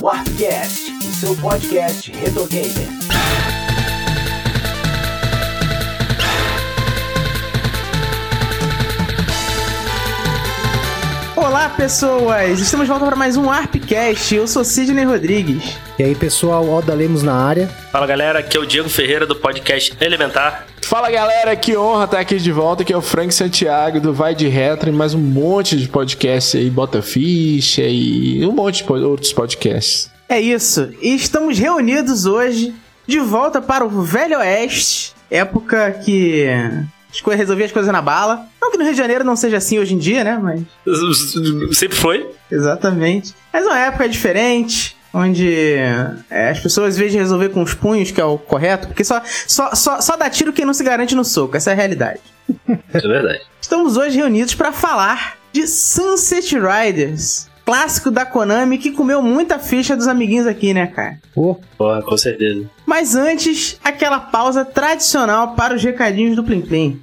Warpcast, o seu podcast retro gamer. Olá, pessoas! Estamos de volta para mais um Arpcast. Eu sou Sidney Rodrigues. E aí, pessoal, Oda Lemos na área. Fala galera, aqui é o Diego Ferreira do podcast Elementar. Fala galera, que honra estar aqui de volta. Aqui é o Frank Santiago do Vai de Retro e mais um monte de podcast aí, Bota Ficha e um monte de outros podcasts. É isso. E estamos reunidos hoje de volta para o Velho Oeste, época que resolvia as coisas na bala. Não que no Rio de Janeiro não seja assim hoje em dia, né? Mas. Sempre foi. Exatamente. Mas uma época diferente, onde é, as pessoas, de resolver com os punhos, que é o correto, porque só, só, só, só dá tiro quem não se garante no soco, essa é a realidade. É verdade. Estamos hoje reunidos para falar de Sunset Riders, clássico da Konami que comeu muita ficha dos amiguinhos aqui, né, cara? Oh. Porra, com certeza. Mas antes, aquela pausa tradicional para os recadinhos do Plim Plim.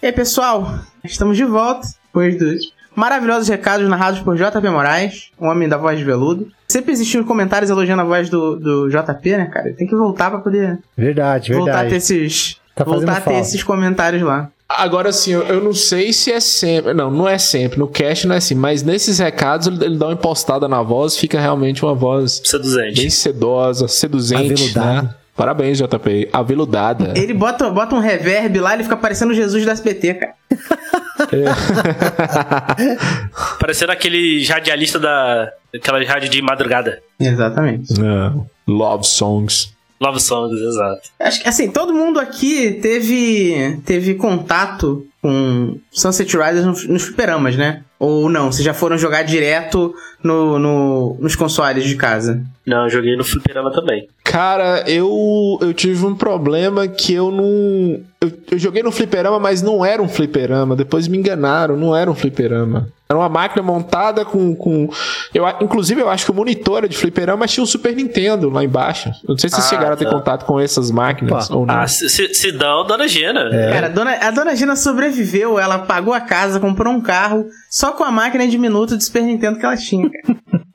E aí, pessoal, estamos de volta depois dos maravilhosos recados narrados por JP Moraes, o homem da voz de veludo. Sempre existiam comentários elogiando a voz do, do JP, né, cara? Tem que voltar pra poder. Verdade, voltar verdade. a ter esses. Tá voltar a ter esses comentários lá. Agora sim, eu, não sei se é sempre. Não, não é sempre. No cast não é assim. Mas nesses recados ele, dá uma impostada na voz, fica realmente uma voz Seduzente. bem sedosa, seduzente. Aveludada. Né? Parabéns, JP. Aveludada. Ele bota, bota um reverb lá, ele fica parecendo Jesus do SBT, cara. Parecendo aquele radialista da. aquela rádio de madrugada. Exatamente. Não. Love songs. Love Songs, exato. Acho que assim, todo mundo aqui teve teve contato com Sunset Riders nos, nos fliperamas, né? Ou não, vocês já foram jogar direto no, no- nos consoles de casa? Não, eu joguei no Fliperama também. Cara, eu, eu tive um problema que eu não. Eu, eu joguei no fliperama, mas não era um fliperama. Depois me enganaram, não era um fliperama. Era uma máquina montada com. com eu, inclusive, eu acho que o monitor era de fliperama, mas tinha um Super Nintendo lá embaixo. Eu não sei se vocês Ah, chegaram a ter tá. contato com essas máquinas Opa. ou não. Ah, se, se, dão, Dona Gina. Cara, a dona, a dona Gina sobreviveu, ela pagou a casa, comprou um carro, só com a máquina de minuto de Super Nintendo que ela tinha, cara.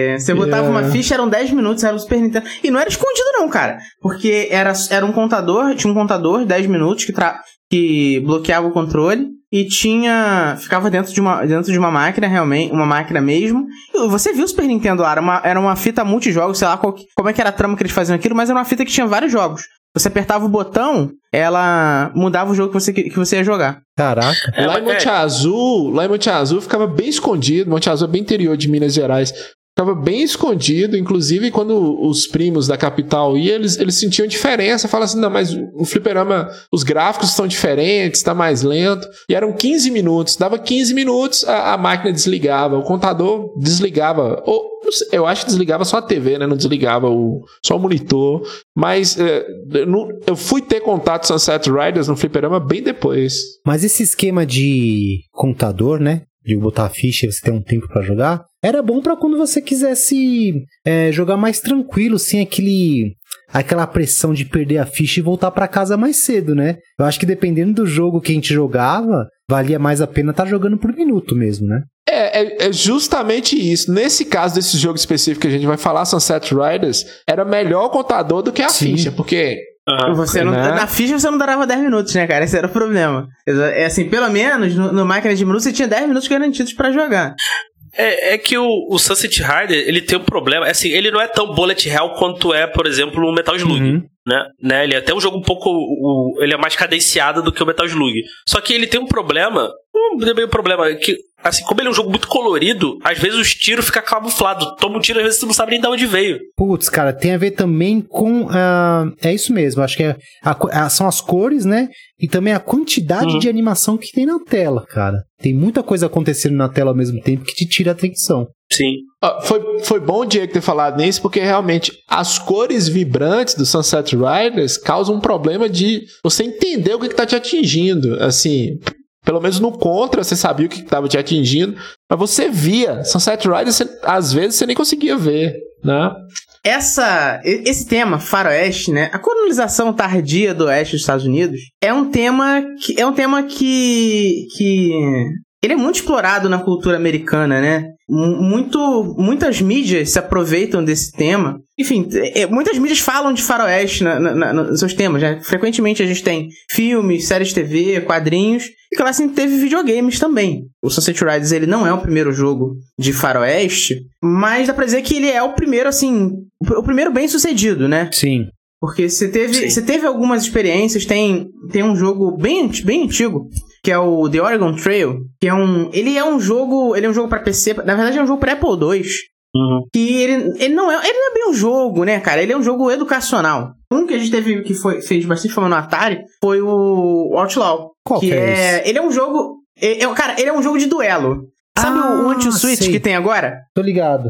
É, você botava uma ficha, eram 10 minutos, era o Super Nintendo. E não era escondido, não, cara. Porque era, era um contador, tinha um contador, 10 minutos, que, tra- que bloqueava o controle. E tinha. Ficava dentro de uma, dentro de uma máquina, realmente, uma máquina mesmo. E você viu o Super Nintendo lá, era uma, era uma fita multijogos, sei lá qual como é que era a trama que eles faziam aquilo, mas era uma fita que tinha vários jogos. Você apertava o botão, ela mudava o jogo que você, que você ia jogar. Caraca. É, lá em mas- Monte Azul, lá em Monte Azul ficava bem escondido. Monte Azul é bem interior de Minas Gerais. Ficava bem escondido, inclusive quando os primos da capital iam, eles, eles sentiam diferença. Falavam assim: não, mas o fliperama, os gráficos estão diferentes, está mais lento. E eram 15 minutos. Dava 15 minutos, a, a máquina desligava, o contador desligava. Ou, eu acho que desligava só a TV, né? Não desligava o, só o monitor. Mas é, eu fui ter contato com Sunset Riders no fliperama bem depois. Mas esse esquema de computador, né? De botar ficha e você ter um tempo pra jogar, era bom pra quando você quisesse é, jogar mais tranquilo, sem aquele aquela pressão de perder a ficha e voltar pra casa mais cedo, né? Eu acho que dependendo do jogo que a gente jogava, valia mais a pena estar jogando por minuto mesmo, né? É, é, é justamente isso. Nesse caso desse jogo específico que a gente vai falar, Sunset Riders, era melhor o contador do que a Sim. ficha, porque Aham. Você não, né? Na ficha você não durava 10 minutos, né, cara? Esse era o problema. É assim, pelo menos no, no máquina de minutos você tinha 10 minutos garantidos pra jogar. É, é que o, o Sunset Rider, ele tem um problema. é Assim, ele não é tão bullet hell quanto é, por exemplo, o Metal Slug. Uhum. Né? né? Ele é até um jogo um pouco. o- ele é mais cadenciado do que o Metal Slug. Só que ele tem um problema um meio problema. Que, assim, como ele é um jogo muito colorido, às vezes os tiros ficam camuflados. Toma um tiro, às vezes tu não sabe nem de onde veio. Putz, cara, tem a ver também com. Uh, é isso mesmo, acho que é a- a- são as cores, né? E também a quantidade Uhum. de animação que tem na tela, cara. Tem muita coisa acontecendo na tela ao mesmo tempo que te tira a atenção. Sim. Ó, Foi, foi bom o Diego ter falado nisso, porque realmente as cores vibrantes do Sunset Riders causam um problema de você entender o que, que tá te atingindo. Assim, pelo menos no Contra você sabia o que estava te atingindo, mas você via. Sunset Riders, você- às vezes você nem conseguia ver, né? Essa, esse tema, faroeste, né? A colonização tardia do oeste dos Estados Unidos é um tema que é um tema que que ele é muito explorado na cultura americana, né? Mu- Muito, muitas mídias se aproveitam desse tema. Enfim, é, muitas mídias falam de faroeste na, na- na- nos seus temas, né? Frequentemente a gente tem filmes, séries de TV, quadrinhos. E claro, sempre teve videogames também. O Sunset Riders, ele não é o primeiro jogo de faroeste, mas dá pra dizer que ele é o primeiro, assim, o primeiro bem sucedido, né? Sim. Porque você teve, Sim. você teve algumas experiências, tem, tem um jogo bem, bem antigo, que é o The Oregon Trail, que é um, ele é um jogo, ele é um jogo pra PC, na verdade é um jogo para Apple II, Uhum. que ele, ele não é, ele não é bem um jogo, né, cara? Ele é um jogo educacional. Um que a gente teve que foi, fez bastante fama no Atari foi o Outlaw, Qual que que é é, ele é um jogo, é, é- cara, ele é um jogo de duelo. Sabe Ah, o, o anti-switch que tem agora? Tô ligado.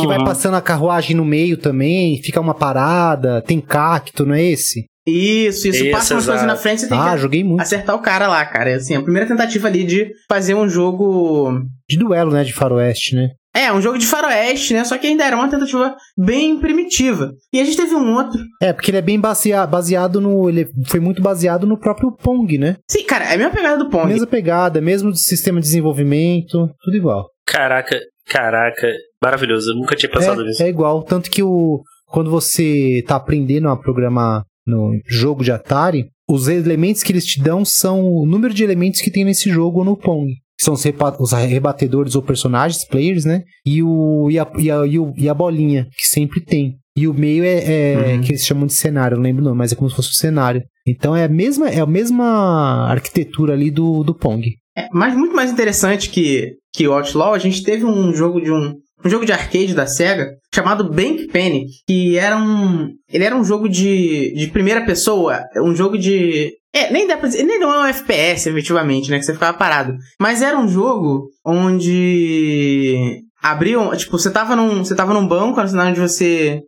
Que vai Uhum. passando a carruagem no meio também, fica uma parada, tem cacto, não é esse? Isso, isso, Isso, passa umas coisas na frente, você tem Ah, que joguei muito. acertar o cara lá, cara. Assim, a primeira tentativa ali de fazer um jogo. De duelo, né? De faroeste, né? É, um jogo de faroeste, né? Só que ainda era uma tentativa bem primitiva. E a gente teve um outro. É, porque ele é bem basea- baseado no. Ele foi muito baseado no próprio Pong, né? Sim, cara, é a mesma pegada do Pong. Mesma pegada, mesmo sistema de desenvolvimento, tudo igual. Caraca, caraca. Maravilhoso. Eu nunca tinha pensado nisso. É, é igual. Tanto que o, quando você tá aprendendo a programar no jogo de Atari, os elementos que eles te dão são o número de elementos que tem nesse jogo ou no Pong. Que são os, os rebatedores ou personagens, players, né? E, o, e, a, e, a, e, o- e a bolinha, que sempre tem. E o meio é, é Uhum. que eles chamam de cenário, não lembro não, mas é como se fosse um cenário. Então é a mesma, é a mesma arquitetura ali do, do Pong. É, mas muito mais interessante que, que o Outlaw, a gente teve um jogo de um. Um jogo de arcade da SEGA chamado Bank Panic, que era um. Ele era um jogo de, de primeira pessoa, um jogo de. É, nem dá pra dizer, nem não é um FPS, efetivamente, né? Que você ficava parado. Mas era um jogo onde abriam. Tipo, você tava num. Você tava num banco, onde você.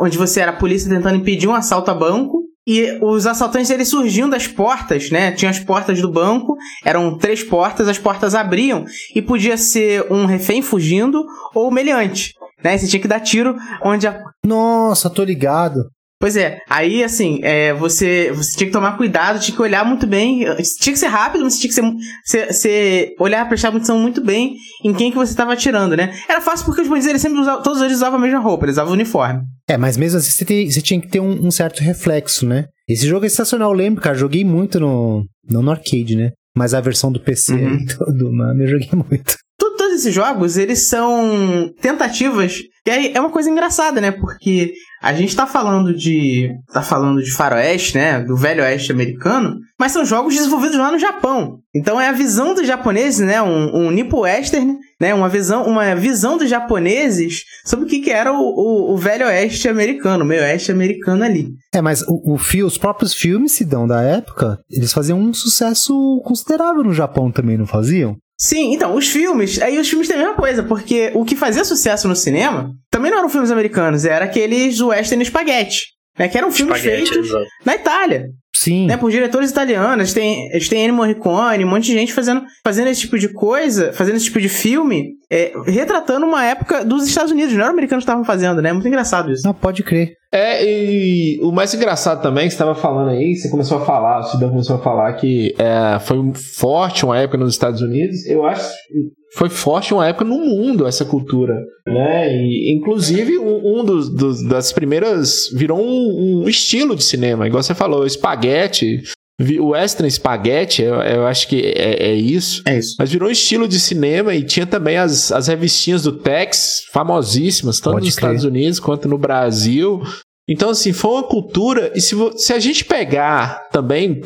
Onde você era polícia tentando impedir um assalto a banco. E os assaltantes eles surgiam das portas, né? Tinha as portas do banco, eram três portas, as portas abriam e podia ser um refém fugindo ou meliante, né? Você tinha que dar tiro onde a Nossa, tô ligado. Pois é, aí assim, é, você, você tinha que tomar cuidado, tinha que olhar muito bem, tinha que ser rápido, mas tinha que ser, ser, ser olhar, prestar atenção muito bem em quem que você estava atirando, né? Era fácil porque os bandidos eles sempre usavam, todos eles usavam a mesma roupa, eles usavam o uniforme. É, mas mesmo assim você, tem- você tinha que ter um, um certo reflexo, né? Esse jogo é sensacional, eu lembro, cara. Joguei muito no. Não no arcade, né? Mas a versão do PC Uhum. aí, todo, mano, eu joguei muito. Tudo- Todos esses jogos, eles são tentativas. E aí é uma coisa engraçada, né? Porque a gente tá falando de. tá falando de faroeste, né? Do velho oeste americano, mas são jogos desenvolvidos lá no Japão. Então é a visão dos japoneses, né? Um, um Nippo Western, né? Uma visão, uma visão dos japoneses sobre o que, que era o, o, o velho oeste americano, o meio oeste americano ali. É, mas o, o fi- os próprios filmes se dão da época, eles faziam um sucesso considerável no Japão também, não faziam? Sim, então, os filmes, aí os filmes têm a mesma coisa, porque o que fazia sucesso no cinema também não eram filmes americanos, era aqueles western spaghetti, né? Que eram filmes Espaguete, feitos exato. na Itália, Sim. né? Por diretores italianos. Eles têm, eles têm Ennio Morricone, um monte de gente fazendo, fazendo esse tipo de coisa, fazendo esse tipo de filme, é, retratando uma época dos Estados Unidos, não era americanos que estavam fazendo, né? Muito engraçado isso. Não, pode crer. É, e o mais engraçado também, que você estava falando aí, você começou a falar, o Sidão começou a falar que é, foi forte uma época nos Estados Unidos, eu acho foi forte uma época no mundo essa cultura, né? E, inclusive, um, um dos, dos- das primeiras virou um, um estilo de cinema, igual você falou, espaguete, o western espaguete, eu, eu acho que é- é isso. É isso. Mas virou um estilo de cinema e tinha também as, as revistinhas do Tex, famosíssimas, tanto Pode nos crer. Estados Unidos quanto no Brasil. Então, assim, foi uma cultura. E se, se a gente pegar também,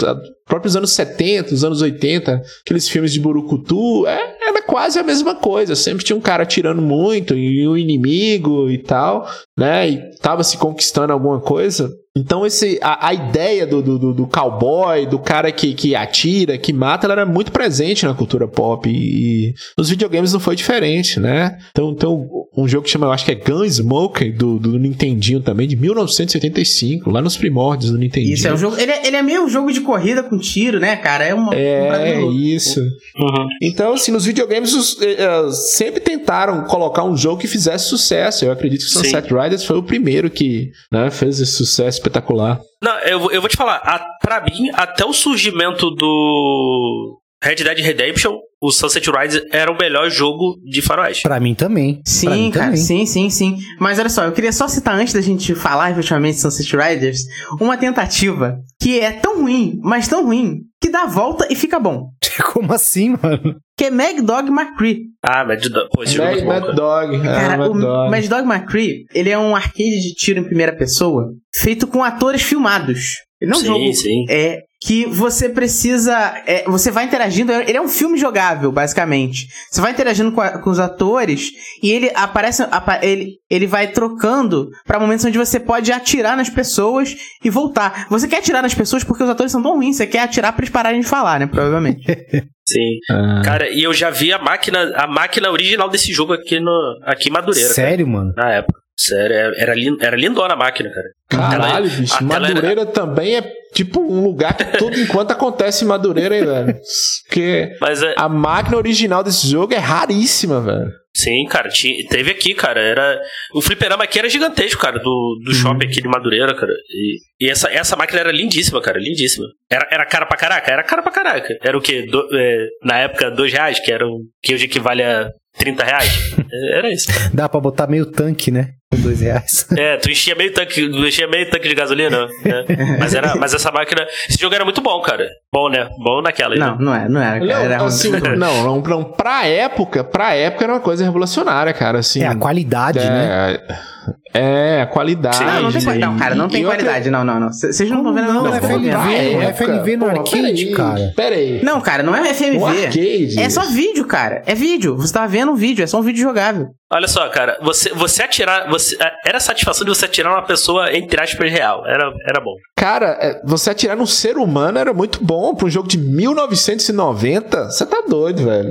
próprios anos 70, os anos 80, aqueles filmes de Burucutu, é, era quase a mesma coisa. Sempre tinha um cara atirando muito e um inimigo e tal, né? E tava se conquistando alguma coisa. Então, esse, a, a ideia do, do, do- cowboy, do cara que, que atira, que mata, ela era muito presente na cultura pop. E, e nos videogames não foi diferente, né? Então, tem um, um jogo que chama, eu acho que é Gunsmoke, do, do Nintendinho também, de 1985, lá nos primórdios do Nintendinho. Isso é um jogo. Ele é, ele é meio jogo de corrida com tiro, né, cara? É uma. um É, louco. isso. Uhum. Então, assim, nos videogames os, eh, sempre tentaram colocar um jogo que fizesse sucesso. Eu acredito que Sunset Riders foi o primeiro que né, fez esse sucesso espetacular. Não, eu, eu vou te falar, a, pra mim, até o surgimento do Red Dead Redemption, o Sunset Riders era o melhor jogo de faroeste. Pra mim também. Sim, mim cara, também. sim, sim, sim. Mas olha só, eu queria só citar antes da gente falar efetivamente de Sunset Riders, uma tentativa que é tão ruim, mas tão ruim, que dá a volta e fica bom. Como assim, mano? Que é Mad Dog McCree. Ah, Mad Dog. Pô, esse jogo é Mad, bom, Mad cara. Dog. ah, Cara, Mad o Dog. Mad Dog McCree, ele é um arcade de tiro em primeira pessoa, feito com atores filmados. Ele não é Sim, jogo sim. é que você precisa. é, você vai interagindo. Ele é um filme jogável, basicamente. Você vai interagindo com, a- com os atores e ele aparece. apa- ele, ele vai trocando pra momentos onde você pode atirar nas pessoas e voltar. Você quer atirar nas pessoas porque os atores são tão ruins, você quer atirar pra eles pararem de falar, né? Provavelmente. Sim. Ah. Cara, e eu já vi a máquina, a máquina original desse jogo aqui, no, aqui em Madureira. cara, Sério, mano? na época. Sério, era, era, era lindona a máquina, cara. Caralho, Ela- bicho. a tela era- Madureira também é tipo um lugar que tudo enquanto acontece em Madureira, hein, velho? Porque Mas é, a máquina original desse jogo é raríssima, velho. sim, cara, tinha- teve aqui, cara. Era, o fliperama aqui era gigantesco, cara, do, do shopping aqui de Madureira, cara. E, e essa, essa máquina era lindíssima, cara, lindíssima. Era, era cara pra caraca? Era cara pra caraca. Era o quê? Do- é, na época, dois reais, que era um, que hoje equivale a 30 reais. É, Era isso. Dá pra botar meio tanque, né? Com dois reais. É, tu enchia meio tanque, tu enchia meio tanque de gasolina, né? Mas, era, mas essa máquina. Esse jogo era muito bom, cara. Bom, né? Bom naquela. não, né? não é, não era, cara. Era Não, assim, ruim. não, não, não, pra época, pra época era uma coisa revolucionária, cara, assim. É a qualidade, né? É, é, a qualidade. Não, não tem qualidade. Não, cara, não tem qualidade. Não, não, não. Vocês não estão vendo, não. não? É. FMV, É, é FMV no Pô, arcade, peraí, cara. Peraí. Não, cara, não é FMV. No arcade. É só vídeo, cara. É vídeo. Você tá vendo um vídeo, é só um vídeo jogável. Olha só, cara, você, você atirar. Você, era a satisfação de você atirar uma pessoa, entre aspas, real. Era, era bom. Cara, é, você atirar num ser humano era muito bom pra um jogo de 1990. Você tá doido, velho.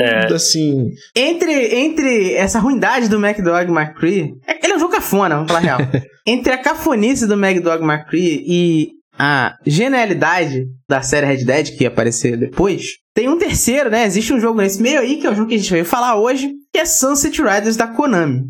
É. Assim. Entre, entre essa ruindade do MacDog McCree. é- Ele é um jogo cafona, vamos falar real. entre a cafonice do MacDog McCree e a genialidade da série Red Dead, que ia aparecer depois, tem um terceiro, né? Existe um jogo nesse meio aí, que é o jogo que a gente veio falar hoje, que é Sunset Riders da Konami.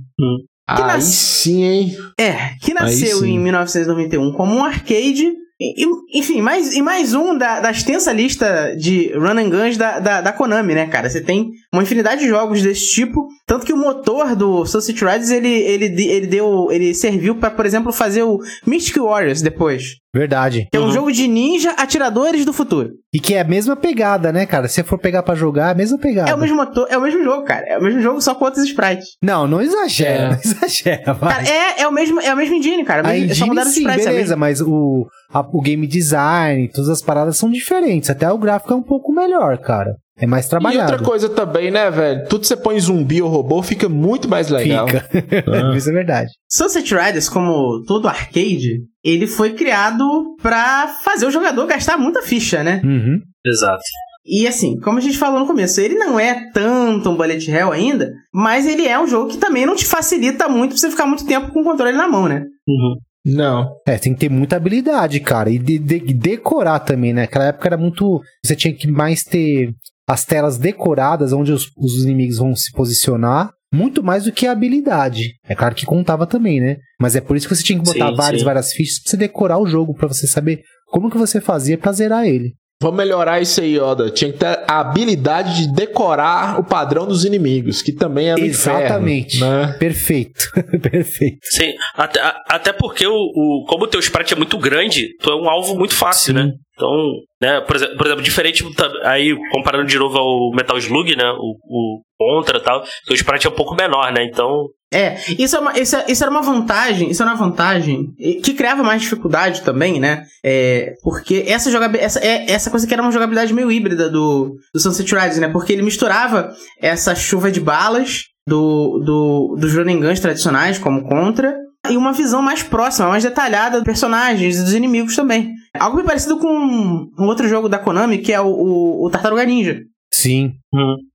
Que aí nas- sim, hein? É, que nasceu em 1991 como um arcade. E- enfim, mais, e mais um da, da extensa lista de run and guns da, da, da Konami, né, cara? Você tem uma infinidade de jogos desse tipo. Tanto que o motor do Sunset Riders, ele, ele, ele deu. Ele serviu pra, por exemplo, fazer o Mystic Warriors depois. Verdade. É um jogo de ninja atiradores do futuro. E que é a mesma pegada, né, cara? Se você for pegar pra jogar, é a mesma pegada. É o mesmo motor, é o mesmo jogo, cara. É o mesmo jogo, só com outros sprites. Não, não exagera, É. não exagera. vai. Cara, é, é o mesmo, é o mesmo engine, cara. É A mesmo- só engine mudaram os sim, sprites. é a beleza, mesma- mas o, a- o game design, todas as paradas são diferentes. Até o gráfico é um pouco melhor, cara. É mais E trabalhado. outra coisa também, né, velho? Tudo que você põe zumbi ou robô fica muito mais legal. Fica. Isso é verdade. Sunset Riders, como todo arcade, ele foi criado pra fazer o jogador gastar muita ficha, né? Uhum. Exato. E assim, como a gente falou no começo, ele não é tanto um bullet hell ainda, mas ele é um jogo que também não te facilita muito pra você ficar muito tempo com o controle na mão, né? Não. É, tem que ter muita habilidade, cara. E de- de- decorar também, né? Naquela época era muito. Você tinha que mais ter as telas decoradas, onde os, os inimigos vão se posicionar. Muito mais do que a habilidade. É claro que contava também, né? Mas é por isso que você tinha que botar Sim, várias, sim. várias fichas pra você decorar o jogo, pra você saber como que você fazia pra zerar ele. Vamos melhorar isso aí, Oda. Tinha que ter a habilidade de decorar o padrão dos inimigos, que também é Exatamente. inferno, né? Perfeito. Perfeito. Sim, até, a- até porque o, o- como o teu sprite é muito grande, tu é um alvo muito fácil, Sim. né? Então, né, por exemplo, por exemplo, diferente, aí comparando de novo ao Metal Slug, né, o, o contra e tal. Porque o sprite é um pouco menor, né? Então. É, isso, é uma, isso, é- isso era uma vantagem, isso era uma vantagem que criava mais dificuldade também, né? É, porque essa essa, é, essa coisa que era uma jogabilidade meio híbrida do, do Sunset Riders, né? Porque ele misturava essa chuva de balas do, do, dos running guns tradicionais, como Contra, e uma visão mais próxima, mais detalhada dos personagens e dos inimigos também. Algo bem parecido com um outro jogo da Konami, que é o, o, o Tartaruga Ninja. Sim.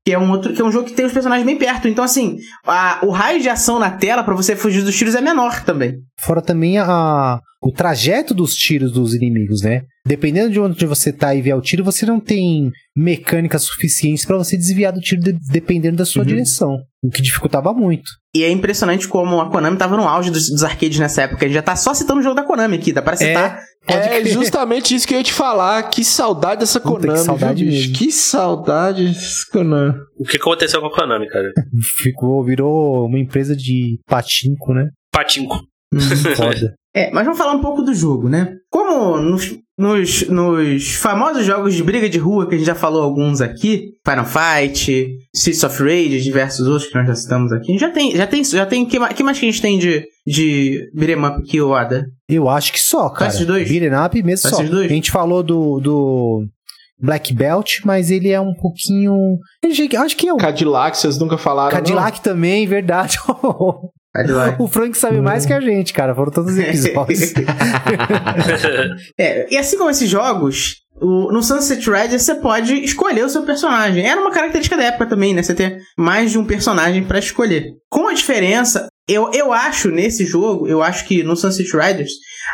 Que é um outro, que é um jogo que tem os personagens bem perto. Então, assim, a- o raio de ação na tela pra você fugir dos tiros é menor também. Fora também a, o trajeto dos tiros dos inimigos, né? Dependendo de onde você tá e vier o tiro, você não tem mecânicas suficientes pra você desviar do tiro de- dependendo da sua Uhum. direção. O que dificultava muito. E é impressionante como a Konami tava no auge dos, dos arcades nessa época. A gente já tá só citando o jogo da Konami aqui, dá pra citar. Pode é crer. justamente isso que eu ia te falar. Que saudade dessa Puta, que Konami, saudade viu, bicho? mesmo. Que saudade dessa Konami. O que aconteceu com a Konami, cara? Ficou, virou uma empresa de patinco, né? Patinco. Foda. É, mas vamos falar um pouco do jogo, né? Como nos, nos, nos famosos jogos de briga de rua, que a gente já falou alguns aqui, Final Fight, Streets of Rage, diversos outros que nós já citamos aqui, a gente já tem, já tem, já tem, que, que mais que a gente tem de, de beat'em up aqui, o Ada? Eu acho que só, cara. esses dois? Beat'em up mesmo Só só. dois? A gente falou do, do Black Belt, mas ele é um pouquinho... Eu acho que é um Cadillac, vocês nunca falaram. Cadillac também, verdade. Cadillac. o Frank sabe mais que a gente, cara. Foram todos os episódios. É, e assim como esses jogos, o- no Sunset Riders você pode escolher o seu personagem. Era uma característica da época também, né? Você ter mais de um personagem pra escolher. Com a diferença, eu, eu acho nesse jogo, eu acho que no Sunset Riders,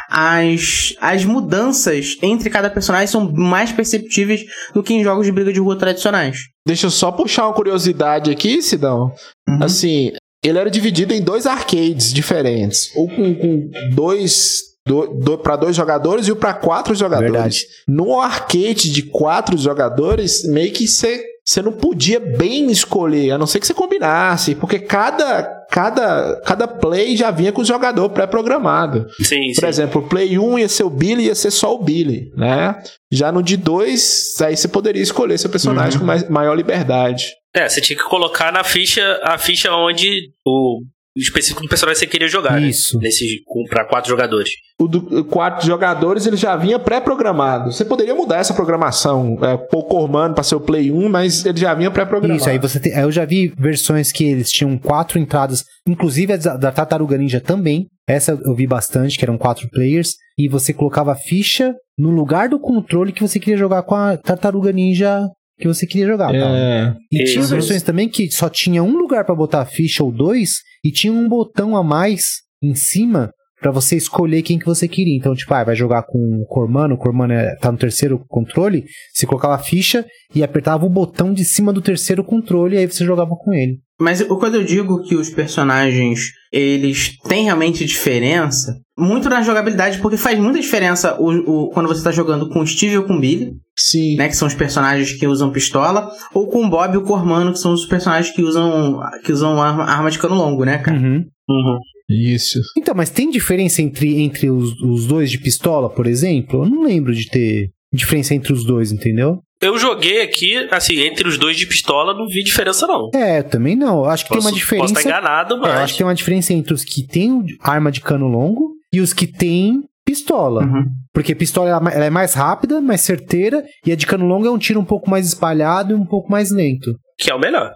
as, as mudanças entre cada personagem são mais perceptíveis do que em jogos de briga de rua tradicionais. Deixa eu só puxar uma curiosidade aqui, Sidão. Uhum. Assim, ele era dividido em dois arcades diferentes. Um com, com dois. Do, do, para dois jogadores e o para quatro jogadores. Verdade. No arcade de quatro jogadores, meio que você você não podia bem escolher, a não ser que você combinasse, porque cada, cada, cada play já vinha com o jogador pré-programado. Sim, Por sim. exemplo, o Play 1 ia ser o Billy, ia ser só o Billy, né? Já no de 2, aí você poderia escolher seu personagem com mais, maior liberdade. É, você tinha que colocar na ficha a ficha onde o específico do personagem que você queria jogar. né? Isso. Nesse, com, pra quatro jogadores. O do quatro jogadores ele já vinha pré-programado. Você poderia mudar essa programação, é, pôr o Cormano para ser o Play 1, mas ele já vinha pré-programado. Isso, aí você tem. Eu já vi versões que eles tinham quatro entradas, inclusive a da da Tartaruga Ninja também. Essa eu vi bastante, que eram quatro players. E você colocava a ficha no lugar do controle que você queria jogar com a Tartaruga Ninja que você queria jogar. tá? É, E tinha Isso. versões também que só tinha um lugar pra botar a ficha ou dois, e tinha um botão a mais em cima pra você escolher quem que você queria. Então, tipo, ah, vai jogar com o Cormano, o Cormano é, tá no terceiro controle, você colocava a ficha e apertava o botão de cima do terceiro controle e aí você jogava com ele. Mas o- quando eu digo que os personagens eles têm realmente diferença, muito na jogabilidade, porque faz muita diferença o, o- quando você tá jogando com o Steve ou com o Billy, sim. né? Que são os personagens que usam pistola, ou com o Bob e o Cormano, que são os personagens que usam, que usam arma, arma de cano longo, né, cara? Uhum. Isso. Então, mas tem diferença entre, entre os, os dois de pistola, por exemplo? Eu não lembro de ter diferença entre os dois, entendeu? Eu joguei aqui, assim, entre os dois de pistola, não vi diferença, não. É, também não. Acho que Posso, tem uma posso diferença. estar enganado, É, eu mas. acho que tem uma diferença entre os que têm arma de cano longo e os que têm pistola. Uhum. Porque pistola ela ela é mais rápida, mais certeira, e a de cano longo é um tiro um pouco mais espalhado e um pouco mais lento. Que é o melhor.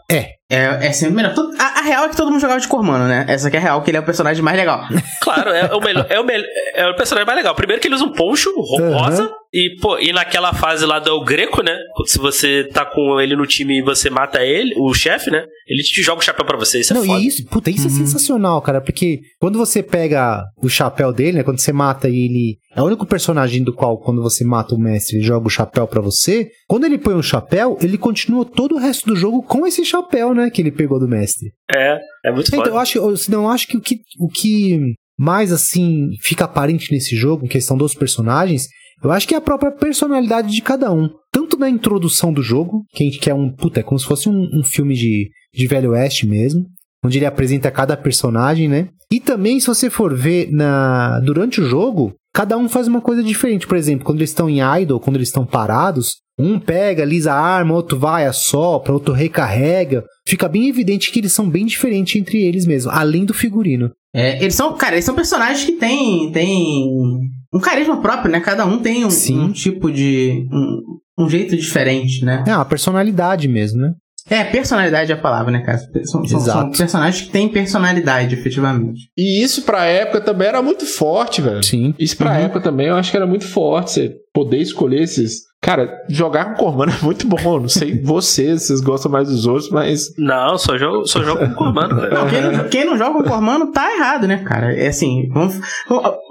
É, é sempre melhor. Todo- A, a real é que todo mundo jogava de Cormano, né? Essa que é a real, que ele é o personagem mais legal. Claro, é o melhor. É o, melhor, é o personagem mais legal. Primeiro que ele usa um poncho ro- Aham. rosa. E, pô, e naquela fase lá do Greco, né? Se você tá com ele no time e você mata ele, o chefe, né? Ele te joga o chapéu pra você. Isso é não, foda. e isso, puta, isso é sensacional, cara, porque quando você pega o chapéu dele, né, quando você mata ele, é o único personagem do qual, quando você mata o mestre, ele joga o chapéu pra você, quando ele põe o chapéu, ele continua todo o resto do jogo com esse chapéu, né, que ele pegou do mestre. É, é muito Então, foda. eu acho, eu, senão, eu acho que o, que o que mais, assim, fica aparente nesse jogo, em questão dos personagens, eu acho que é a própria personalidade de cada um. Tanto na introdução do jogo, que a gente quer um. Puta, é como se fosse um, um filme de, de Velho Oeste mesmo. Onde ele apresenta cada personagem, né? E também, se você for ver na durante o jogo, cada um faz uma coisa diferente. Por exemplo, quando eles estão em idle, quando eles estão parados, Um pega, lisa a arma, outro vai, assopra, outro recarrega. Fica bem evidente que eles são bem diferentes entre eles mesmo, além do figurino. É, eles são, cara, eles são personagens que têm, têm um carisma próprio, né? Cada um tem um, Sim. um tipo de. Um, um jeito diferente, né? É uma personalidade mesmo, né? É, personalidade é a palavra, né, cara? São, são personagens que têm personalidade, efetivamente. E isso pra época também era muito forte, velho. Sim. Isso pra Uhum. época também eu acho que era muito forte. Você poder escolher esses. Cara, jogar com Cormano é muito bom. Não sei vocês, vocês gostam mais dos outros, mas. Não, só jogo, só jogo com velho. Não, quem, não, quem não joga com Cormano tá errado, né, cara? É assim, vamos.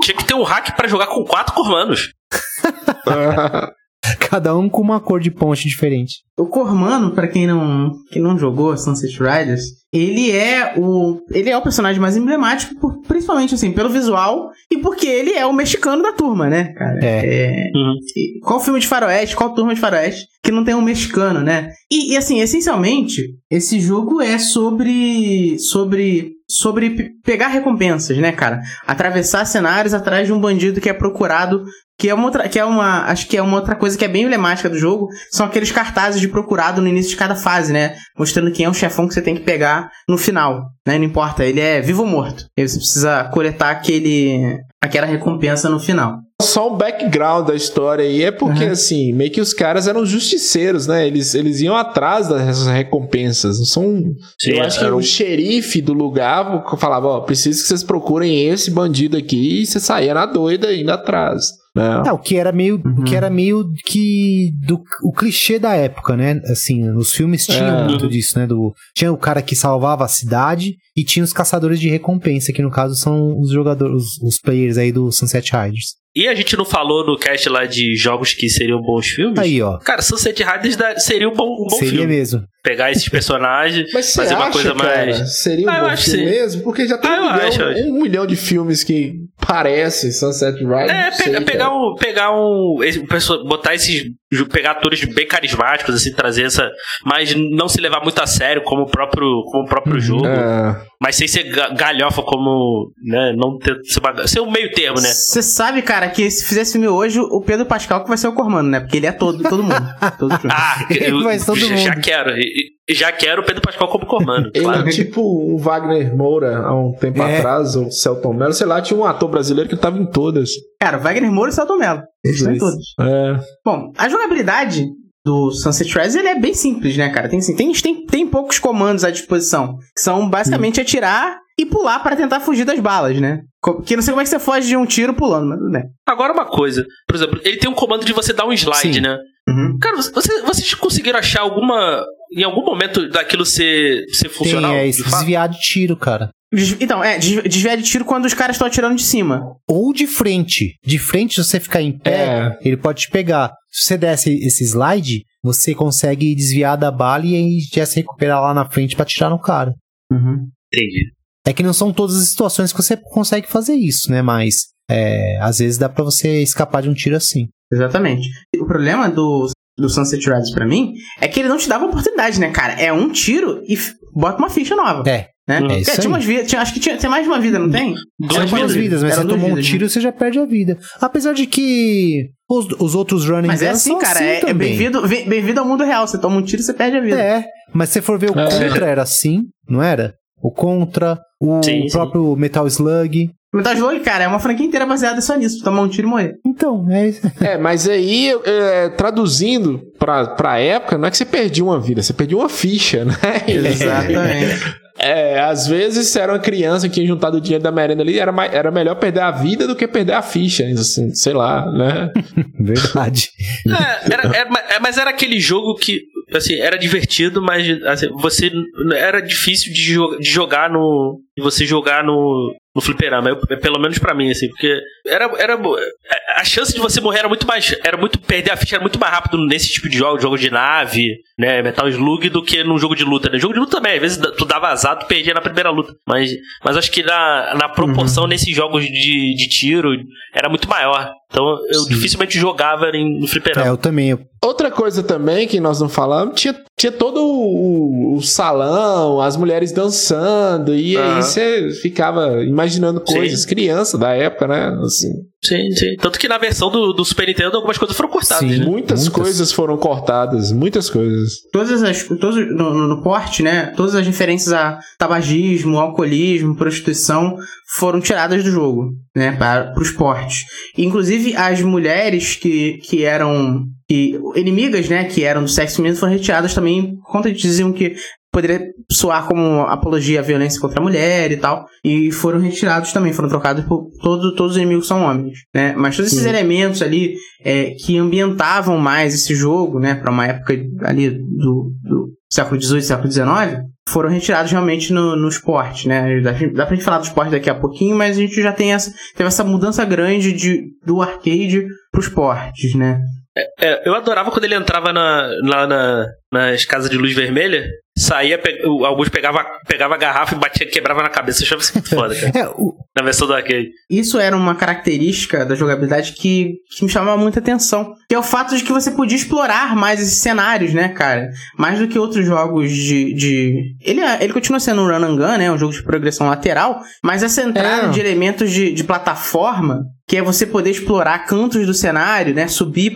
Tinha que ter um hack pra jogar com quatro cormanos. Cada um com uma cor de ponte diferente. O Cormano, pra quem não, quem não jogou Sunset Riders, ele é o ele é o personagem mais emblemático, por- principalmente assim, pelo visual e porque ele é o mexicano da turma, né, cara? É. Uhum. e qual filme de faroeste, qual turma de faroeste que não tem um mexicano, né? E, e, assim, essencialmente, esse jogo é sobre sobre sobre pe- pegar recompensas, né, cara? Atravessar cenários atrás de um bandido que é procurado que é uma outra, que é uma, acho que é uma outra coisa que é bem emblemática do jogo, são aqueles cartazes de procurado no início de cada fase, né? Mostrando quem é o chefão que você tem que pegar no final, né? Não importa, ele é vivo ou morto. Aí você precisa coletar aquele aquela recompensa no final. Só um background da história aí é porque, Uhum. assim, meio que os caras eram justiceiros, né? Eles, eles iam atrás dessas recompensas. Não são. Sim, eu acho que era o um- xerife do lugar falava: Ó, preciso que vocês procurem esse bandido aqui. E você saía na doida indo atrás. Né? É, o que era meio, o que era meio que do o clichê da época, né? Assim, os filmes tinham É. muito disso, né? Do, tinha o cara que salvava a cidade e tinha os caçadores de recompensa, que no caso são os jogadores, os, os players aí do Sunset Riders. E a gente não falou no cast lá de jogos que seriam bons filmes? Aí, ó. Cara, Sunset Riders seria um bom, um bom seria filme. mesmo. Pegar esses personagens, Mas fazer acha, uma coisa cara, mais. seria um Ah, bom filme sim. mesmo? Porque já tem Ah, um, milhão, acho, um milhão de filmes que parecem Sunset Riders. É, não sei, pega- pegar cara. um. Pegar um. botar esses. Pegar atores bem carismáticos, assim, trazer essa. Mas não se levar muito a sério como o próprio, como o próprio jogo. É. Mas sem ser ga- galhofa como. Né, não ter. Ser, uma- ser um meio termo, né? Você sabe, cara, que se fizesse filme hoje, o Pedro Pascal que vai ser o Cormano, né? Porque ele é todo, todo mundo. todo. Ah, eu Mas todo já, já mundo. quero. Já quero o Pedro Pascal como comando. Ele claro. é tipo o Wagner Moura há um tempo É. atrás, ou Celton Mello, sei lá, tinha um ator brasileiro que tava em todas. Cara, Wagner Moura e Celton Mello. Eles estão em todos. É. Bom, a jogabilidade do Sunset Riders ele é bem simples, né, cara? Tem, assim, tem, tem, tem poucos comandos à disposição, que são basicamente atirar e pular para tentar fugir das balas, né? Que não sei como é que você foge de um tiro pulando, mas tudo bem. Agora uma coisa. Por exemplo, ele tem um comando de você dar um slide, Sim. né? Uhum. Cara, você- vocês conseguiram achar alguma. Em algum momento daquilo ser, ser funcional? Tem, é, de desviar de tiro, cara. Então, é, des- desviar de tiro quando os caras estão atirando de cima. Ou de frente. De frente, se você ficar em pé, É. ele pode te pegar. Se você desce esse slide, você consegue desviar da bala e aí já se recuperar lá na frente pra tirar no cara. Entendi. É que não são todas as situações que você consegue fazer isso, né? Mas é, às vezes dá pra você escapar de um tiro assim. Exatamente. O problema do, do Sunset Riders pra mim é que ele não te dava oportunidade, né, cara? É um tiro e bota uma ficha nova. É, Né? é isso tinha aí. umas vidas, tinha- acho que tinha, tem mais de uma vida, não tem? Duas São duas vidas. vidas, mas você tomou um tiro, você já perde a vida. Apesar de que os, os outros running Mas é assim, são cara. assim é é bem-vindo bem- bem-vindo ao mundo real. Você toma um tiro, você perde a vida. É, mas se você for ver o É. Contra era assim, não era? O Contra, o Sim, sim. próprio Metal Slug. Metal Slug, cara, é uma franquia inteira baseada só nisso. Tomar um tiro e morrer. Então, é isso. É, mas aí, é, traduzindo pra, pra época, não é que você perdia uma vida, você perdia uma ficha, né? Exatamente. É, às vezes você era uma criança que tinha juntado o dinheiro da merenda ali, era, mai- era melhor perder a vida do que perder a ficha, assim, sei lá, né? Verdade. É, era- era- ma- é, mas era aquele jogo que, assim, era divertido, mas assim, você era difícil de, jo- de jogar no. de você jogar no, no fliperama. Eu- pelo menos pra mim, assim, porque era, era. A chance de você morrer era muito mais. Era muito. Perder a ficha era muito mais rápido nesse tipo de jogo, jogo de nave, né? Metal Slug, do que num jogo de luta, né? Jogo de luta também, às vezes tu dava azar, tu perdia na primeira luta. Mas, mas acho que na, na proporção nesses jogos de, de tiro era muito maior. Então eu Sim. dificilmente jogava em, no É, fliperama. eu também. eu- Outra coisa também que nós não falamos, tinha, tinha todo o, o salão, as mulheres dançando, e aí você ficava imaginando Sim. coisas, criança da época, né? Assim, Sim, sim. Tanto que na versão do, do Super Nintendo algumas coisas foram cortadas, Sim. né? muitas, Muitas. coisas foram cortadas, muitas coisas. Todas as. Todos, no, no, no porte, né? Todas as referências a tabagismo, alcoolismo, prostituição foram tiradas do jogo, né? Para, os portes. Inclusive, as mulheres que, que eram. Que, inimigas, né? Que eram do sexo feminino foram retiradas também por conta de diziam que poderia soar como apologia à violência contra a mulher e tal. E foram retirados também, foram trocados por. Todos, todos os inimigos são homens, né? Mas todos esses Sim. elementos ali é, que ambientavam mais esse jogo, né? Para uma época ali do, do século XVIII, século XIX, foram retirados realmente no, no esporte, né? Dá, dá pra gente falar do esporte daqui a pouquinho, mas a gente já tem essa, teve essa mudança grande de, do arcade pro esportes, né? É, eu adorava quando ele entrava na, lá na, nas casas de luz vermelha, saía, pe... o Augusto pegava, pegava a garrafa e batia, quebrava na cabeça. Eu achava isso muito foda, cara. É, o- na versão do arcade. Isso era uma característica da jogabilidade que, que me chamava muita atenção. Que é o fato de que você podia explorar mais esses cenários, né, cara? Mais do que outros jogos de. de... Ele, é- ele continua sendo um run and gun, né? Um jogo de progressão lateral. Mas essa entrada É. de elementos de, de plataforma. Que é você poder explorar cantos do cenário, né? Subir,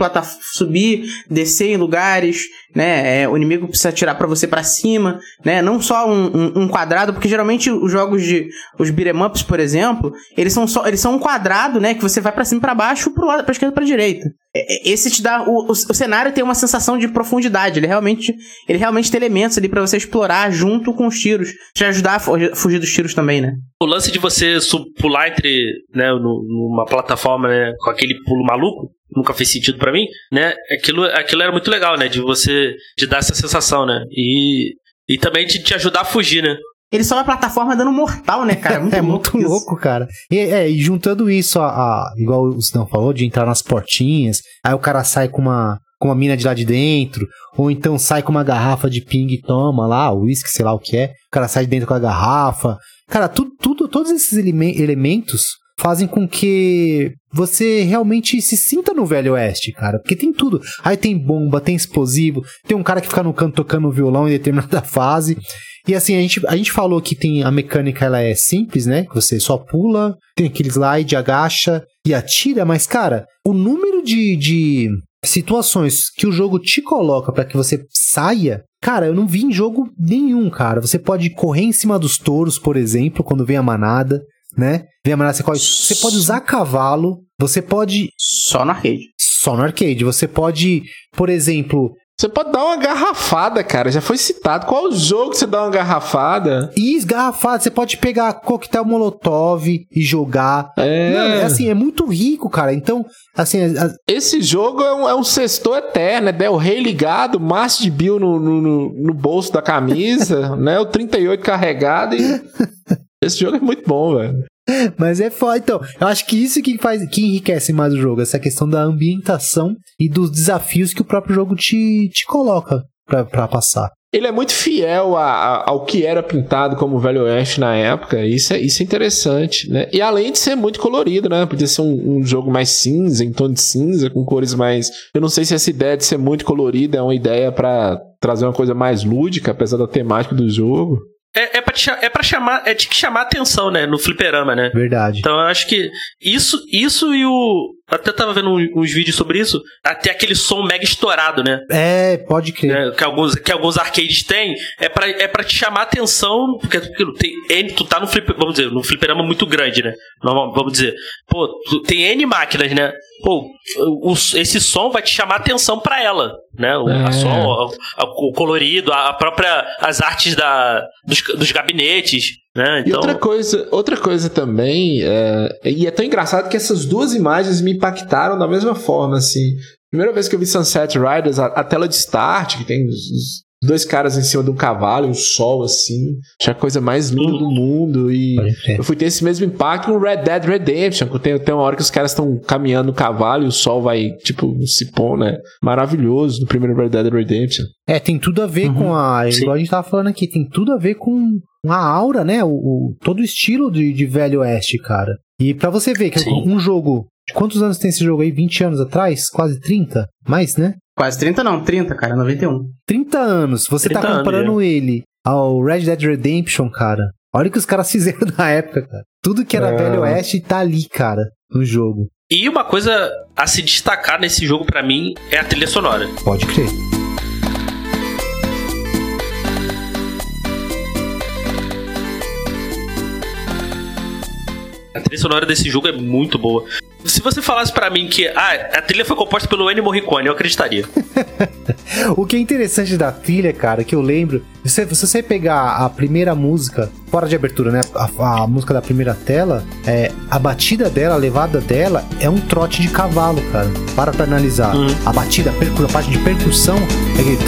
subir, descer em lugares, né? É, o inimigo precisa atirar pra você pra cima, né? Não só um, um- um quadrado, porque geralmente os jogos de. Os beat'em ups, por exemplo, eles são só eles são um quadrado, né, que você vai pra cima pra baixo, pro lado, pra esquerda pra direita. É- é- Esse te dá o, o, o cenário tem uma sensação de profundidade, ele realmente ele realmente tem elementos ali pra você explorar junto com os tiros, te ajudar a fu- fugir dos tiros também, né? O lance de você pular entre, né, numa plataforma, né, com aquele pulo maluco, nunca fez sentido pra mim, né? Aquilo, aquilo era muito legal, né, de você de dar essa sensação, né? E e também de te ajudar a fugir, né? Ele sobe a plataforma dando mortal, né, cara? Muito é muito isso. louco, cara. E, é, e juntando isso a, a- igual o Sidão falou, de entrar nas portinhas, aí o cara sai com uma, com uma mina de lá de dentro, ou então sai com uma garrafa de ping e toma lá, uísque, sei lá o que é, o cara sai de dentro com a garrafa. Cara, tudo, tudo todos esses eleme- elementos fazem com que você realmente se sinta no Velho Oeste, cara. Porque tem tudo. Aí tem bomba, tem explosivo, tem um cara que fica no canto tocando violão em determinada fase. E assim, a gente, a gente falou que tem a mecânica, ela é simples, né? Que você só pula, tem aquele slide, agacha e atira, mas, cara, o número de, de situações que o jogo te coloca pra que você saia, cara, eu não vi em jogo nenhum, cara. Você pode correr em cima dos touros, por exemplo, quando vem a manada, né? Vem a manada, você, pode, você pode usar cavalo, você pode. Só no arcade. Só no arcade, você pode, por exemplo, Você pode dar uma garrafada, cara. Já foi citado. Qual jogo que você dá uma garrafada? E esgarrafado, você pode pegar coquetel molotov e jogar. É. Mano, é assim, é muito rico, cara. Então, assim, a- Esse jogo é um, é um sextor eterno, é Del Rey ligado, maço de Bill no, no, no- no bolso da camisa, né? O 38 carregado e. Esse jogo é muito bom, velho. mas é foda. Então, eu acho que isso que faz, que enriquece mais o jogo, essa questão da ambientação e dos desafios que o próprio jogo te, te coloca pra, pra passar. Ele é muito fiel a- a- ao que era pintado como Velho Oeste na época. Isso é, isso é interessante, né? E além de ser muito colorido, né? Podia ser um, um jogo mais cinza, em tom de cinza, com cores mais. Eu não sei se essa ideia de ser muito colorido é uma ideia pra trazer uma coisa mais lúdica, apesar da temática do jogo. É, é, pra te é pra chamar, é de que chamar atenção, né, no fliperama, né? Verdade. Então eu acho que isso, isso e o. Até tava vendo uns, vídeos sobre isso. Até aquele som mega estourado, né? É, pode crer. né, que, alguns, que alguns arcades têm. É pra, é pra te chamar atenção. Porque tem N, tu tá no flip, vamos dizer, num fliperama muito grande, né? Normal, vamos dizer. Pô, tu, tem N máquinas, né? Pô, o- esse som vai te chamar atenção pra ela, né? O, É. som, a- o colorido, a, a própria. as artes da, dos, dos gabinetes, né? E Então. outra coisa, outra coisa também, é, e é tão engraçado que essas duas imagens me impactaram da mesma forma, assim. Primeira vez que eu vi Sunset Riders, a, a tela de start, que tem os, os dois caras em cima de um cavalo e um sol, assim. Achei a coisa mais linda do mundo. E eu fui ter esse mesmo impacto no Red Dead Redemption, que tem, tem uma hora que os caras estão caminhando no cavalo e o sol vai, tipo, se pôr, né? Maravilhoso no primeiro Red Dead Redemption. É, tem tudo a ver Uhum, com a. sim. Igual a gente tava falando aqui, tem tudo a ver com a aura, né? O, o- todo o estilo de, de Velho Oeste, cara. E pra você ver que Sim. um jogo Quantos anos tem esse jogo aí? 20 anos atrás? Quase 30? Mais, né? Quase 30 não, 30, cara, 91. 30 anos. Você 30 tá anos, comparando ele ao Red Dead Redemption, cara. Olha o que os caras fizeram na época, cara. Tudo que era É. Velho Oeste tá ali, cara, no jogo. E uma coisa a se destacar nesse jogo pra mim é a trilha sonora. Pode crer. A trilha sonora desse jogo é muito boa. Se você falasse pra mim que ah, a trilha foi composta pelo Ennio Morricone, eu acreditaria. O que é interessante da trilha, cara, que eu lembro, se, você pegar a primeira música, fora de abertura, né? A, a música da primeira tela, é, a batida dela, a levada dela, é um trote de cavalo, cara. Para pra analisar. Uhum. A batida, a, a parte de percussão é aquele.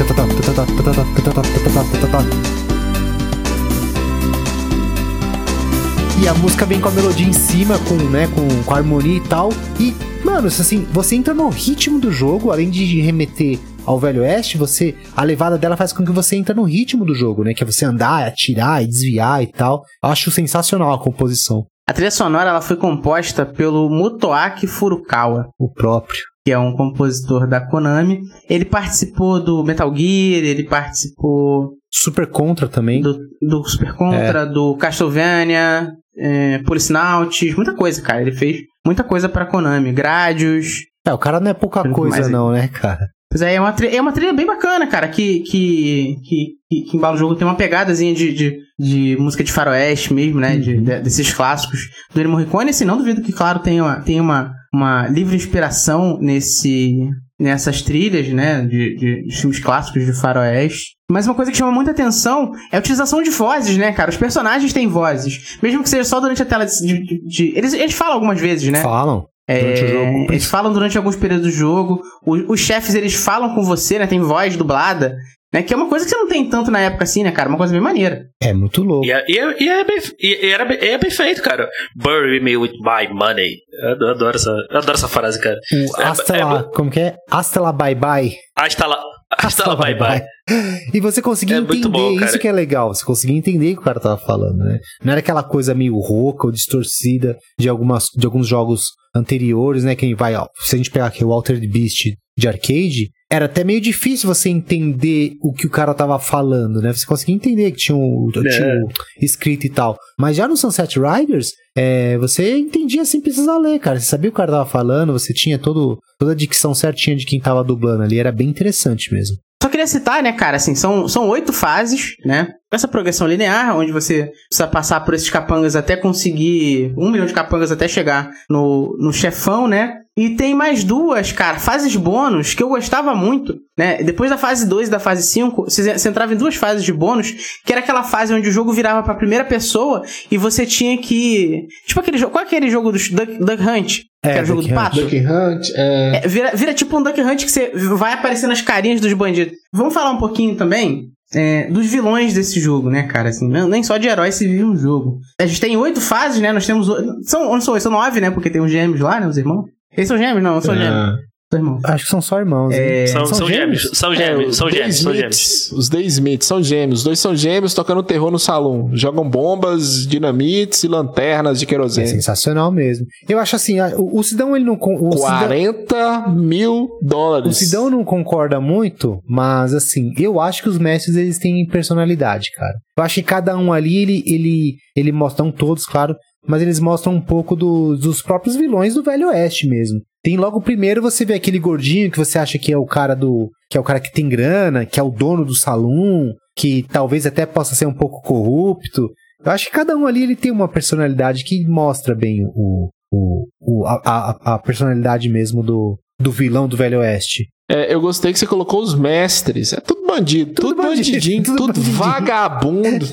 E a música vem com a melodia em cima, com, né, com, com a harmonia e tal. E, mano, assim, você entra no ritmo do jogo, além de remeter ao Velho Oeste, você. A levada dela faz com que você entre no ritmo do jogo, né? Que é você andar, atirar e desviar e tal. Eu acho sensacional a composição. A trilha sonora ela foi composta pelo Motoaki Furukawa, O próprio. que é um compositor da Konami. Ele participou do Metal Gear, ele participou Super Contra também. do, do Super Contra, do Castlevania, é, Policenauts, muita coisa, cara. Ele fez muita coisa pra Konami. Gradius. É, o cara não é pouca coisa, mais não, né, cara? Pois é, é uma, trilha, é uma trilha bem bacana, cara, que, que, que, que, embala o jogo. Tem uma pegadazinha de, de, de música de faroeste mesmo, né? De, de- desses clássicos do Ennio Morricone. Assim, não duvido que, claro, tenha uma, tenha uma, uma livre inspiração nesse, nessas trilhas, né? De, de, de filmes clássicos de faroeste. Mas uma coisa que chama muita atenção é a utilização de vozes, né, cara? Os personagens têm vozes. Mesmo que seja só durante a tela de... de- eles, eles falam algumas vezes, né? Falam. Jogo. É, eles falam durante alguns períodos do jogo. O- os chefes, eles falam com você, né? Tem voz dublada. Né? Que é uma coisa que você não tem tanto na época assim, né, cara? Uma coisa bem maneira. É muito louco. E é, e é, e é bem, e era é bem feito, cara. Bury me with my money. Eu adoro essa, eu adoro essa frase, cara. O É- Hasta é lá, como que é? Hasta lá bye bye. Hasta lá, hasta lá, bye bye. E você conseguia É muito entender, bom, isso que é legal, você conseguia entender o que o cara tava falando, né? Não era aquela coisa meio rouca ou distorcida de, algumas, de alguns jogos anteriores, né? Quem vai, ó, se a gente pegar aqui o Altered Beast de arcade, era até meio difícil você entender o que o cara tava falando, né? Você conseguia entender que tinha o, É. tinha o escrito e tal. Mas já no Sunset Riders, é, você entendia sem precisar ler, cara. Você sabia o que o cara tava falando, você tinha todo, toda a dicção certinha de quem tava dublando ali. Era bem interessante mesmo. Só queria citar, né, cara, assim, são, são oito fases, né? Essa progressão linear, onde você precisa passar por esses capangas até conseguir um milhão de capangas até chegar no, no chefão, né? E tem mais duas, cara, fases bônus que eu gostava muito, né? Depois da fase 2 e da fase 5, você, você entrava em duas fases de bônus, que era aquela fase onde o jogo virava pra primeira pessoa e você tinha que. Tipo aquele jogo. Qual é aquele jogo do Duck, Duck Hunt? que era o jogo Duck do Hunt. pato? Duck Hunt, é... É, vira, vira tipo um Duck Hunt que você vai aparecendo as carinhas dos bandidos. Vamos falar um pouquinho também é, dos vilões desse jogo, né, cara? Assim, não- nem só de heróis se vive um jogo. A gente tem oito fases, né? Nós temos. São, não são, são nove, né? Porque tem os gêmeos lá, né? Os irmãos. Eles são gêmeos? Não, não são gêmeos. é. São irmãos. Acho que são só irmãos. hein? É, São, são gêmeos, são É, gêmeos, os são gêmeos, são gêmeos. Os The Smiths são gêmeos. Os dois são gêmeos tocando terror no salão. Jogam bombas, dinamites e lanternas de É querosene. sensacional mesmo. Eu acho assim, o, o Sidão ele não o Sidão, 40 mil dólares. o Sidão não concorda muito, mas assim, eu acho que os mestres eles têm personalidade, cara. Eu acho que cada um ali ele ele ele mostra não todos, claro, mas eles mostram um pouco do- dos próprios vilões do Velho Oeste mesmo. Tem logo primeiro você vê aquele gordinho que você acha que é o cara do que é o cara que tem grana, que é o dono do salão, que talvez até possa ser um pouco corrupto. Eu acho que cada um ali ele tem uma personalidade que mostra bem o, o, o- a, a, a personalidade mesmo do, do vilão do Velho Oeste. É, eu gostei que você colocou os mestres. É tudo bandido, tudo, Tudo bandido, bandidinho, tudo tudo, bandidinho. vagabundo,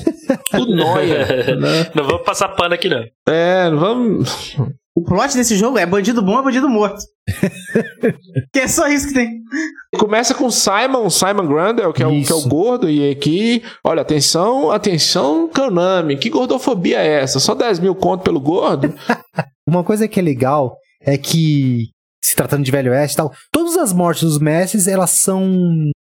tudo noia. né? Não vamos passar pano aqui, não. É, não vamos. O plot desse jogo é bandido bom é bandido morto. que é só isso que tem. Começa com Simon, Simon Grandel, que é, o, que é o gordo, e aqui, olha, atenção, atenção, Konami, que gordofobia é essa? Só 10 mil conto pelo gordo? Uma coisa que é legal é que, se tratando de Velho Oeste e tal, todas as mortes dos mestres, elas são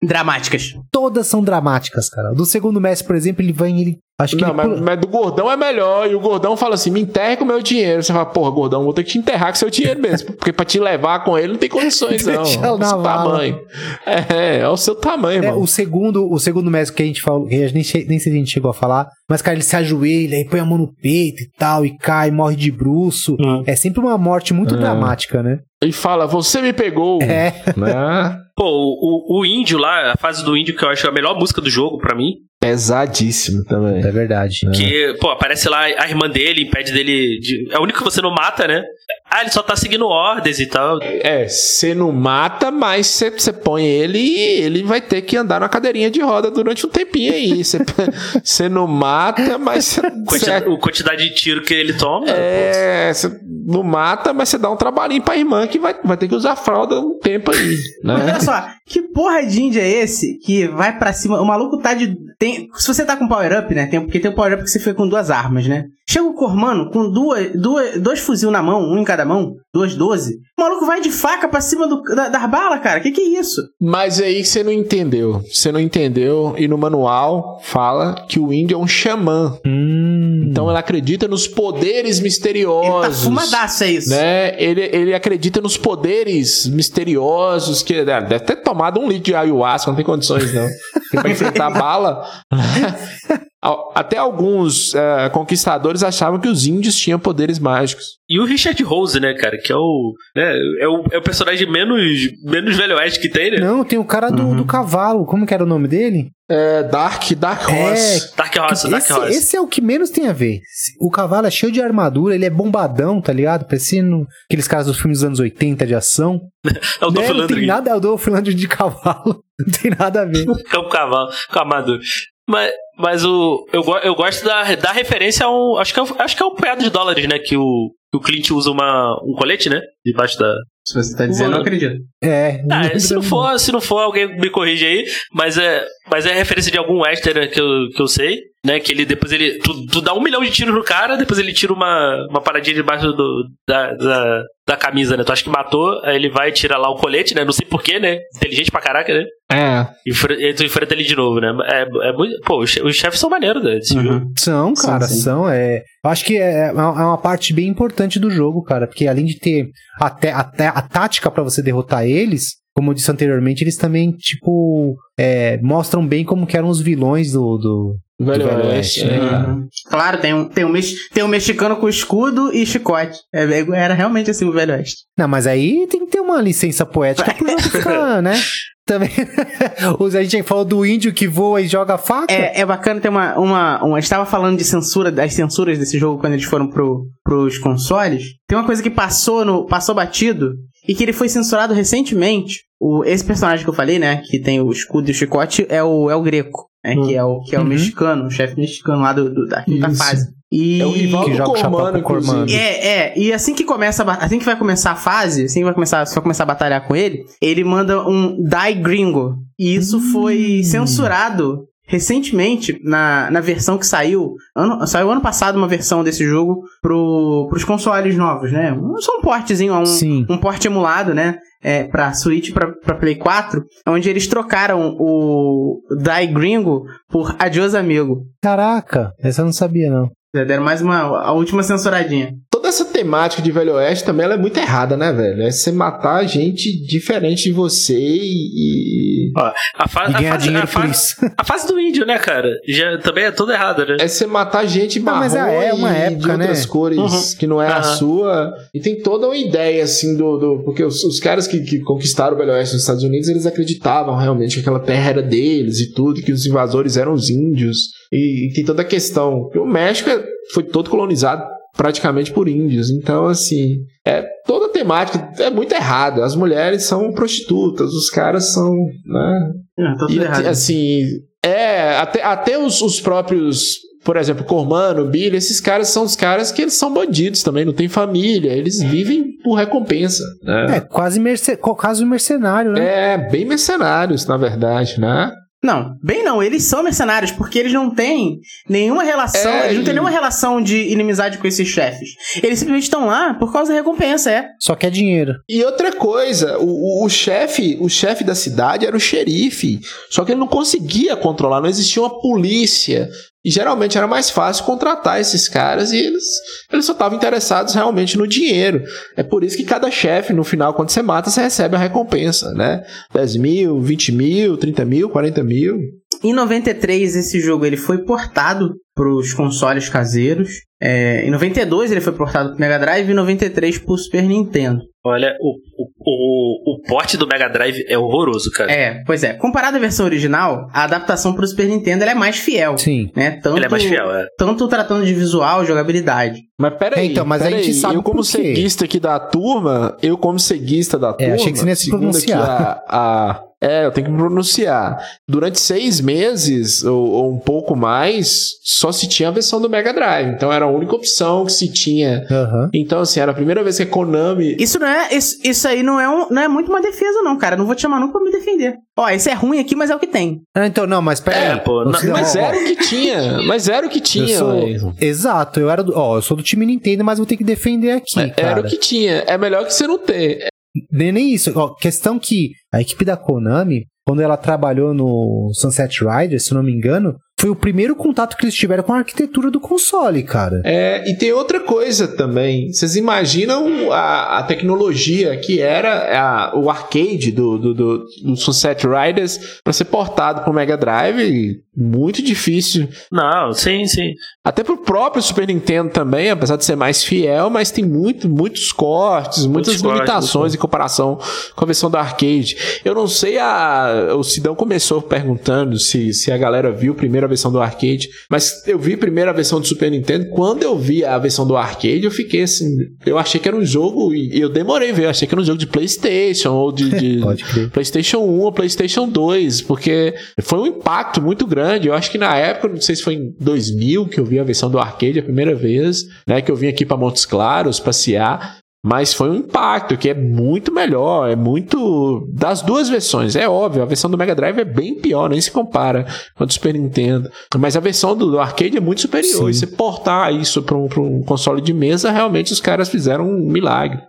Dramáticas. todas são dramáticas, cara. Do segundo mestre, por exemplo, ele vem, ele Acho que Não, mas, mas do gordão é melhor. E o gordão fala assim: me enterre com o meu dinheiro. Você fala, porra, gordão, vou ter que te enterrar com seu dinheiro mesmo. Porque pra te levar com ele não tem condições, não. Deixa É o na seu vala. tamanho. É, é o seu tamanho, É, irmão. o segundo, o segundo mestre que a gente falou, que a gente nem, che- nem sei se a gente chegou a falar, mas cara, ele se ajoelha e põe a mão no peito e tal, e cai, morre de bruço. Hum. É sempre uma morte muito É. dramática, né? E fala, você me pegou. É. Né? Pô, o, o, o índio lá, a fase do índio, que eu acho a melhor música do jogo pra mim. Pesadíssimo também. É verdade. Que, pô, aparece lá a irmã dele, impede dele de. É o único que você não mata, né? Ah, ele só tá seguindo ordens e tal. É, você não mata, mas você- põe ele e ele vai ter que andar na cadeirinha de roda durante um tempinho aí. Você- não mata, mas você. Quantidade, a quantidade de tiro que ele toma. É, você não mata, mas você dá um trabalhinho pra irmã que vai, vai ter que usar fralda um tempo aí, Mas né? olha só, que porra de índia é esse que vai pra cima? O maluco tá de. Tem, se você tá com power up, né? Tem, porque tem power up que você fica com duas armas, né? Chega o Cormano com duas, duas, dois fuzil na mão, um em cada mão, duas 12. O maluco vai de faca pra cima do, da, das balas, cara. Que que é isso? Mas aí você não entendeu. Você não entendeu, e no manual fala que o índio é um xamã. Hum. Então ele acredita nos poderes Ele tá misteriosos. fumadaço, é isso. né? Ele, ele acredita nos poderes misteriosos que né, deve ter tomado um litro de ayahuasca, não tem condições não. Pra enfrentar bala. Até alguns eh, conquistadores achavam que os índios tinham poderes mágicos. E o Richard Rose, né, cara? Que é o. Né, é, o é o personagem menos, menos velho oeste que tem, né? Não, tem o cara do, Uhum. do cavalo. Como que era o nome dele? É, Dark, Dark É, Horse. Dark Horse, Dark esse, Horse. esse é o que menos tem a ver. O cavalo é cheio de armadura, ele é bombadão, tá ligado? Parecendo aqueles caras dos filmes dos anos 80 de ação. É o Dolph Né, não tem nada, é o Dolph Lundgren de cavalo. Não tem nada a ver. É um cavalo, com armadura. Mas, mas o, eu, eu gosto da, da referência a um. Acho que, é, acho que é um punhado de dólares, né? Que o, que o Clint usa uma, um colete, né? Debaixo da. Se você tá dizendo, eu acredito. É. Ah, se não for, se não for, alguém me corrige aí. Mas é, mas é referência de algum western que eu, que eu sei, né? Que ele depois ele. Tu, tu dá um milhão de tiros no cara, depois ele tira uma, uma paradinha debaixo do, da, da, da camisa, né? Tu acha que matou, aí ele vai tirar lá o colete, né? Não sei porquê, né? Inteligente pra caraca, né? É. E e tu enfrenta ele de novo, né? É, é muito. Pô, os che- os chefes são maneiros né. Uhum. São, São, cara, sim. são. É, eu acho que é, é uma é uma parte bem importante do jogo, cara, porque além de ter até, até a tática pra você derrotar eles, como eu disse anteriormente, eles também, tipo, é, mostram bem como que eram os vilões do. do Velho Velho Oeste. Oeste, né, é. Uhum. Claro, tem um, tem, um mex, tem um mexicano com escudo e chicote. É, é- era realmente assim o Velho Oeste. Não, mas aí tem que ter uma licença poética pro ficar, né? Também. Os- a gente falou do índio que voa e joga faca. É, é bacana ter uma, uma, uma. A gente tava falando de censura, das censuras desse jogo quando eles foram pro, pros consoles. Tem uma coisa que passou no. passou batido e que ele foi censurado recentemente. O, esse personagem que eu falei, né? Que tem o escudo e o chicote, é o, é o Greco. Né, que é o, que é o Uhum. mexicano, o chefe mexicano lá do, do- da quinta Isso. fase. E... É o rival Que do joga Cormano, Cormano. É, é, e assim que começa assim que vai começar a fase, assim que vai começar, vai começar a batalhar com ele, ele manda um Die Gringo. E isso foi censurado recentemente na, na versão que saiu. Ano, saiu ano passado uma versão desse jogo pro, pros consoles novos, né? Um, só um portezinho, um, Sim. um porte emulado, né? É, pra Switch pra, pra Play 4, onde eles trocaram o Die Gringo por Adios Amigo. Caraca, essa eu não sabia, não. Deram mais uma, a última censuradinha. Toda essa temática de Velho Oeste também ela é muito errada, né, velho? É você matar gente diferente de você e. Ó, a, fa E a ganhar fase, dinheiro a, por fase, isso. a fase do índio, né, cara? Já, também é toda errada, né? É você matar gente Não, marrom mas é- é uma e época, de outras né? cores Uhum. que não é a Aham. sua. E tem toda uma ideia, assim, do. do- porque os, os caras que, que conquistaram o Velho Oeste nos Estados Unidos, eles acreditavam realmente que aquela terra era deles e tudo, que os invasores eram os índios. E, e tem toda a questão. que O México é- foi todo colonizado praticamente por índios. Então, assim, é toda a temática é muito errada. As mulheres são prostitutas, os caras são, né, Ah, tá tudo e, errado. assim, é, até, até os, os próprios, por exemplo, Cormano, Billy, esses caras são os caras que eles são bandidos também, não tem família, eles vivem por recompensa, É, né? quase merce... quase um mercenário, né? É, bem mercenários, na verdade, né? Não, bem não, eles são mercenários, porque eles não têm nenhuma relação, É, eles não têm nenhuma relação de inimizade com esses chefes. Eles simplesmente estão lá por causa da recompensa, é. Só que é dinheiro. E outra coisa, o, o, o chefe, o chefe da cidade era o xerife, só que ele não conseguia controlar, não existia uma polícia E geralmente era mais fácil contratar esses caras e eles, eles só estavam interessados realmente no dinheiro. É por isso que cada chefe, no final, quando você mata, você recebe a recompensa, né? 10 mil, 20 mil, 30 mil, 40 mil. Em 93, esse jogo ele foi portado para os consoles caseiros. É, em 92 ele foi portado para Mega Drive e em 93 para o Super Nintendo. Olha, o, o, o, o porte do Mega Drive é horroroso, cara. É, pois é. Comparado à versão original, a adaptação para o Super Nintendo ela é mais fiel. Sim. Né? Tanto, Ele é mais fiel, é. Tanto tratando de visual, jogabilidade. Mas peraí, É, então, mas a gente sabe eu como por quê. ceguista aqui da turma, eu como ceguista da turma, achei que você ia se pronunciar. a, a- é, eu tenho que me pronunciar. Durante seis meses, ou, ou um pouco mais, só se tinha a versão do Mega Drive. Então era a única opção que se tinha. Aham. Então, assim, era a primeira vez que a Konami. Isso não é. Isso, isso aí não é, um, não é muito uma defesa, não, cara. Não vou te chamar nunca pra me defender. Ó, isso é ruim aqui, mas é o que tem. Ah, então, não, mas pera É, aí. pô, não- Mas era o que tinha. Mas era o que eu tinha, sou- Wellington. Exato, eu era do, ó, eu sou do time Nintendo, mas vou ter que defender aqui, Era cara. o que tinha. É melhor que você não ter. Nem, nem isso. Ó, questão que a equipe da Konami, quando ela trabalhou no Sunset Riders, se eu não me engano, foi o primeiro contato que eles tiveram com a arquitetura do console, cara. É, e tem outra coisa também. Vocês imaginam a, a tecnologia que era a- o arcade do, do, do, do Sunset Riders para ser portado para o Mega Drive? Muito difícil. Não, sim, sim. Até pro próprio Super Nintendo também, apesar de ser mais fiel, mas tem muito, muitos cortes, muitas limitações em comparação com a versão do arcade. Eu não sei, a, o Sidão começou perguntando se, se a galera viu primeiro a versão do arcade, mas eu vi primeiro a versão do Super Nintendo. Quando eu vi a versão do arcade, eu fiquei assim. Eu achei que era um jogo, e eu demorei a ver, eu achei que era um jogo de PlayStation ou de. de. PlayStation 1 ou PlayStation 2, porque foi um impacto muito grande. Eu acho que na época, não sei se foi em 2000 que eu vi a versão do arcade a primeira vez, né, que eu vim aqui para Montes Claros passear, mas foi um impacto que é muito melhor, é muito das duas versões. É óbvio, a versão do Mega Drive é bem pior, nem se compara com a do Super Nintendo, mas a versão do, arcade é muito superior. Sim. E se portar isso para um, um console de mesa, realmente os caras fizeram um milagre.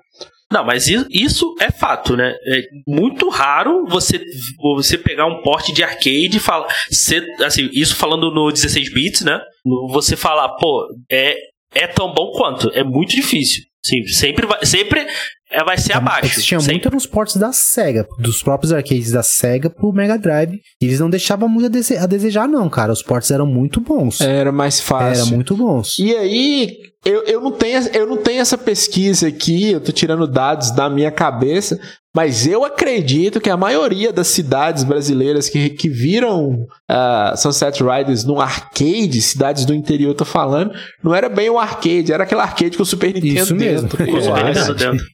Não, mas isso é fato, né? É muito raro você, você pegar um porte de arcade e falar. Ser, assim, isso falando no 16 bits, né? Você falar, pô, é, é tão bom quanto. É muito difícil. Sim, sempre vai, sempre é, vai ser abaixo. tinha sempre. muito nos ports da SEGA, dos próprios arcades da SEGA pro Mega Drive. E eles não deixavam muito a, dese- a desejar, não, cara. Os ports eram muito bons. Era mais fácil. Era muito bons. E aí, eu, eu, não tenho, eu não tenho essa pesquisa aqui, eu tô tirando dados da minha cabeça, mas eu acredito que a maioria das cidades brasileiras que, que viram ah, Sunset Riders no arcade, cidades do interior, eu tô falando, não era bem um arcade, era aquele arcade com o Super Nintendo Isso mesmo. dentro. Com o Super. Nintendo dentro.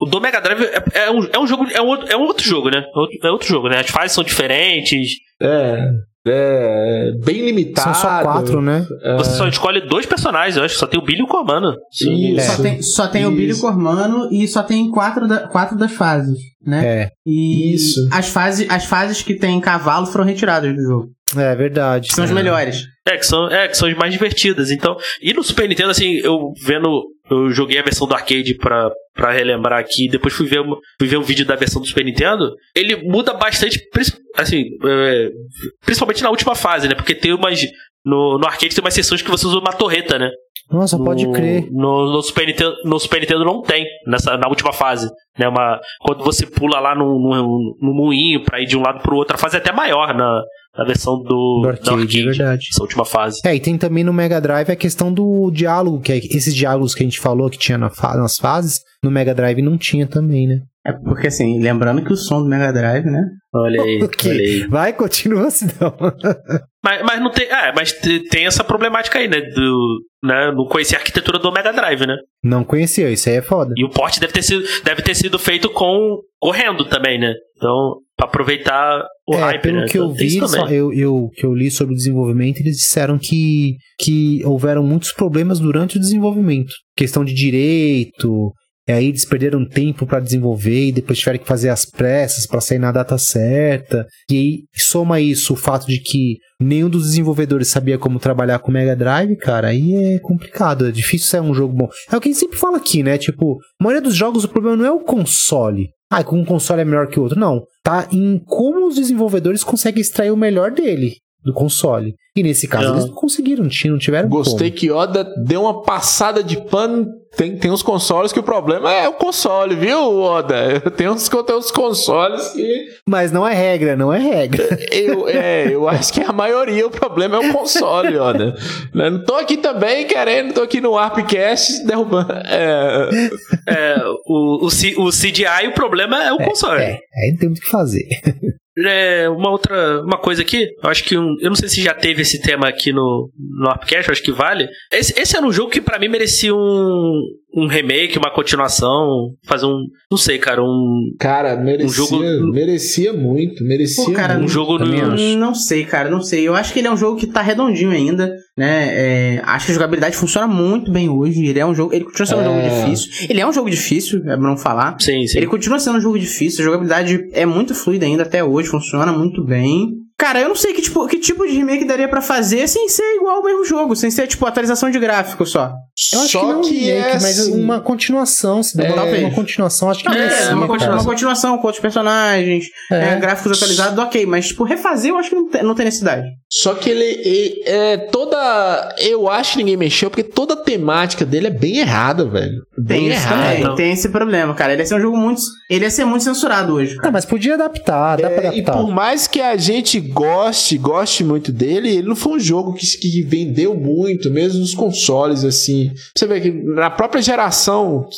O do Mega Drive é, é um, é um jogo, é um, outro, é um outro jogo, né? É outro, é outro jogo, né? As fases são diferentes. É, é, bem limitado. São só quatro, né? Você só escolhe dois personagens, eu acho. Só tem o Billy e o Comando. Isso. Só tem, só tem o Billy Isso. Cormano e só tem quatro, da- quatro das fases, né? É, E Isso. As, fases, as fases que tem cavalo foram retiradas do jogo. é verdade. São as É. melhores. É, que são, é, que são as mais divertidas. Então, e no Super Nintendo, assim, eu vendo. Eu joguei a versão do arcade pra, pra relembrar aqui, depois fui ver, fui ver um vídeo da versão do Super Nintendo. Ele muda bastante, assim, é, principalmente na última fase, né? Porque tem umas. No, no arcade tem umas sessões que você usa uma torreta, né? Nossa, pode no, crer. No, no Super Nintendo, no Super Nintendo não tem, nessa, na última fase. Né, uma, quando você pula lá no, no, no moinho pra ir de um lado pro outro, a fase é até maior na, na versão do, Do arcade, é verdade. Essa última fase. É, e tem também no Mega Drive a questão do diálogo, que é esses diálogos que a gente falou que tinha na fa- nas fases, no Mega Drive não tinha também, né? É porque, assim, lembrando que o som do Mega Drive, né? Olha aí, Ok. olha aí. Vai, continua se não. Mas, mas não tem. É, mas te- tem essa problemática aí, né? Do, né? Não conhecer a arquitetura do Mega Drive, né? Não conhecia, isso aí é foda. E o porte deve ter sido, deve ter sido feito com correndo também, né? Então, aproveitar o é, hype, pelo né? que eu vi, só- eu, eu, que eu li sobre o desenvolvimento, eles disseram que, que houveram muitos problemas durante o desenvolvimento. Questão de direito, e aí eles perderam tempo pra desenvolver e depois tiveram que fazer as pressas pra sair na data certa. E aí soma isso o fato de que nenhum dos desenvolvedores sabia como trabalhar com o Mega Drive, cara, aí é complicado, é difícil ser um jogo bom. É o que a gente sempre fala aqui, né? Tipo, a maioria dos jogos o problema não é o console. Ah, que um console é melhor que o outro. Não. Tá em como os desenvolvedores conseguem extrair o melhor dele. Do console. E nesse caso Não. eles não conseguiram, não tiveram Gostei como. que Oda deu uma passada de pano. Tem, tem uns consoles que o problema é o console, viu, Oda? Tem uns, tem uns consoles que Mas não é regra, não é regra. eu, é, eu acho que a maioria o problema é o console, Oda. Eu Não tô aqui também querendo, tô aqui no Arpcast derrubando. É, É, o, o, o CGI, o problema é o console. É, aí não tem muito o que fazer. É, uma outra uma coisa aqui, eu acho que um, eu não sei se já teve esse tema aqui no, no Upcast, eu acho que vale. Esse, esse era um jogo que pra mim merecia um, um remake, uma continuação, fazer um, não sei, cara, um, cara, merecia, Um jogo- merecia muito, merecia Pô, cara, um muito. jogo no. Não sei, cara, não sei. Eu acho que ele é um jogo que tá redondinho ainda, né? É, acho que a jogabilidade funciona muito bem hoje. Ele é um jogo. Ele continua sendo um jogo É. difícil. Ele é um jogo difícil, é pra não falar. Sim, sim. Ele continua sendo um jogo difícil, a jogabilidade é muito fluida ainda até hoje, funciona muito bem. Cara, eu não sei que tipo, que tipo de remake daria pra fazer sem ser igual ao mesmo jogo, sem ser tipo atualização de gráfico só. Eu acho Só que não um que remake, é mas assim- uma continuação. Se demorar É. uma continuação, acho que É, merecia, uma, cara. continu- uma continuação com outros personagens, É. é, gráficos atualizados, ok, mas tipo, refazer eu acho que não tem, não tem necessidade. Só que ele, ele- é toda. Eu acho que ninguém mexeu, porque toda a temática dele é bem errada, velho. Bem Tem errada. também, não. tem esse problema, cara. Ele ia ser um jogo muito. Ele ia ser muito censurado hoje. Ah, Cara. mas podia adaptar, dá pra É, e adaptar. por mais que a gente goste, goste muito dele, ele não foi um jogo que, que vendeu muito, mesmo nos consoles, assim. Você vê que na própria geração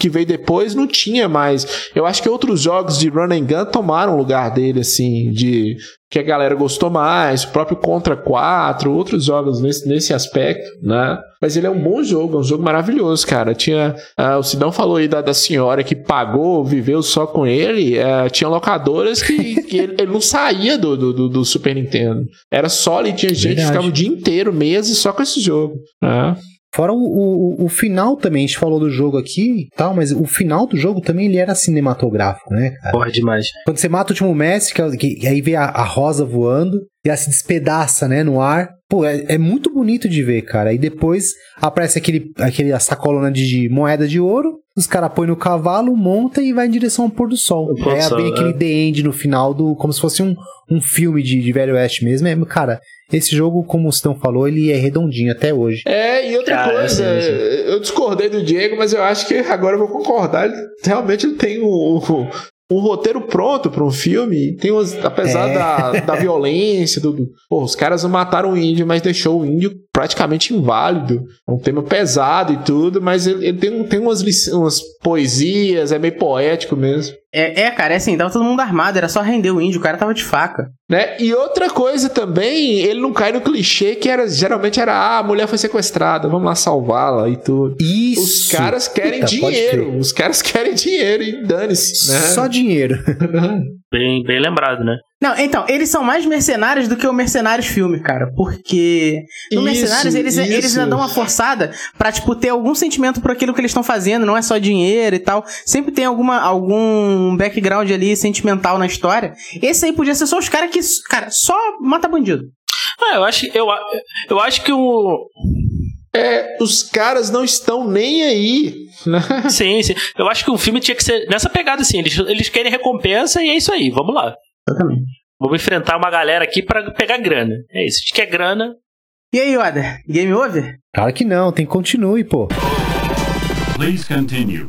que veio depois não tinha mais. Eu acho que outros jogos de run and gun tomaram o lugar dele, assim, de que a galera gostou mais, o próprio Contra 4, outros jogos nesse, nesse aspecto, né? Mas ele é um bom jogo, é um jogo maravilhoso, cara. Tinha. ah, o Sidão falou aí da, da senhora que pagou, viveu só com ele. ah, tinha locadoras que, que ele, ele não saía do, do, do- Super Nintendo. Era só ali, tinha gente que Verdade. ficava o dia inteiro, meses, só com esse jogo. né? Fora o, o, o final também, a gente falou do jogo aqui e tal, mas o final do jogo também ele era cinematográfico, né, cara? Porra, demais. Quando você mata o último mestre, que, é que- aí vê a, a rosa voando e ela se despedaça, né, no ar. Pô, é, é muito bonito de ver, cara. E depois aparece aquele, aquele sacolona de, de moeda de ouro, os caras põem no cavalo, monta e vai em direção ao pôr do sol. Aí sol, vem aquele é. The End no final, do como se fosse um, um filme de, de Velho Oeste mesmo. É, cara, esse jogo, como o Stão falou, ele é redondinho até hoje. É, e outra Cara, coisa, sim. eu discordei do Diego, mas eu acho que agora eu vou concordar. Ele, realmente ele tem um, um, um roteiro pronto para um filme. Tem umas, apesar É. da, da violência, do, do- pô, os caras mataram o índio, mas deixou o índio praticamente inválido. É um tema pesado e tudo, mas ele, ele tem, um- tem umas, umas poesias, é meio poético mesmo. É, é, cara, é assim, tava todo mundo armado, era só render o índio, o cara tava de faca. Né? E outra coisa também, ele não cai no clichê que era geralmente era ah, a mulher foi sequestrada, vamos lá salvá-la e tudo. Isso! Os caras querem pode dinheiro. Os caras querem dinheiro e dane-se. Né? Só dinheiro. Bem, bem lembrado, né? Não, então, eles são mais mercenários do que o Mercenários filme, cara. Porque no Isso, Mercenários eles, isso. eles ainda dão uma forçada pra, tipo, ter algum sentimento por aquilo que eles estão fazendo, não é só dinheiro e tal. Sempre tem alguma, algum background ali sentimental na história. Esse aí podia ser só os caras que, cara, só mata bandido. Ah, eu acho, eu, eu acho que o. É, os caras não estão nem aí. né? Sim, sim. Eu acho que o filme tinha que ser nessa pegada, assim. Eles, eles querem recompensa e é isso aí, vamos lá. Exatamente. Vamos enfrentar uma galera aqui pra pegar grana. É isso. A gente quer grana. E aí, Yoda? Game over? Claro que não, tem que continue, pô. Please continue.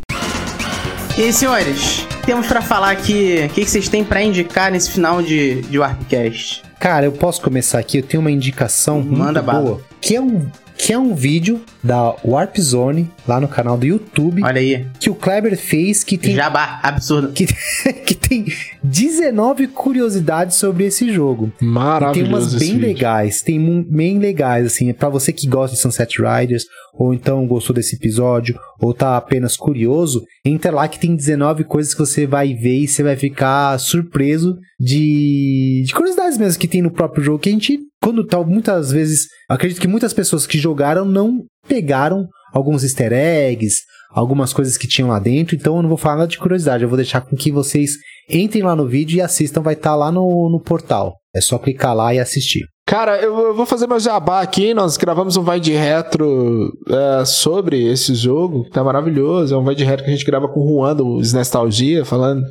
E aí, senhores? Temos pra falar aqui o que, que vocês têm pra indicar nesse final de, de Warpcast. Cara, eu posso começar aqui, eu tenho uma indicação Manda muito bala. boa, que é um que é um vídeo da Warp Zone lá no canal do YouTube Olha aí. que o Kleber fez que tem Jabá, absurdo. que, que tem 19 curiosidades sobre esse jogo. E tem Maravilhoso. umas esse bem vídeo. legais, tem bem legais, assim, pra você que gosta de Sunset Riders, ou então gostou desse episódio, ou tá apenas curioso, entra lá que tem 19 coisas que você vai ver e você vai ficar surpreso de, de curiosidades mesmo que tem no próprio jogo, que a gente, quando tá, muitas vezes, acredito que muitas pessoas que jogaram não pegaram alguns easter eggs, algumas coisas que tinham lá dentro, então eu não vou falar nada de curiosidade, eu vou deixar com que vocês entrem lá no vídeo e assistam, vai estar lá no, no portal. É só clicar lá e assistir. Cara, eu, eu vou fazer meu jabá aqui. Nós gravamos um Vai de Retro é, sobre esse jogo, que tá maravilhoso. É um Vai de Retro que a gente grava com o Juan do Nostalgia, falando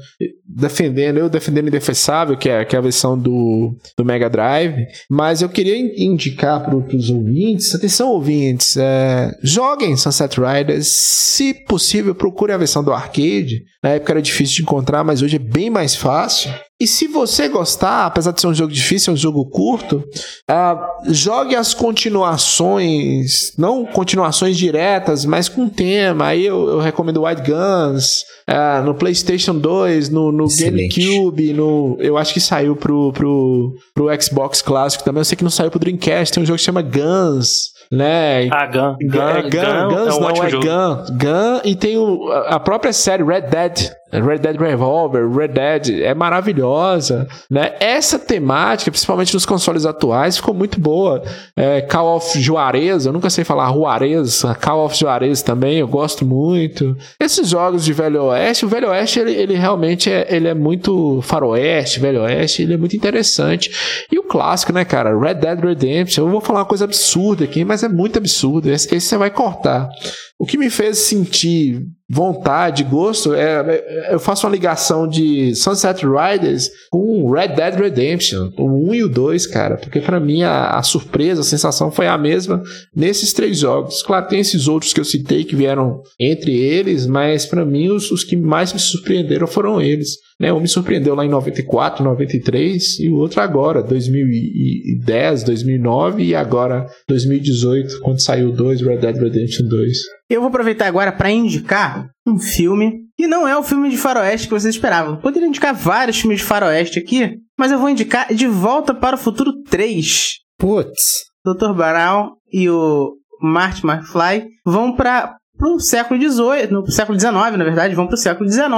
defendendo, eu defendendo Indefensável, que é, que é a versão do, do Mega Drive, mas eu queria in- indicar para os ouvintes, atenção ouvintes, é, joguem Sunset Riders, se possível procure a versão do arcade, na época era difícil de encontrar, mas hoje é bem mais fácil. E se você gostar, apesar de ser um jogo difícil, é um jogo curto, ah, jogue as continuações, não continuações diretas, mas com tema. Aí eu, eu recomendo White Guns, ah, no PlayStation 2, no, no. GameCube, no, eu acho que saiu pro, pro, pro Xbox clássico também. Eu sei que não saiu pro Dreamcast, tem um jogo que chama Guns, né? Ah, Gun. Gun, é Gun, Guns é um não, ótimo é jogo. Gun. Gun e tem o- a própria série Red Dead. Red Dead Revolver, Red Dead é maravilhosa, né? Essa temática, principalmente nos consoles atuais, ficou muito boa. É, Call of Juarez, eu nunca sei falar Juarez, Call of Juarez também, eu gosto muito. Esses jogos de Velho Oeste, o Velho Oeste, ele, ele realmente é, ele é muito faroeste, Velho Oeste, ele é muito interessante. E o clássico, né, cara? Red Dead Redemption, eu vou falar uma coisa absurda aqui, mas é muito absurdo. Esse, esse você vai cortar. O que me fez sentir vontade, gosto, é, é- eu faço uma ligação de Sunset Riders com Red Dead Redemption, o 1 e o 2, cara, porque pra mim a, a surpresa, a sensação foi a mesma nesses três jogos. Claro, tem esses outros que eu citei que vieram entre eles, mas pra mim os, os que mais me surpreenderam foram eles. Né? Um me surpreendeu lá em 94, 93 e o outro agora, 2010, 2009 e agora 2018, quando saiu o 2, Red Dead Redemption 2. Eu vou aproveitar agora pra indicar um filme que não é o filme de faroeste que vocês esperavam. Poderia indicar vários filmes de faroeste aqui, mas eu vou indicar De Volta para o Futuro 3. Putz. Dr. Brown e o Marty McFly vão para pro século XVIII, no século XIX, na verdade, vão pro século XIX,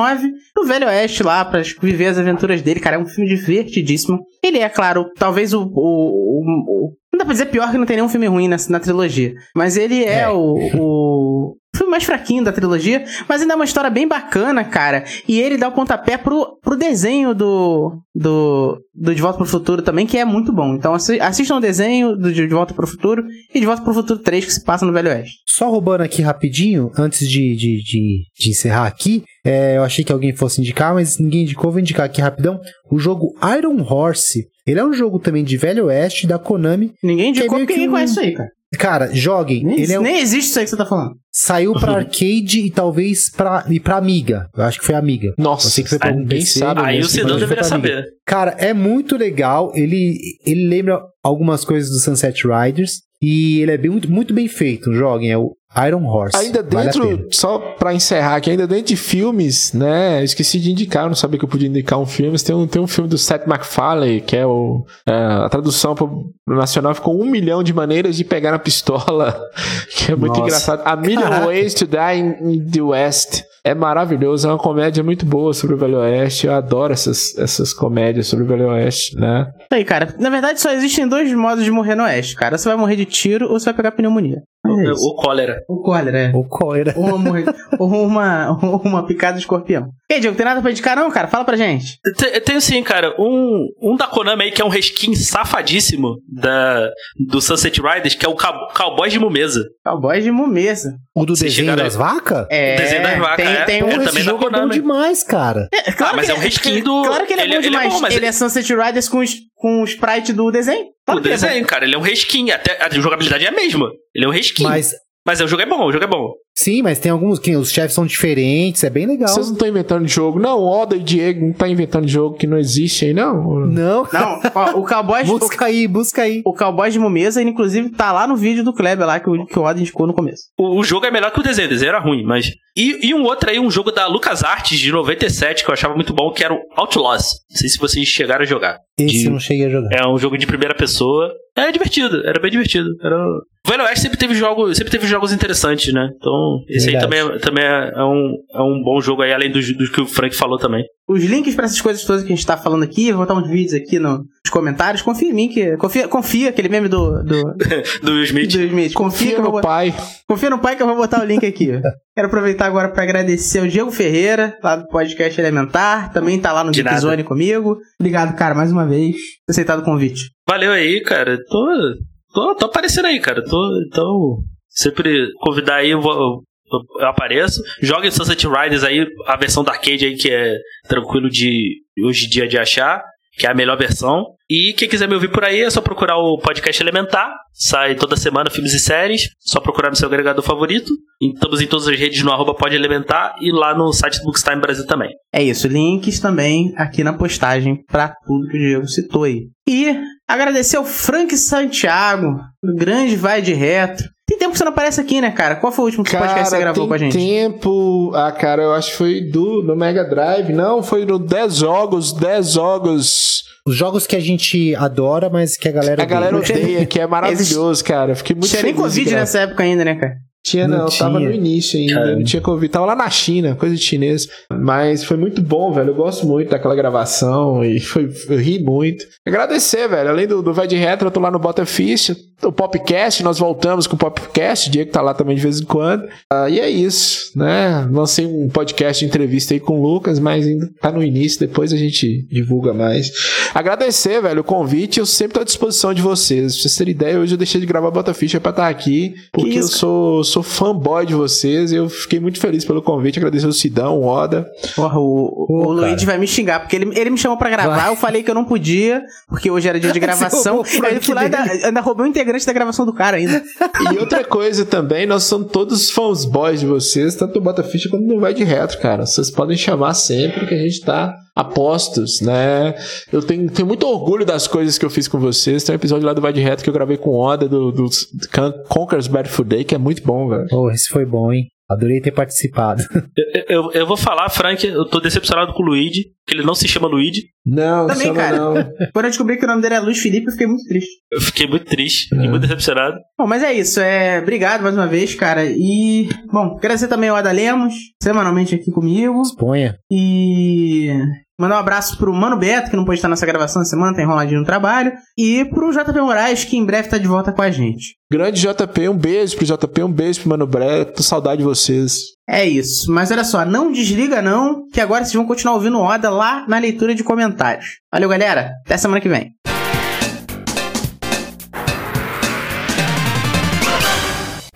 pro Velho Oeste lá, pra viver as aventuras dele. Cara, é um filme divertidíssimo. Ele é, claro, talvez o. o, o- o- dá pra dizer pior que não tem nenhum filme ruim na, na trilogia. Mas ele é, É. o. o filme mais fraquinho da trilogia, mas ainda é uma história bem bacana, cara. E ele dá o pontapé pro, pro desenho do, do, do De Volta pro Futuro também, que é muito bom. Então assi- assistam o desenho do De Volta pro Futuro e De Volta pro Futuro 3, que se passa no Velho Oeste. Só roubando aqui rapidinho, antes de, de, de, de encerrar aqui, é, eu achei que alguém fosse indicar, mas ninguém indicou, vou indicar aqui rapidão. O jogo Iron Horse. Ele é um jogo também de Velho Oeste, da Konami. Ninguém Que é indicou porque que ninguém um- conhece isso aí, cara. Cara, joguem. Nem, ele é um- nem existe isso aí que você tá falando. saiu pra arcade e talvez pra, e pra Amiga. Eu acho que foi Amiga. Nossa, Você que foi pra um PC, sabe Aí o mas deveria saber. Cara, é muito legal. Ele, ele lembra algumas coisas do Sunset Riders. E ele é bem, muito, muito bem feito. Joguem, é o Iron Horse. Ainda Vale a dentro, só pra encerrar aqui, ainda dentro de filmes, né? eu Esqueci de indicar, eu não sabia que eu podia indicar um filme. mas Tem um, tem um filme do Seth MacFarlane, que é o. é, a tradução pro pro nacional ficou um milhão de maneiras de pegar na pistola. Que é muito Nossa. engraçado. A Million Caraca. Ways to Die in, in the West. É maravilhoso, é uma comédia muito boa sobre o Velho Oeste. Eu adoro essas, essas comédias sobre o Velho Oeste, né? Aí, cara. Na verdade, só existem dois modos de morrer no Oeste, cara. Você vai morrer de tiro ou você vai pegar pneumonia. É isso. O cólera. O cólera, é. Ou qual era? Ou uma, ou uma, ou uma picada de escorpião. E aí, Diego, tem nada pra indicar não, cara? Fala pra gente. Te- Tenho sim, cara. Um, um da Konami aí que é um reskin safadíssimo da, do Sunset Riders, que é o Cow- Cowboy de Mumesa. Cowboys de Mumesa. O do Vocês desenho chegaram das vacas? É, O desenho das vacas, tem, é. tem um... É também da jogo é bom demais, cara. É, claro Ah, mas que é um reskin do- Claro que ele é ele- bom ele é demais. bom, mas ele ele- é Sunset Riders com, os, com o sprite do desenho. Claro o que ele é desenho, cara, ele é um reskin. Até a jogabilidade é a mesma. Ele é um reskin. Mas, Mas, o jogo é bom, o jogo é bom. Sim, mas tem alguns que os chefes são diferentes, é bem legal. Vocês não estão inventando jogo. Não, o Oda e Diego não tá inventando jogo que não existe aí, não. Não, Não, ó, o Cowboys... o, busca aí, busca aí. o Cowboys de Mumesa, ele, inclusive, tá lá no vídeo do Kleber lá, que o, que o Oda indicou no começo. O, o jogo é melhor que o desenho, o desenho era ruim, mas. E, e um outro aí, um jogo da LucasArts de 97, que eu achava muito bom, que era o Outlaws. Não sei se vocês chegaram a jogar. Esse De- eu não cheguei a jogar. É um jogo de primeira pessoa. É divertido, era bem divertido. Era... O Velho Oeste sempre teve jogos, sempre teve jogos interessantes, né? Então, esse aí Verdade. também, é- também é, é um, é um bom jogo aí, além do, do que o Frank falou também. Os links pra essas coisas todas que a gente tá falando aqui, vou botar uns vídeos aqui no- nos comentários. Confia em mim, que. Confia, confia aquele meme do. do, Do Will Smith. do Smith. Confia, Confia no botar. pai. Confia no pai que eu vou botar o link aqui. Quero aproveitar agora para agradecer ao Diego Ferreira, lá do podcast Elementar. Também tá lá no Geek. Zone comigo. Obrigado, cara, mais uma vez por aceitado o convite. Valeu aí, cara. Tô, tô, tô aparecendo aí, cara. Tô, então, sempre convidar aí, eu vou, eu, apareço. Joga em Sunset Riders aí, a versão da arcade aí que é tranquilo de hoje em dia de achar, que é a melhor versão. E quem quiser me ouvir por aí é só procurar o podcast Elementar. Sai toda semana filmes e séries. Só procurar no seu agregador favorito. Estamos em todas as redes no arroba Pode Elementar e lá no site do Bookstime Brasil também. É isso, links também aqui na postagem pra tudo que o Diego citou aí. E agradecer ao Frank Santiago, o grande vai de retro. Tem tempo que você não aparece aqui, né, cara? Qual foi o último podcast que você gravou com a gente? tempo... Ah, cara, eu acho que foi do, do Mega Drive. Não, foi no 10 jogos, 10 jogos... Os jogos que a gente adora, mas que a galera A galera odeia. odeia, que é maravilhoso, cara. Fiquei muito Tinha nem feliz de Covid gravar. nessa época ainda, né, cara? Tinha, não, Não tava tinha. no início ainda, não tinha Covid. Tava lá na China, coisa de chinês. Mas foi muito bom, velho. Eu gosto muito daquela gravação e foi, eu ri muito. Agradecer, velho. Além do, do Vai de Retro, eu tô lá no Botafish, o Popcast, nós voltamos com o Popcast. O Diego tá lá também de vez em quando. Ah, e é isso, né? Lancei um podcast de entrevista aí com o Lucas, mas ainda tá no início, depois a gente divulga mais. Agradecer, velho, o convite. Eu sempre tô à disposição de vocês. Pra vocês terem ideia, hoje eu deixei de gravar Botafish pra estar aqui, porque eu sou, sou fanboy de vocês. Eu fiquei muito feliz pelo convite. Agradecer o Sidão, o Oda. Porra, o, Pô, o Luigi vai me xingar, porque ele, ele me chamou pra gravar, Vai. eu falei que eu não podia, porque hoje era dia de gravação. roubou o Aí eu fui lá e ainda, ainda roubei um integrante da gravação do cara ainda. E outra coisa também, nós somos todos fãs boys de vocês, tanto no Botaficha quanto no Vai de Retro, cara. Vocês podem chamar sempre que a gente tá a postos, né? Eu tenho, tenho muito orgulho das coisas que eu fiz com vocês. Tem um episódio lá do Vai de Retro que eu gravei com o Oda do, do Con- Conquer's Bad Food Day, que é muito bom, velho. Oh, esse foi bom, hein? Adorei ter participado. Eu, eu, eu vou falar, Frank, eu tô decepcionado com o Luigi, que ele não se chama Luigi. Não, Também, chama cara. não. Quando eu descobri que o nome dele era Luiz Felipe, eu fiquei muito triste. Eu fiquei muito triste, fiquei muito decepcionado. Bom, mas é isso. É... Obrigado mais uma vez, cara. E, bom, agradecer também ao Ada Lemos, semanalmente aqui comigo. Exponha. E mandar um abraço pro Mano Beto, que não pôde estar nessa gravação essa semana, tá enroladinho no trabalho. E pro JP Moraes, que em breve tá de volta com a gente. Grande JP, um beijo pro JP, um beijo pro Mano. Tô saudade de vocês. É isso. Mas olha só, não desliga não, que agora vocês vão continuar ouvindo o Oda lá na leitura de comentários. Valeu, galera. Até semana que vem.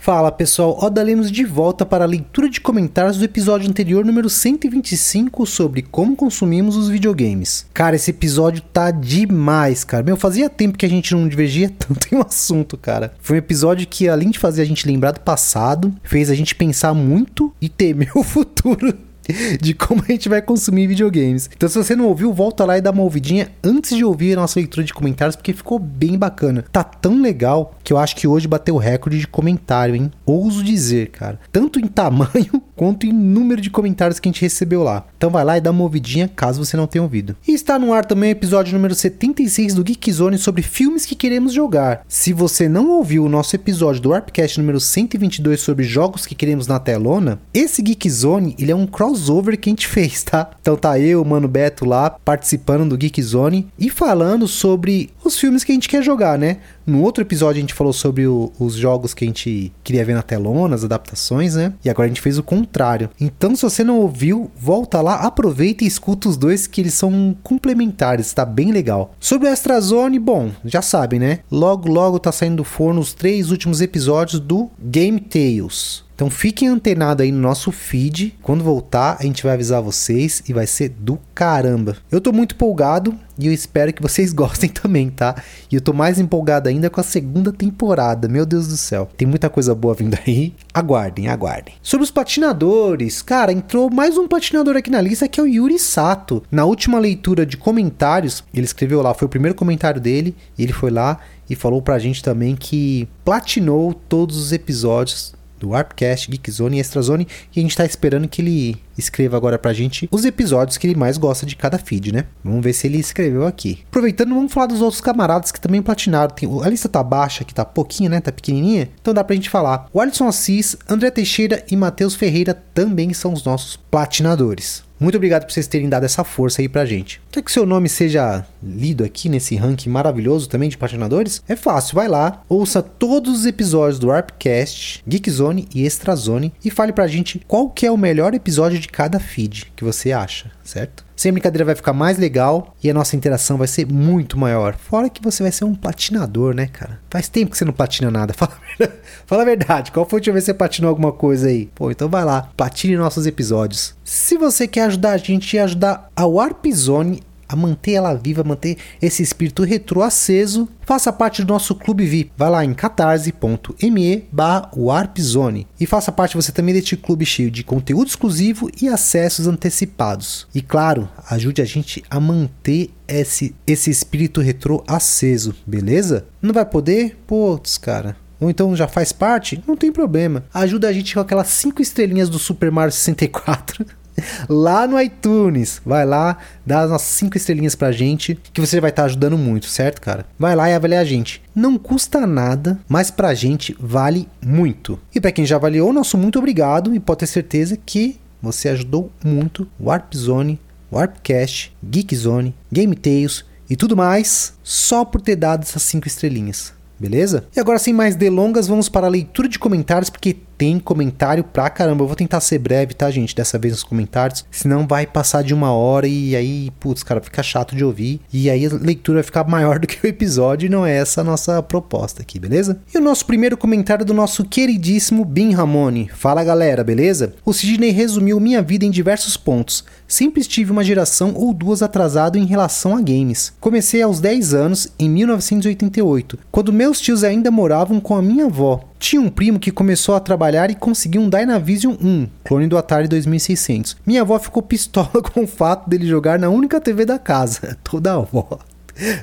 Fala pessoal, Oda Lemos de volta para a leitura de comentários do episódio anterior, número 125, sobre como consumimos os videogames. Cara, esse episódio tá demais, cara. Meu, fazia tempo que a gente não divergia tanto em um assunto, cara. Foi um episódio que, além de fazer a gente lembrar do passado, fez a gente pensar muito e temer o futuro. De como a gente vai consumir videogames. Então, se você não ouviu, volta lá e dá uma ouvidinha antes de ouvir a nossa leitura de comentários, porque ficou bem bacana. Tá tão legal que eu acho que hoje bateu o recorde de comentário, hein? Ouso dizer, cara. Tanto em tamanho quanto em número de comentários que a gente recebeu lá. Então vai lá e dá uma ouvidinha caso você não tenha ouvido. E está no ar também o episódio número 76 do Geek Zone sobre filmes que queremos jogar. Se você não ouviu o nosso episódio do Warpcast número 122 sobre jogos que queremos na telona, esse Geek Zone, ele é um crossover que a gente fez, tá? Então tá eu, Mano Beto lá, participando do Geek Zone e falando sobre os filmes que a gente quer jogar, né? No outro episódio a gente falou sobre o- os jogos que a gente queria ver na telona, as adaptações, né? E agora a gente fez o contrário. Então, se você não ouviu, volta lá, aproveita e escuta os dois que eles são complementares, tá bem legal. Sobre o Extra Zone, bom, já sabem, né? Logo, logo tá saindo do forno os três últimos episódios do Game Tales. Então fiquem antenados aí no nosso feed. Quando voltar, a gente vai avisar vocês e vai ser do caramba. Eu tô muito empolgado e eu espero que vocês gostem também, tá? E eu tô mais empolgado ainda com a segunda temporada. Meu Deus do céu. Tem muita coisa boa vindo aí. Aguardem, aguardem. Sobre os patinadores, cara, entrou mais um patinador aqui na lista que é o Yuri Sato. Na última leitura de comentários, ele escreveu lá, foi o primeiro comentário dele, e ele foi lá e falou pra gente também que platinou todos os episódios do Warpcast, Geekzone e Extrazone. E a gente tá esperando que ele escreva agora pra gente os episódios que ele mais gosta de cada feed, né? Vamos ver se ele escreveu aqui. Aproveitando, vamos falar dos outros camaradas que também platinaram. Tem, a lista tá baixa, aqui tá pouquinha, né? Tá pequenininha. Então dá pra gente falar. O Alisson Assis, André Teixeira e Matheus Ferreira também são os nossos platinadores. Muito obrigado por vocês terem dado essa força aí pra gente. Quer que seu nome seja lido aqui nesse ranking maravilhoso também de patinadores? É fácil, vai lá, ouça todos os episódios do Warpcast, Geekzone e Extrazone e fale pra gente qual que é o melhor episódio de cada feed que você acha, certo? Sem brincadeira vai ficar mais legal e a nossa interação vai ser muito maior. Fora que você vai ser um platinador, né, cara? Faz tempo que você não platina nada. Fala a verdade, Fala a verdade. qual foi a última vez que você platinou alguma coisa aí? Pô, então vai lá, platine nossos episódios. Se você quer ajudar a gente a ajudar a Warp Zone a manter ela viva, manter esse espírito retrô aceso, faça parte do nosso clube VIP. Vai lá em catarse.me warpzone e faça parte você também deste clube cheio de conteúdo exclusivo e acessos antecipados. E claro, ajude a gente a manter esse, esse espírito retrô aceso, beleza? Não vai poder? Putz, cara. Ou então já faz parte? Não tem problema. Ajuda a gente com aquelas 5 estrelinhas do Super Mario 64 lá no iTunes. Vai lá, dá as nossas 5 estrelinhas pra gente, que você vai estar tá ajudando muito, certo, cara? Vai lá e avalia a gente. Não custa nada, mas pra gente vale muito. E para quem já avaliou, nosso muito obrigado e pode ter certeza que você ajudou muito Warp Zone, Warpcast, Geek Zone, Game Tales e tudo mais só por ter dado essas 5 estrelinhas. Beleza? E agora, sem mais delongas, vamos para a leitura de comentários, porque tem comentário pra caramba. Eu vou tentar ser breve, tá, gente? Dessa vez nos comentários. Senão vai passar de uma hora e aí, putz, cara, fica chato de ouvir. E aí a leitura vai ficar maior do que o episódio e não é essa a nossa proposta aqui, beleza? E o nosso primeiro comentário do nosso queridíssimo Bin Ramone. Fala galera, beleza? O Sidney resumiu minha vida em diversos pontos. Sempre estive uma geração ou duas atrasado em relação a games. Comecei aos 10 anos, em 1988, quando meus tios ainda moravam com a minha avó. Tinha um primo que começou a trabalhar e conseguiu um Dynavision 1, clone do Atari 2600. Minha avó ficou pistola com o fato dele jogar na única TV da casa. Toda avó.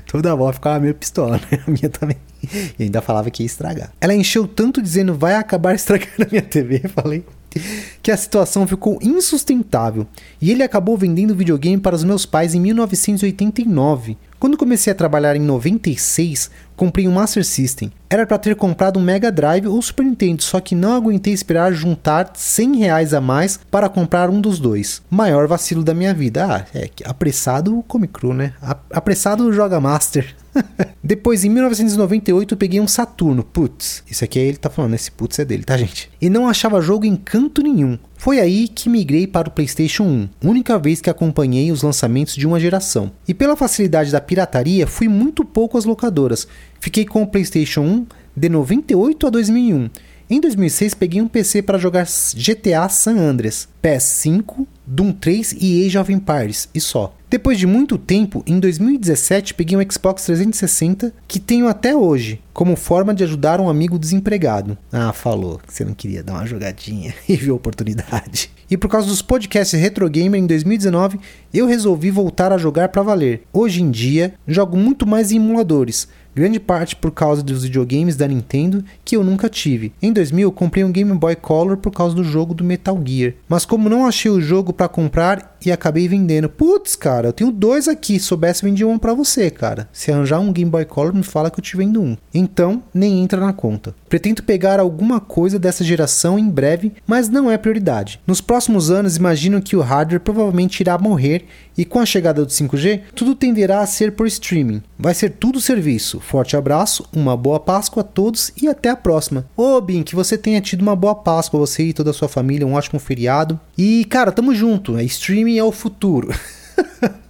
Toda avó ficava meio pistola, né? A minha também. E ainda falava que ia estragar. Ela encheu tanto dizendo vai acabar estragando a minha TV. Falei que a situação ficou insustentável e ele acabou vendendo o videogame para os meus pais em 1989. Quando comecei a trabalhar em 96, comprei um Master System. Era para ter comprado um Mega Drive ou Super Nintendo, só que não aguentei esperar juntar 100 reais a mais para comprar um dos dois. Maior vacilo da minha vida. Ah, é que apressado come cru, né? Apressado joga Master. Depois, em 1998, eu peguei um Saturno. Putz, isso aqui é ele tá falando, esse putz é dele, tá, gente? E não achava jogo em canto nenhum. Foi aí que migrei para o PlayStation 1, única vez que acompanhei os lançamentos de uma geração. E pela facilidade da pirataria, fui muito pouco às locadoras. Fiquei com o PlayStation 1 de 98 a 2001. Em 2006 peguei um PC para jogar GTA San Andreas, PS5, Doom 3 e Age of Empires, e só. Depois de muito tempo, em 2017 peguei um Xbox 360 que tenho até hoje, como forma de ajudar um amigo desempregado. Ah, falou que você não queria dar uma jogadinha e viu a oportunidade. E por causa dos podcasts Retro Gamer em 2019, eu resolvi voltar a jogar para valer. Hoje em dia, jogo muito mais em emuladores grande parte por causa dos videogames da Nintendo que eu nunca tive. Em 2000 comprei um Game Boy Color por causa do jogo do Metal Gear, mas como não achei o jogo para comprar e acabei vendendo. Putz, cara, eu tenho dois aqui, soubesse vender um para você, cara. Se arranjar um Game Boy Color, me fala que eu te vendo um. Então, nem entra na conta. Pretendo pegar alguma coisa dessa geração em breve, mas não é prioridade. Nos próximos anos, imagino que o hardware provavelmente irá morrer e com a chegada do 5G, tudo tenderá a ser por streaming. Vai ser tudo serviço. Forte abraço, uma boa Páscoa a todos e até a próxima. Ô Bin, que você tenha tido uma boa Páscoa, você e toda a sua família, um ótimo feriado. E cara, tamo junto, é streaming é o futuro.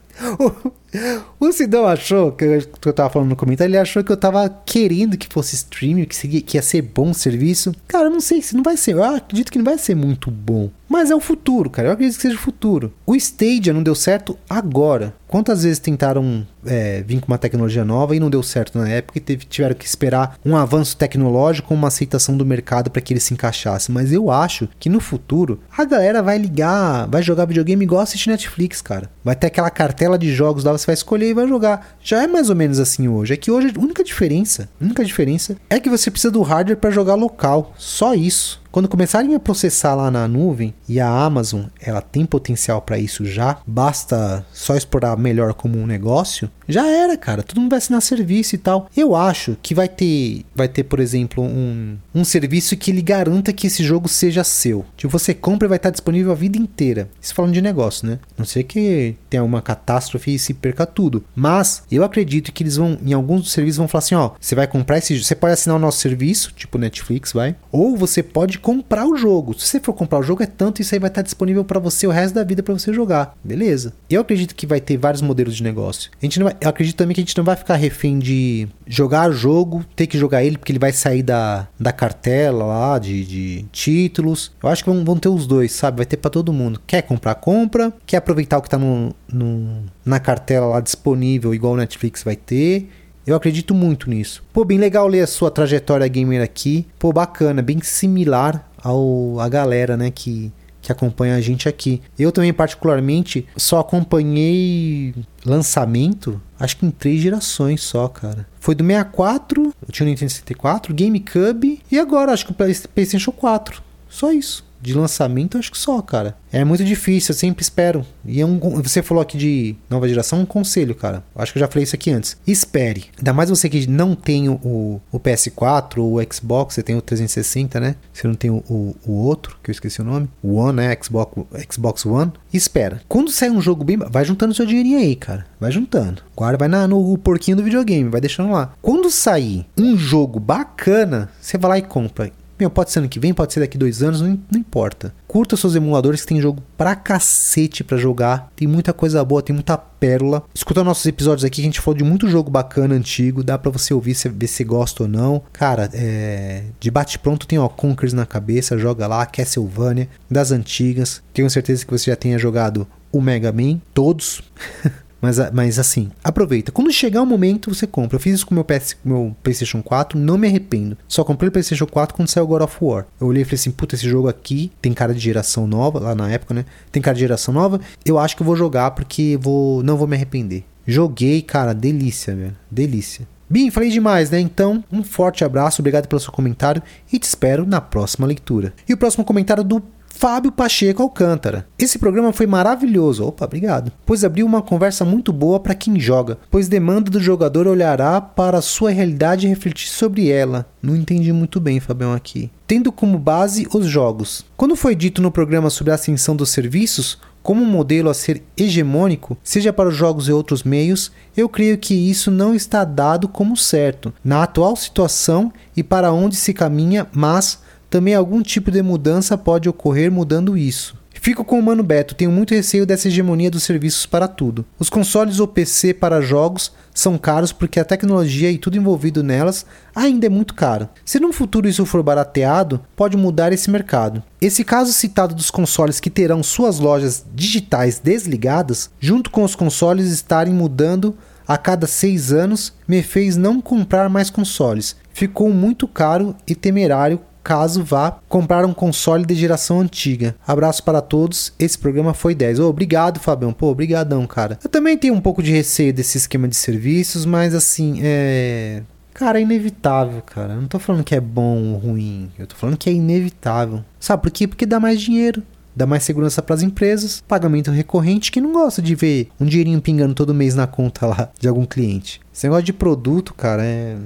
O Sidão achou, que eu, que eu tava falando no comentário, ele achou que eu tava querendo que fosse streaming, que, que ia ser bom o serviço. Cara, eu não sei se não vai ser. Eu acredito que não vai ser muito bom. Mas é o futuro, cara. Eu acredito que seja o futuro. O Stadia não deu certo agora. Quantas vezes tentaram é, vir com uma tecnologia nova e não deu certo na época e teve, tiveram que esperar um avanço tecnológico, uma aceitação do mercado para que ele se encaixasse. Mas eu acho que no futuro a galera vai ligar, vai jogar videogame igual assistir Netflix, cara. Vai ter aquela cartela de jogos lá, você vai escolher e vai jogar. Já é mais ou menos assim hoje. É que hoje a única diferença, a única diferença é que você precisa do hardware para jogar local. Só isso. Quando começarem a processar lá na nuvem, e a Amazon ela tem potencial para isso já, basta só explorar melhor como um negócio, Já era, cara. Todo mundo vai assinar serviço e tal. Eu acho que vai ter, vai ter, por exemplo, um, um serviço que ele garanta que esse jogo seja seu. Tipo, você compra e vai estar disponível a vida inteira. Isso falando de negócio, né? Não sei que tenha uma catástrofe e se perca tudo. Mas eu acredito que eles vão, em alguns dos serviços, vão falar assim: ó, você vai comprar esse Você pode assinar o nosso serviço, tipo Netflix, vai. Ou você pode comprar o jogo. Se você for comprar o jogo, é tanto, isso aí vai estar disponível para você o resto da vida para você jogar. Beleza. Eu acredito que vai ter vários modelos de negócio. A gente não vai, eu acredito também que a gente não vai ficar refém de jogar o jogo, ter que jogar ele porque ele vai sair da, da cartela lá de, de títulos. Eu acho que vão, vão ter os dois, sabe? Vai ter para todo mundo. Quer comprar, compra. Quer aproveitar o que tá no, no, na cartela lá disponível, igual o Netflix vai ter. Eu acredito muito nisso. Pô, bem legal ler a sua trajetória gamer aqui. Pô, bacana, bem similar ao a galera, né, que que acompanha a gente aqui. Eu também, particularmente, só acompanhei lançamento, acho que em três gerações só, cara. Foi do 64, eu tinha o Nintendo 64, GameCube e agora acho que o PlayStation 4. Só isso de lançamento, acho que só, cara. É muito difícil, eu sempre espero. E é um, você falou aqui de nova geração, um conselho, cara. Acho que eu já falei isso aqui antes. Espere. Ainda mais você que não tem o, o PS4 ou o Xbox, você tem o 360, né? Você não tem o, o, o outro, que eu esqueci o nome. O One, né? Xbox, Xbox One. Espera. Quando sair um jogo bem. Vai juntando seu dinheirinho aí, cara. Vai juntando. Guarda, vai na, no porquinho do videogame, vai deixando lá. Quando sair um jogo bacana, você vai lá e compra. Meu, pode ser ano que vem, pode ser daqui dois anos, não, não importa. Curta seus emuladores que tem jogo pra cacete pra jogar. Tem muita coisa boa, tem muita pérola. Escuta nossos episódios aqui, que a gente falou de muito jogo bacana, antigo. Dá pra você ouvir, ver se gosta ou não. Cara, é... de bate-pronto tem, ó, Conkers na cabeça. Joga lá, Castlevania, das antigas. Tenho certeza que você já tenha jogado o Mega Man, todos. Mas, mas assim, aproveita. Quando chegar o momento, você compra. Eu fiz isso com meu, PS, meu PlayStation 4, não me arrependo. Só comprei o PlayStation 4 quando saiu God of War. Eu olhei e falei assim: puta, esse jogo aqui tem cara de geração nova, lá na época, né? Tem cara de geração nova. Eu acho que eu vou jogar porque vou, não vou me arrepender. Joguei, cara, delícia, velho. Delícia. Bem, falei demais, né? Então, um forte abraço, obrigado pelo seu comentário e te espero na próxima leitura. E o próximo comentário do Fábio Pacheco Alcântara. Esse programa foi maravilhoso, opa, obrigado, pois abriu uma conversa muito boa para quem joga, pois demanda do jogador olhará para a sua realidade e refletir sobre ela. Não entendi muito bem, Fabião, aqui. Tendo como base os jogos. Quando foi dito no programa sobre a ascensão dos serviços, como um modelo a ser hegemônico, seja para os jogos e outros meios, eu creio que isso não está dado como certo na atual situação e para onde se caminha, mas também algum tipo de mudança pode ocorrer mudando isso. Fico com o Mano Beto, tenho muito receio dessa hegemonia dos serviços para tudo. Os consoles ou PC para jogos são caros porque a tecnologia e tudo envolvido nelas ainda é muito caro. Se no futuro isso for barateado, pode mudar esse mercado. Esse caso citado dos consoles que terão suas lojas digitais desligadas, junto com os consoles estarem mudando a cada seis anos, me fez não comprar mais consoles. Ficou muito caro e temerário caso vá comprar um console de geração antiga. Abraço para todos. Esse programa foi 10. Oh, obrigado, Fabião. Pô, obrigadão, cara. Eu também tenho um pouco de receio desse esquema de serviços, mas assim, é Cara, é inevitável, cara. Eu não tô falando que é bom ou ruim. Eu tô falando que é inevitável. Sabe por quê? Porque dá mais dinheiro. Dá mais segurança para as empresas. Pagamento recorrente que não gosta de ver um dinheirinho pingando todo mês na conta lá de algum cliente. Esse negócio de produto, cara, é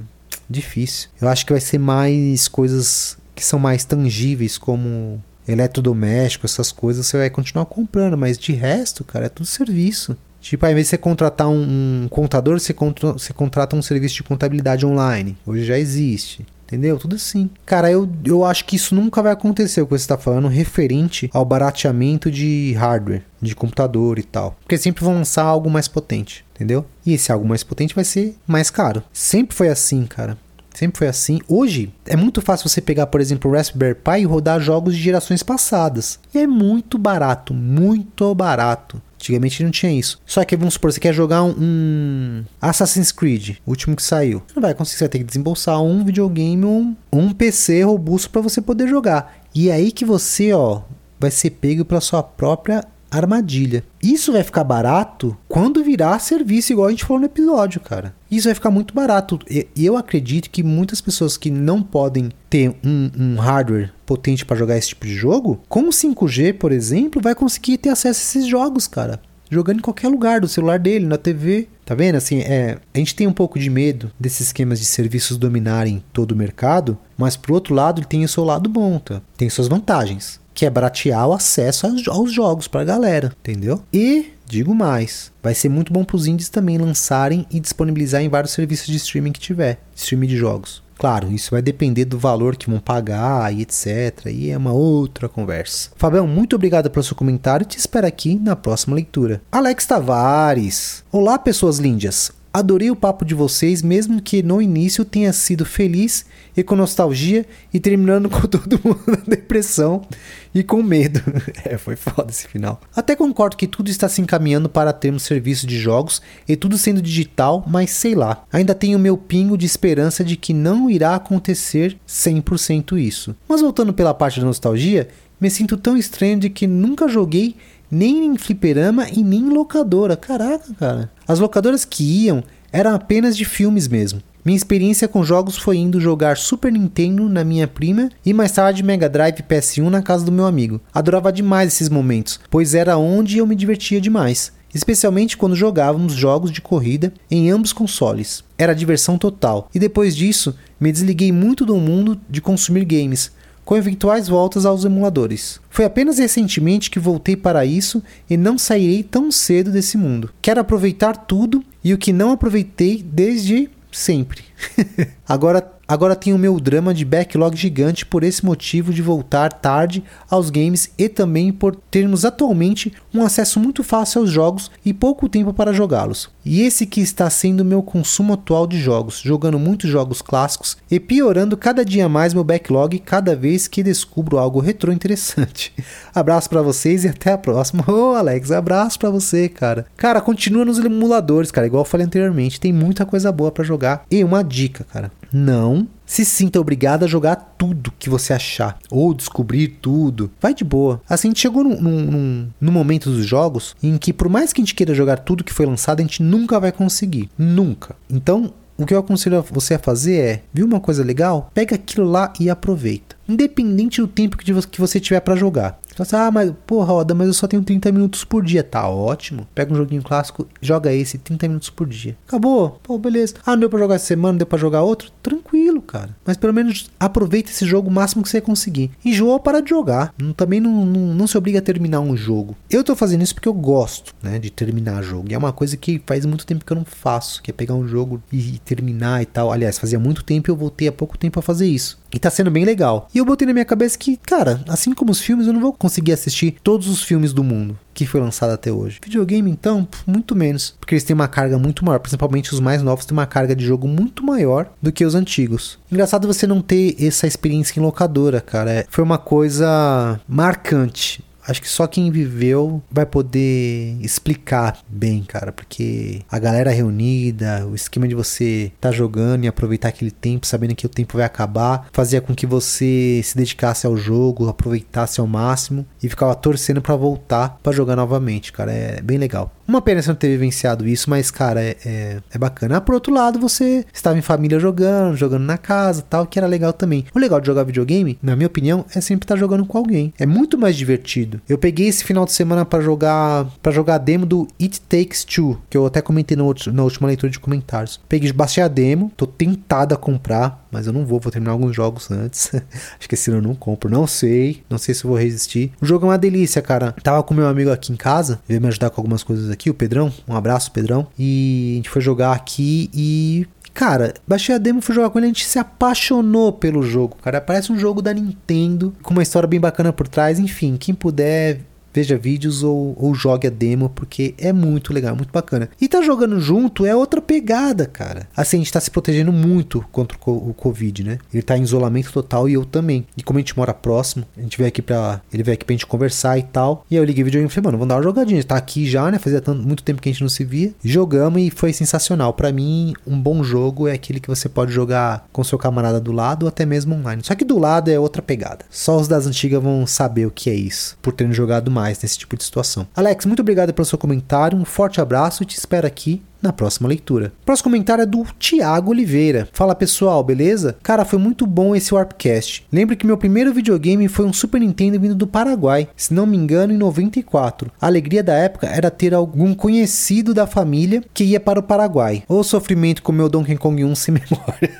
difícil. Eu acho que vai ser mais coisas que são mais tangíveis, como eletrodoméstico, essas coisas, você vai continuar comprando, mas de resto, cara, é tudo serviço. Tipo, ao invés de você contratar um, um contador, você, contra, você contrata um serviço de contabilidade online. Hoje já existe. Entendeu? Tudo assim. Cara, eu, eu acho que isso nunca vai acontecer, o que você está falando, referente ao barateamento de hardware, de computador e tal. Porque sempre vão lançar algo mais potente, entendeu? E esse algo mais potente vai ser mais caro. Sempre foi assim, cara. Sempre foi assim. Hoje é muito fácil você pegar, por exemplo, o Raspberry Pi e rodar jogos de gerações passadas. E é muito barato, muito barato. Antigamente não tinha isso. Só que vamos supor, você quer jogar um, um Assassin's Creed, o último que saiu. Você não vai conseguir, você vai ter que desembolsar um videogame, um, um PC robusto para você poder jogar. E é aí que você, ó, vai ser pego pela sua própria armadilha. Isso vai ficar barato quando virar serviço, igual a gente falou no episódio, cara. Isso vai ficar muito barato. Eu acredito que muitas pessoas que não podem ter um, um hardware potente para jogar esse tipo de jogo, com o 5G, por exemplo, vai conseguir ter acesso a esses jogos, cara. jogando em qualquer lugar do celular dele, na TV. Tá vendo? Assim, é, a gente tem um pouco de medo desses esquemas de serviços dominarem todo o mercado, mas por outro lado, ele tem o seu lado bom, tá? Tem suas vantagens, que é o acesso aos, aos jogos pra galera, entendeu? E digo mais, vai ser muito bom pros indies também lançarem e disponibilizar em vários serviços de streaming que tiver, streaming de jogos. Claro, isso vai depender do valor que vão pagar e etc. E é uma outra conversa. Fabião, muito obrigado pelo seu comentário e te espero aqui na próxima leitura. Alex Tavares. Olá, pessoas lindas. Adorei o papo de vocês, mesmo que no início tenha sido feliz e com nostalgia e terminando com todo mundo na depressão e com medo. é, foi foda esse final. Até concordo que tudo está se encaminhando para termos serviço de jogos e tudo sendo digital, mas sei lá. Ainda tenho meu pingo de esperança de que não irá acontecer 100% isso. Mas voltando pela parte da nostalgia, me sinto tão estranho de que nunca joguei nem em fliperama e nem em locadora. Caraca, cara. As locadoras que iam eram apenas de filmes mesmo. Minha experiência com jogos foi indo jogar Super Nintendo na minha prima e mais tarde Mega Drive PS1 na casa do meu amigo. Adorava demais esses momentos, pois era onde eu me divertia demais. Especialmente quando jogávamos jogos de corrida em ambos consoles. Era diversão total. E depois disso, me desliguei muito do mundo de consumir games, com eventuais voltas aos emuladores. Foi apenas recentemente que voltei para isso e não sairei tão cedo desse mundo. Quero aproveitar tudo e o que não aproveitei desde sempre. agora, agora tenho o meu drama de backlog gigante por esse motivo de voltar tarde aos games e também por termos atualmente um acesso muito fácil aos jogos e pouco tempo para jogá-los. E esse que está sendo meu consumo atual de jogos, jogando muitos jogos clássicos e piorando cada dia mais meu backlog cada vez que descubro algo retrô interessante. abraço para vocês e até a próxima. Ô, oh, Alex, abraço para você, cara. Cara, continua nos emuladores, cara, igual eu falei anteriormente, tem muita coisa boa para jogar. E uma dica, cara, não se sinta obrigado a jogar tudo que você achar ou descobrir tudo. Vai de boa. Assim, a gente chegou num, num, num, momento dos jogos em que, por mais que a gente queira jogar tudo que foi lançado, a gente nunca vai conseguir. Nunca. Então, o que eu aconselho você a fazer é, viu uma coisa legal? Pega aquilo lá e aproveita. Independente do tempo que você tiver para jogar. Assim, ah, mas porra, roda, mas eu só tenho 30 minutos por dia. Tá ótimo. Pega um joguinho clássico, joga esse 30 minutos por dia. Acabou. Pô, beleza. Ah, não deu pra jogar essa semana, deu pra jogar outro? Tranquilo, cara. Mas pelo menos aproveita esse jogo o máximo que você conseguir. Enjoa para de jogar. Também não, não, não, se obriga a terminar um jogo. Eu tô fazendo isso porque eu gosto, né, de terminar jogo. E é uma coisa que faz muito tempo que eu não faço, que é pegar um jogo e, e terminar e tal. Aliás, fazia muito tempo e eu voltei há pouco tempo a fazer isso. E tá sendo bem legal. E eu botei na minha cabeça que, cara, assim como os filmes, eu não vou conseguir assistir todos os filmes do mundo que foi lançado até hoje. Videogame, então, muito menos. Porque eles têm uma carga muito maior. Principalmente os mais novos têm uma carga de jogo muito maior do que os antigos. Engraçado você não ter essa experiência em locadora, cara. É, foi uma coisa marcante acho que só quem viveu vai poder explicar bem, cara, porque a galera reunida, o esquema de você tá jogando e aproveitar aquele tempo, sabendo que o tempo vai acabar, fazia com que você se dedicasse ao jogo, aproveitasse ao máximo e ficava torcendo para voltar para jogar novamente, cara, é bem legal. Uma pena você não ter vivenciado isso, mas, cara, é, é, é, bacana. Ah, por outro lado, você estava em família jogando, jogando na casa tal, que era legal também. O legal de jogar videogame, na minha opinião, é sempre estar jogando com alguém. É muito mais divertido. Eu peguei esse final de semana para jogar para jogar a demo do It Takes Two, que eu até comentei no na última leitura de comentários. Peguei, baixei a demo, tô tentado a comprar, mas eu não vou, vou terminar alguns jogos antes. Acho que esse ano eu não compro, não sei, não sei se vou resistir. O jogo é uma delícia, cara. Tava com meu amigo aqui em casa, veio me ajudar com algumas coisas aqui, o Pedrão. Um abraço, Pedrão. E a gente foi jogar aqui e Cara, baixei a demo, fui jogar com ele, a gente se apaixonou pelo jogo, cara. Parece um jogo da Nintendo, com uma história bem bacana por trás. Enfim, quem puder veja vídeos ou, ou jogue a demo, porque é muito legal, muito bacana. E tá jogando junto é outra pegada, cara. Assim, a gente tá se protegendo muito contra o, Covid, né? Ele tá em isolamento total e eu também. E como a gente mora próximo, a gente veio aqui pra. Ele veio aqui pra gente conversar e tal. E aí eu liguei o videogame e falei, mano, vamos dar uma jogadinha. Tá aqui já, né? Fazia tanto, muito tempo que a gente não se via. Jogamos e foi sensacional. para mim, um bom jogo é aquele que você pode jogar com seu camarada do lado ou até mesmo online. Só que do lado é outra pegada. Só os das antigas vão saber o que é isso, por terem jogado mais mais nesse tipo de situação. Alex, muito obrigado pelo seu comentário, um forte abraço e te espero aqui na próxima leitura. Próximo comentário é do Tiago Oliveira. Fala pessoal, beleza? Cara, foi muito bom esse Warpcast. Lembro que meu primeiro videogame foi um Super Nintendo vindo do Paraguai, se não me engano, em 94. A alegria da época era ter algum conhecido da família que ia para o Paraguai. Ou sofrimento com meu Donkey Kong 1 sem memória.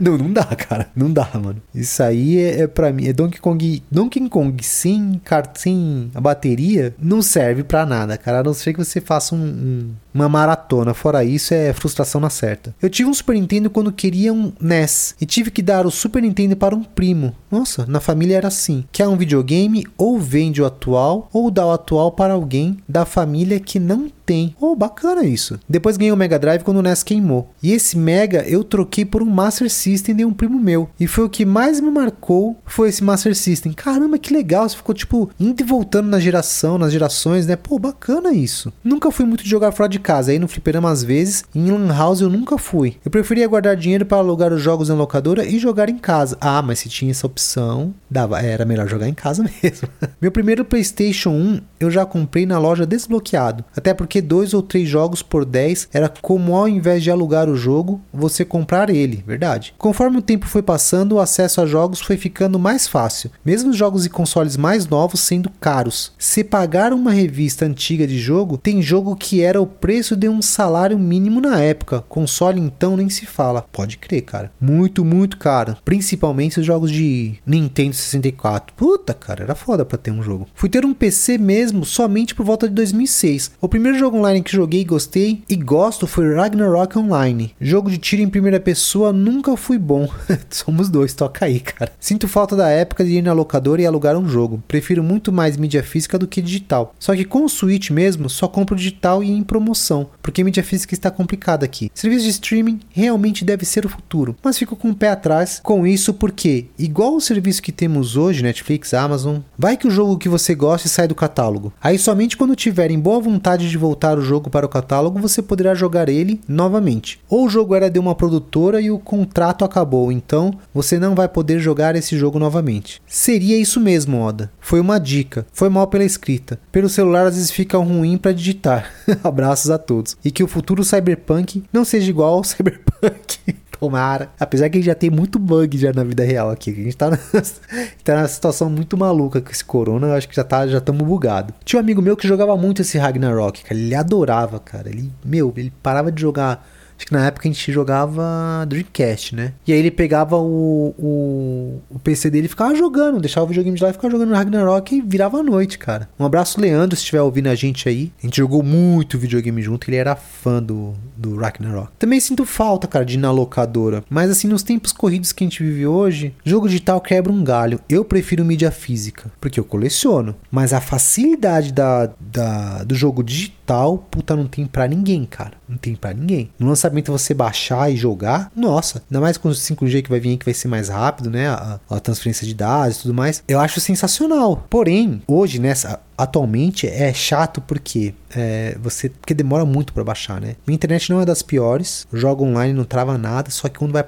não, não dá, cara. Não dá, mano. Isso aí é, é para mim. É Donkey Kong. Donkey Kong sem, car- sem a bateria não serve pra nada, cara. A não ser que você faça um- um, uma maratona. Fora isso, é frustração na certa. Eu tive um Super Nintendo quando queria um NES e tive que dar o Super Nintendo para um primo. Nossa, na família era assim: quer um videogame, ou vende o atual, ou dá o atual para alguém da família que não tem. Oh, bacana isso. Depois ganhei o Mega Drive quando o NES queimou. E esse Mega eu troquei por um Master System de um primo meu. E foi o que mais me marcou, foi esse Master System. Caramba, que legal. Você ficou tipo indo e voltando na geração, nas gerações, né? Pô, bacana isso. Nunca fui muito de jogar fora de casa. Aí no fliperama às vezes, em Lan House eu nunca fui. Eu preferia guardar dinheiro para alugar os jogos em locadora e jogar em casa. Ah, mas se tinha essa opção, dava, era melhor jogar em casa mesmo. Meu primeiro PlayStation 1 eu já comprei na loja desbloqueado. Até porque dois ou três jogos por 10 era como ao invés de alugar o jogo, você comprar ele, verdade. Conforme o tempo foi passando, o acesso a jogos foi ficando mais fácil, mesmo os jogos e consoles mais novos sendo caros. Se pagar uma revista antiga de jogo, tem jogo que era o preço de um salário mínimo na época. Console então nem se fala. Pode crer, cara. Muito, muito caro. Principalmente os jogos de Nintendo 64. Puta, cara, era foda pra ter um jogo. Fui ter um PC mesmo somente por volta de 2006. O primeiro jogo online que joguei e gostei e gosto foi Ragnarok Online. Jogo de tiro em primeira pessoa nunca fui bom. Somos dois, toca aí, cara. Sinto falta da época de ir na locadora e alugar um jogo. Prefiro muito mais mídia física do que digital. Só que com o Switch mesmo, só compro digital e em promoção, porque mídia física está complicada aqui. Serviço de streaming realmente deve ser o futuro, mas fico com o pé atrás com isso porque, igual o serviço que temos hoje, Netflix, Amazon, vai que o jogo que você gosta sai do catálogo. Aí somente quando tiverem boa vontade de voltar o jogo para o catálogo, você poderá jogar ele novamente. Ou o jogo era de uma produtora e o contrato acabou, então você não vai poder jogar esse jogo novamente. Seria isso mesmo, Oda. Foi uma dica. Foi mal pela escrita. Pelo celular às vezes fica ruim para digitar. Abraços a todos. E que o futuro Cyberpunk não seja igual ao Cyberpunk. Tomara. Apesar que já tem muito bug já na vida real aqui. A gente tá, na, tá numa situação muito maluca com esse corona. Eu acho que já tá, já estamos bugado. Tinha um amigo meu que jogava muito esse Ragnarok, cara. Ele adorava, cara. Ele, meu, ele parava de jogar. Acho que na época a gente jogava Dreamcast, né? E aí ele pegava o, o, o PC dele e ficava jogando, deixava o videogame de lá e ficava jogando Ragnarok e virava a noite, cara. Um abraço, Leandro, se estiver ouvindo a gente aí. A gente jogou muito videogame junto, ele era fã do, do Ragnarok. Também sinto falta, cara, de ir na locadora. Mas assim, nos tempos corridos que a gente vive hoje, jogo digital quebra um galho. Eu prefiro mídia física, porque eu coleciono. Mas a facilidade da, da, do jogo digital, puta, não tem pra ninguém, cara. Não tem pra ninguém. No lançamento você baixar e jogar, nossa, ainda mais com o 5G que vai vir aí, que vai ser mais rápido, né? A, a transferência de dados e tudo mais. Eu acho sensacional. Porém, hoje, nessa. Atualmente é chato porque é, você porque demora muito para baixar, né? Minha internet não é das piores, jogo online não trava nada, só que quando vai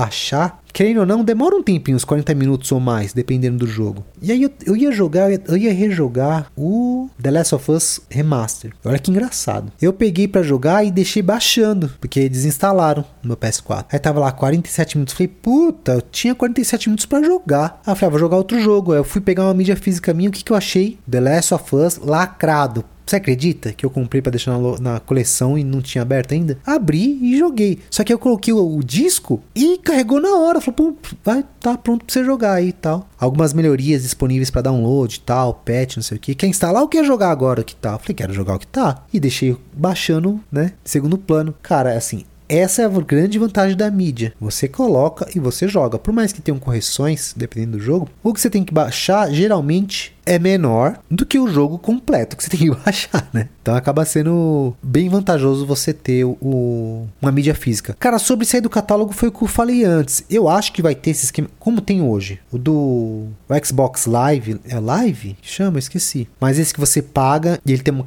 baixar, querendo ou não, demora um tempinho, uns 40 minutos ou mais, dependendo do jogo. E aí eu, eu ia jogar, eu ia rejogar o The Last of Us Remaster. Olha que engraçado. Eu peguei para jogar e deixei baixando, porque desinstalaram no meu PS4. Aí tava lá 47 minutos, falei, puta, eu tinha 47 minutos para jogar. Aí eu falei, ah, vou jogar outro jogo. Aí eu fui pegar uma mídia física minha, o que que eu achei? The Last of Us lacrado. Você acredita que eu comprei para deixar na, na, coleção e não tinha aberto ainda? Abri e joguei. Só que eu coloquei o, o disco e carregou na hora. Falou, pô, vai, tá pronto pra você jogar aí e tal. Algumas melhorias disponíveis para download e tal, patch, não sei o que. Quer instalar ou quer jogar agora que tal? Falei, quero jogar o que tá. E deixei baixando, né? Segundo plano. Cara, assim, essa é a grande vantagem da mídia. Você coloca e você joga. Por mais que tenham correções, dependendo do jogo, o que você tem que baixar geralmente é menor do que o jogo completo que você tem que baixar, né? Então acaba sendo bem vantajoso você ter o, uma mídia física. Cara, sobre sair do catálogo foi o que eu falei antes. Eu acho que vai ter esse esquema, como tem hoje. O do o Xbox Live, é Live? Chama, esqueci. Mas esse que você paga e ele tem um,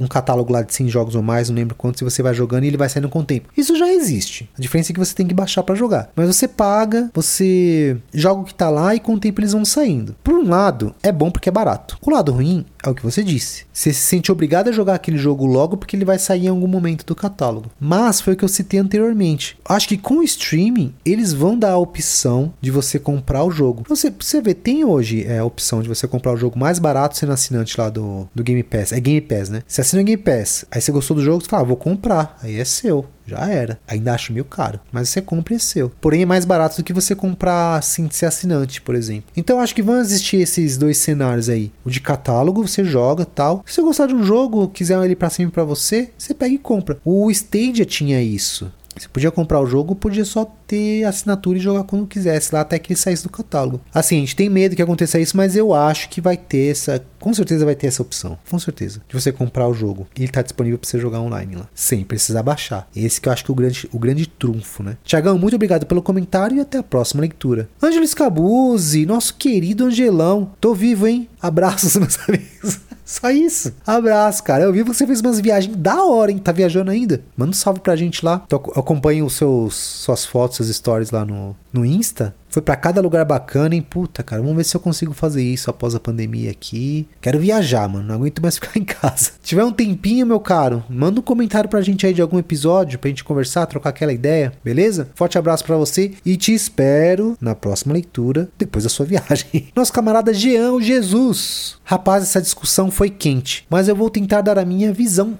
um catálogo lá de 100 jogos ou mais, não lembro quantos, e você vai jogando e ele vai saindo com o tempo. Isso já existe. A diferença é que você tem que baixar para jogar. Mas você paga, você joga o que tá lá e com o tempo eles vão saindo. Por um lado, é bom porque é barato. O lado ruim é o que você disse. Você se sente obrigado a jogar aquele jogo logo porque ele vai sair em algum momento do catálogo. Mas foi o que eu citei anteriormente. Acho que com o streaming, eles vão dar a opção de você comprar o jogo. Você, você vê, tem hoje é, a opção de você comprar o jogo mais barato sendo assinante lá do, do Game Pass. É Game Pass, né? Você assina o Game Pass, aí você gostou do jogo, você fala, ah, vou comprar. Aí é seu. Já era. Ainda acho meio caro. Mas você compra e é seu. Porém, é mais barato do que você comprar assim, ser assinante, por exemplo. Então, acho que vão existir esses dois cenários aí. O de catálogo, você joga tal. Se você gostar de um jogo, quiser ele para sempre para você, você pega e compra. O Stadia tinha isso. Você podia comprar o jogo, podia só ter assinatura e jogar quando quisesse lá até que ele saísse do catálogo. Assim, a gente tem medo que aconteça isso, mas eu acho que vai ter essa, com certeza vai ter essa opção, com certeza, de você comprar o jogo e ele tá disponível para você jogar online lá, sem precisar baixar. Esse que eu acho que é o grande, o grande trunfo, né? Tiagão, muito obrigado pelo comentário e até a próxima leitura. Ângelo Scabuzzi, nosso querido Angelão, tô vivo, hein? Abraços, meus amigos. Só isso. Abraço, cara. Eu vi que você fez umas viagens da hora, hein? Tá viajando ainda? Manda um salve pra gente lá. Eu acompanho os seus, suas fotos, suas stories lá no, no Insta. Foi para cada lugar bacana, hein? Puta, cara, vamos ver se eu consigo fazer isso após a pandemia aqui. Quero viajar, mano. Não aguento mais ficar em casa. Se tiver um tempinho, meu caro, manda um comentário pra gente aí de algum episódio pra gente conversar, trocar aquela ideia, beleza? Forte abraço para você e te espero na próxima leitura, depois da sua viagem. Nosso camarada Jean Jesus. Rapaz, essa discussão foi quente, mas eu vou tentar dar a minha visão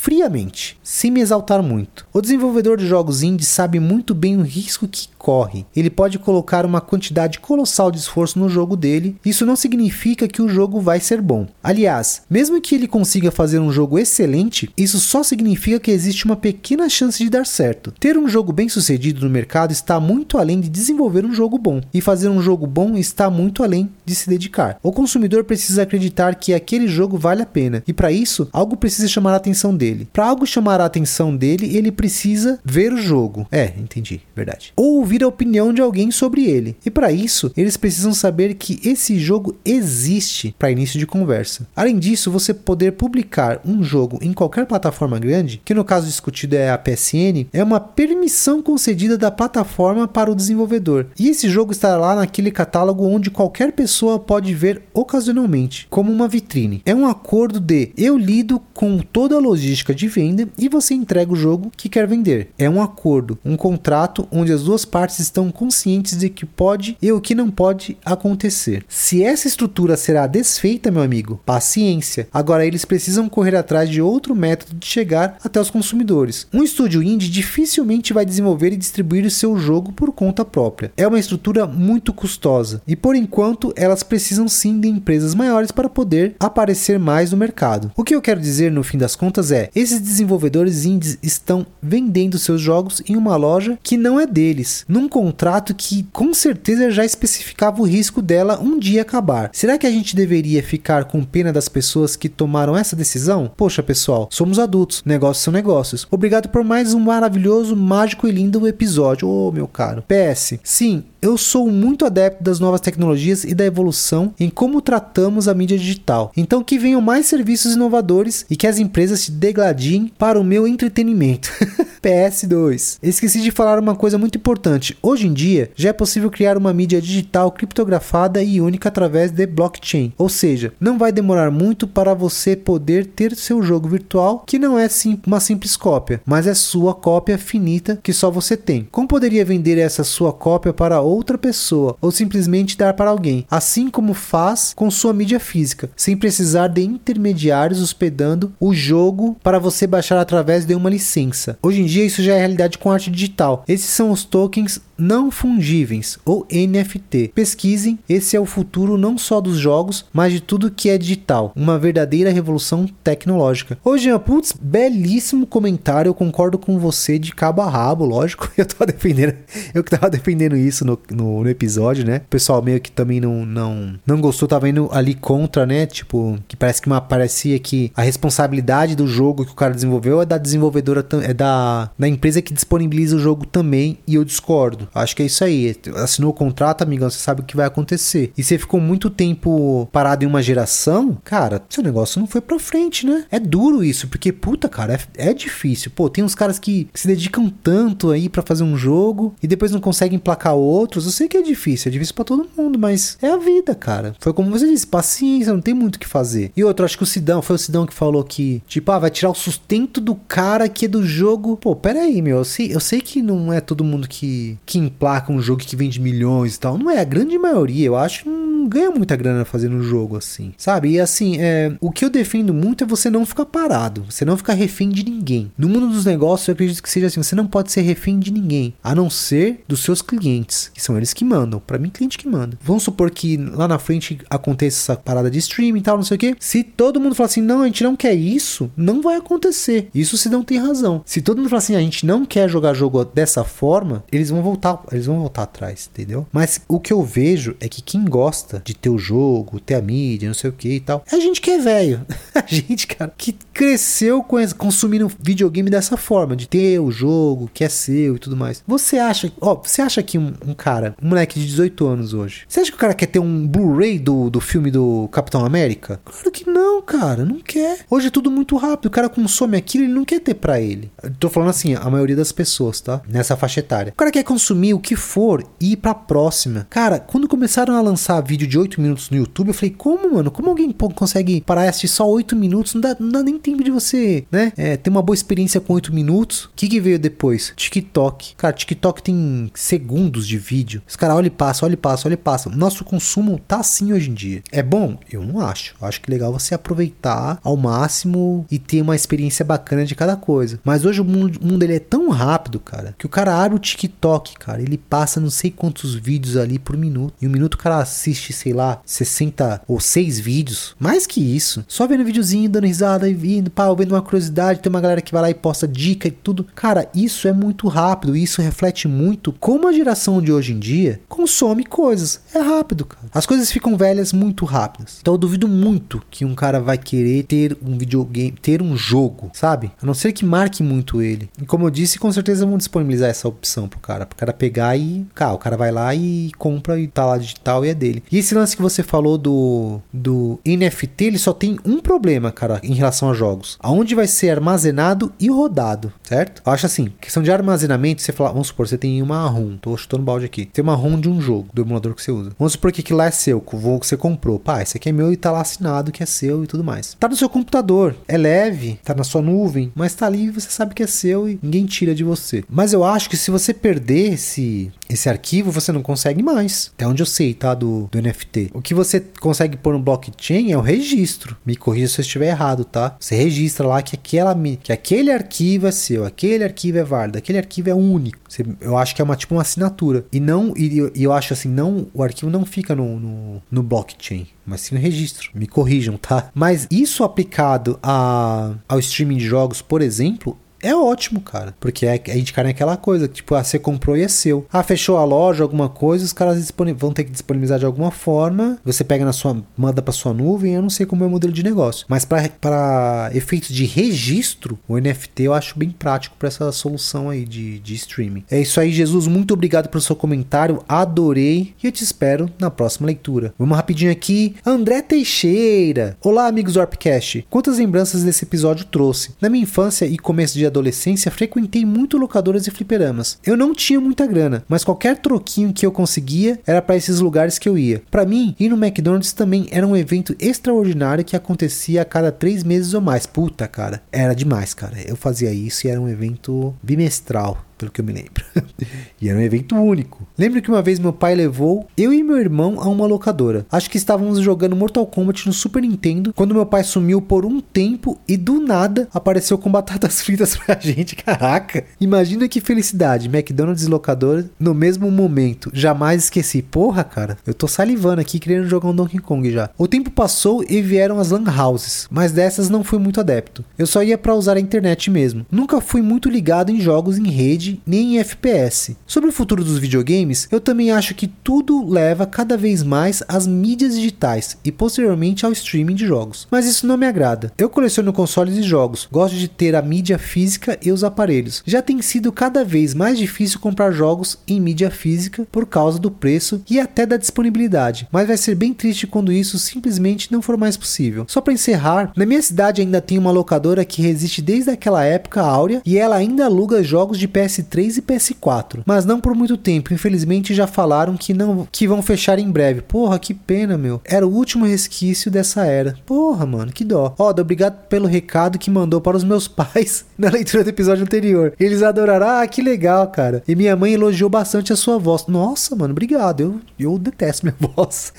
friamente, sem me exaltar muito. O desenvolvedor de jogos indie sabe muito bem o risco que corre. Ele pode colocar uma quantidade colossal de esforço no jogo dele, isso não significa que o jogo vai ser bom. Aliás, mesmo que ele consiga fazer um jogo excelente, isso só significa que existe uma pequena chance de dar certo. Ter um jogo bem sucedido no mercado está muito além de desenvolver um jogo bom, e fazer um jogo bom está muito além de se dedicar. O consumidor precisa acreditar que aquele jogo vale a pena, e para isso, algo precisa chamar a atenção dele. Para algo chamar a atenção dele, ele precisa ver o jogo. É, entendi, verdade. Ou ouvir a opinião de alguém sobre ele. E para isso, eles precisam saber que esse jogo existe para início de conversa. Além disso, você poder publicar um jogo em qualquer plataforma grande, que no caso discutido é a PSN, é uma permissão concedida da plataforma para o desenvolvedor. E esse jogo estará lá naquele catálogo onde qualquer pessoa pode ver ocasionalmente, como uma vitrine. É um acordo de eu lido com toda a logística de venda e você entrega o jogo que quer vender. É um acordo, um contrato onde as duas partes estão conscientes de que pode e o que não pode acontecer. Se essa estrutura será desfeita, meu amigo, paciência. Agora eles precisam correr atrás de outro método de chegar até os consumidores. Um estúdio indie dificilmente vai desenvolver e distribuir o seu jogo por conta própria. É uma estrutura muito custosa e por enquanto elas precisam sim de empresas maiores para poder aparecer mais no mercado. O que eu quero dizer no fim das contas é: esses desenvolvedores indies estão vendendo seus jogos em uma loja que não é deles, num contrato que com certeza já especificava o risco dela um dia acabar. Será que a gente deveria ficar com pena das pessoas que tomaram essa decisão? Poxa, pessoal, somos adultos, negócios são negócios. Obrigado por mais um maravilhoso, mágico e lindo episódio. Ô, oh, meu caro. PS, sim, eu sou muito adepto das novas tecnologias e da evolução em como tratamos a mídia digital. Então que venham mais serviços inovadores e que as empresas se degladiem para o meu entretenimento. PS2. Esqueci de falar uma coisa muito importante. Hoje em dia, já é possível criar uma mídia digital criptografada e única através de blockchain. Ou seja, não vai demorar muito para você poder ter seu jogo virtual, que não é sim uma simples cópia, mas é sua cópia finita que só você tem. Como poderia vender essa sua cópia para outra pessoa ou simplesmente dar para alguém, assim como faz com sua mídia física, sem precisar de intermediários hospedando o jogo para você baixar através de uma licença. Hoje em dia isso já é realidade com arte digital. Esses são os tokens não fungíveis ou NFT. Pesquisem, esse é o futuro não só dos jogos, mas de tudo que é digital. Uma verdadeira revolução tecnológica. Hoje, putz, belíssimo comentário. Eu concordo com você de cabo a rabo, lógico. Eu tava defendendo, eu que tava defendendo isso no, no, no, episódio, né? O pessoal meio que também não, não, não gostou, tava indo ali contra, né? Tipo, que parece que uma, parecia que a responsabilidade do jogo que o cara desenvolveu é da desenvolvedora, é da, da empresa que disponibiliza o jogo também, e eu discordo. Acho que é isso aí. Assinou o contrato, amigão, você sabe o que vai acontecer. E você ficou muito tempo parado em uma geração, cara, seu negócio não foi pra frente, né? É duro isso, porque, puta, cara, é, é difícil. Pô, tem uns caras que se dedicam tanto aí pra fazer um jogo e depois não conseguem placar outros. Eu sei que é difícil, é difícil pra todo mundo, mas é a vida, cara. Foi como você disse, paciência, não tem muito o que fazer. E outro, acho que o Sidão, foi o Sidão que falou que, tipo, ah, vai tirar o sustento do cara que é do jogo. Pô, pera aí, meu, eu sei, eu sei que não é todo mundo que, que emplaca um jogo que vende milhões e tal. Não é, a grande maioria, eu acho, não ganha muita grana fazendo um jogo assim, sabe? E assim, é, o que eu defendo muito é você não ficar parado, você não ficar refém de ninguém. No mundo dos negócios, eu acredito que seja assim, você não pode ser refém de ninguém, a não ser dos seus clientes, que são eles que mandam. Para mim, cliente que manda. Vamos supor que lá na frente aconteça essa parada de streaming e tal, não sei o que. Se todo mundo falar assim, não, a gente não quer isso, não vai acontecer. Isso se não tem razão. Se todo mundo falar assim, a gente não quer jogar jogo dessa forma, eles vão voltar, eles vão voltar atrás, entendeu? Mas o que eu vejo é que quem gosta de ter o jogo, ter a mídia, não sei o que e tal, é a gente que é velho. a gente, cara, que cresceu consumindo videogame dessa forma, de ter o jogo que é seu e tudo mais. Você acha, ó, você acha que um, um cara, um moleque de 18 anos hoje, você acha que o cara quer ter um Blu-ray do, do filme do Capitão América? Claro que não, cara, não quer. Hoje é tudo muito rápido, o cara consome aquilo, ele não quer ter pra ele. Eu tô falando assim, a maioria das pessoas, tá? Nessa faixa etária. O cara quer consumir o que for e ir pra próxima. Cara, quando começaram a lançar vídeo de 8 minutos no YouTube, eu falei, como, mano? Como alguém consegue parar e assistir só 8 minutos? Não dá, não dá nem tempo de você, né? É, ter uma boa experiência com 8 minutos. O que, que veio depois? TikTok. Cara, TikTok tem segundos de vídeo. Os caras olham e passam, olham e passam, olham e passam. Nosso consumo tá assim hoje em dia. É bom? Eu não acho. Eu acho que é legal você aproveitar ao máximo e ter uma experiência bacana de cada coisa. Mas hoje o mundo, o mundo ele é tão rápido, cara, que o cara abre o TikTok, cara, ele passa não sei quantos vídeos ali por minuto. E um minuto o cara assiste, sei lá, 60 ou 6 vídeos. Mais que isso. Só vendo videozinho, dando risada e vindo, pá, vendo uma curiosidade. Tem uma galera que vai lá e posta dica e tudo. Cara, isso é muito rápido. Isso reflete muito como a geração de hoje em dia consome coisas. É rápido, cara. As coisas ficam velhas muito rápidas. Então eu duvido muito que um cara vai querer ter um videogame, ter um jogo, sabe? A não ser que marque muito ele. E como eu disse, com certeza vão disponibilizar essa opção pro cara. Pro cara pegar e. Cara, o cara vai lá e compra e tá lá digital e é dele. E esse lance que você falou do, do NFT, ele só tem um problema, cara, em relação a jogos. Aonde vai ser armazenado e rodado, certo? Eu acho assim, questão de armazenamento, você fala, vamos supor, você tem uma ROM, tô chutando balde aqui. Tem uma ROM de um jogo, do emulador que você usa. Vamos supor que lá é seu, que você comprou. Pá, esse aqui é meu e tá lá assinado que é seu e tudo mais. Tá no seu computador, é leve, tá na sua nuvem, mas tá ali e você sabe que é seu e ninguém tira de você. Mas eu acho que se você perder esse, esse arquivo, você não consegue mais. Até onde eu sei, tá? Do, do NFT. O que você consegue pôr no blockchain é o registro. Me corrija se eu estiver errado, tá? Você registra lá que, aquela, que aquele arquivo é seu, aquele arquivo é válido, aquele arquivo é único. Você- eu acho que é uma tipo uma assinatura. E não, e eu, eu acho assim, não, o arquivo não fica no, no, no blockchain mas sim no registro. Me corrijam, tá? Mas isso aplicado a, ao streaming de jogos, por exemplo, é ótimo, cara. Porque é, a gente cai naquela coisa, tipo, ah, você comprou e é seu. Ah, fechou a loja, alguma coisa, os caras vão ter que disponibilizar de alguma forma. Você pega na sua, manda pra sua nuvem, eu não sei como é o modelo de negócio. Mas para efeitos de registro, o NFT eu acho bem prático para essa solução aí de, de streaming. É isso aí, Jesus. Muito obrigado pelo seu comentário. Adorei. E eu te espero na próxima leitura. Vamos rapidinho aqui. André Teixeira. Olá, amigos do Warpcast. Quantas lembranças desse episódio trouxe? Na minha infância e começo de adolescência, frequentei muito locadoras e fliperamas. Eu não tinha muita grana, mas qualquer troquinho que eu conseguia era para esses lugares que eu ia. Para mim, ir no McDonald's também era um evento extraordinário que acontecia a cada três meses ou mais. Puta, cara, era demais, cara. Eu fazia isso e era um evento bimestral pelo que eu me lembro. e era um evento único. Lembro que uma vez meu pai levou eu e meu irmão a uma locadora. Acho que estávamos jogando Mortal Kombat no Super Nintendo quando meu pai sumiu por um tempo e do nada apareceu com batatas fritas pra gente. Caraca! Imagina que felicidade. McDonald's e locadora no mesmo momento. Jamais esqueci. Porra, cara. Eu tô salivando aqui querendo jogar um Donkey Kong já. O tempo passou e vieram as lan houses, mas dessas não fui muito adepto. Eu só ia pra usar a internet mesmo. Nunca fui muito ligado em jogos em rede nem em FPS. Sobre o futuro dos videogames, eu também acho que tudo leva cada vez mais às mídias digitais e posteriormente ao streaming de jogos. Mas isso não me agrada. Eu coleciono consoles e jogos, gosto de ter a mídia física e os aparelhos. Já tem sido cada vez mais difícil comprar jogos em mídia física por causa do preço e até da disponibilidade, mas vai ser bem triste quando isso simplesmente não for mais possível. Só para encerrar, na minha cidade ainda tem uma locadora que resiste desde aquela época áurea e ela ainda aluga jogos de PS3 e PS4, mas não por muito tempo. Infelizmente já falaram que não que vão fechar em breve. Porra, que pena, meu. Era o último resquício dessa era. Porra, mano, que dó. Ó, obrigado pelo recado que mandou para os meus pais na leitura do episódio anterior. Eles adoraram. Ah, que legal, cara. E minha mãe elogiou bastante a sua voz. Nossa, mano, obrigado. Eu, eu detesto minha voz.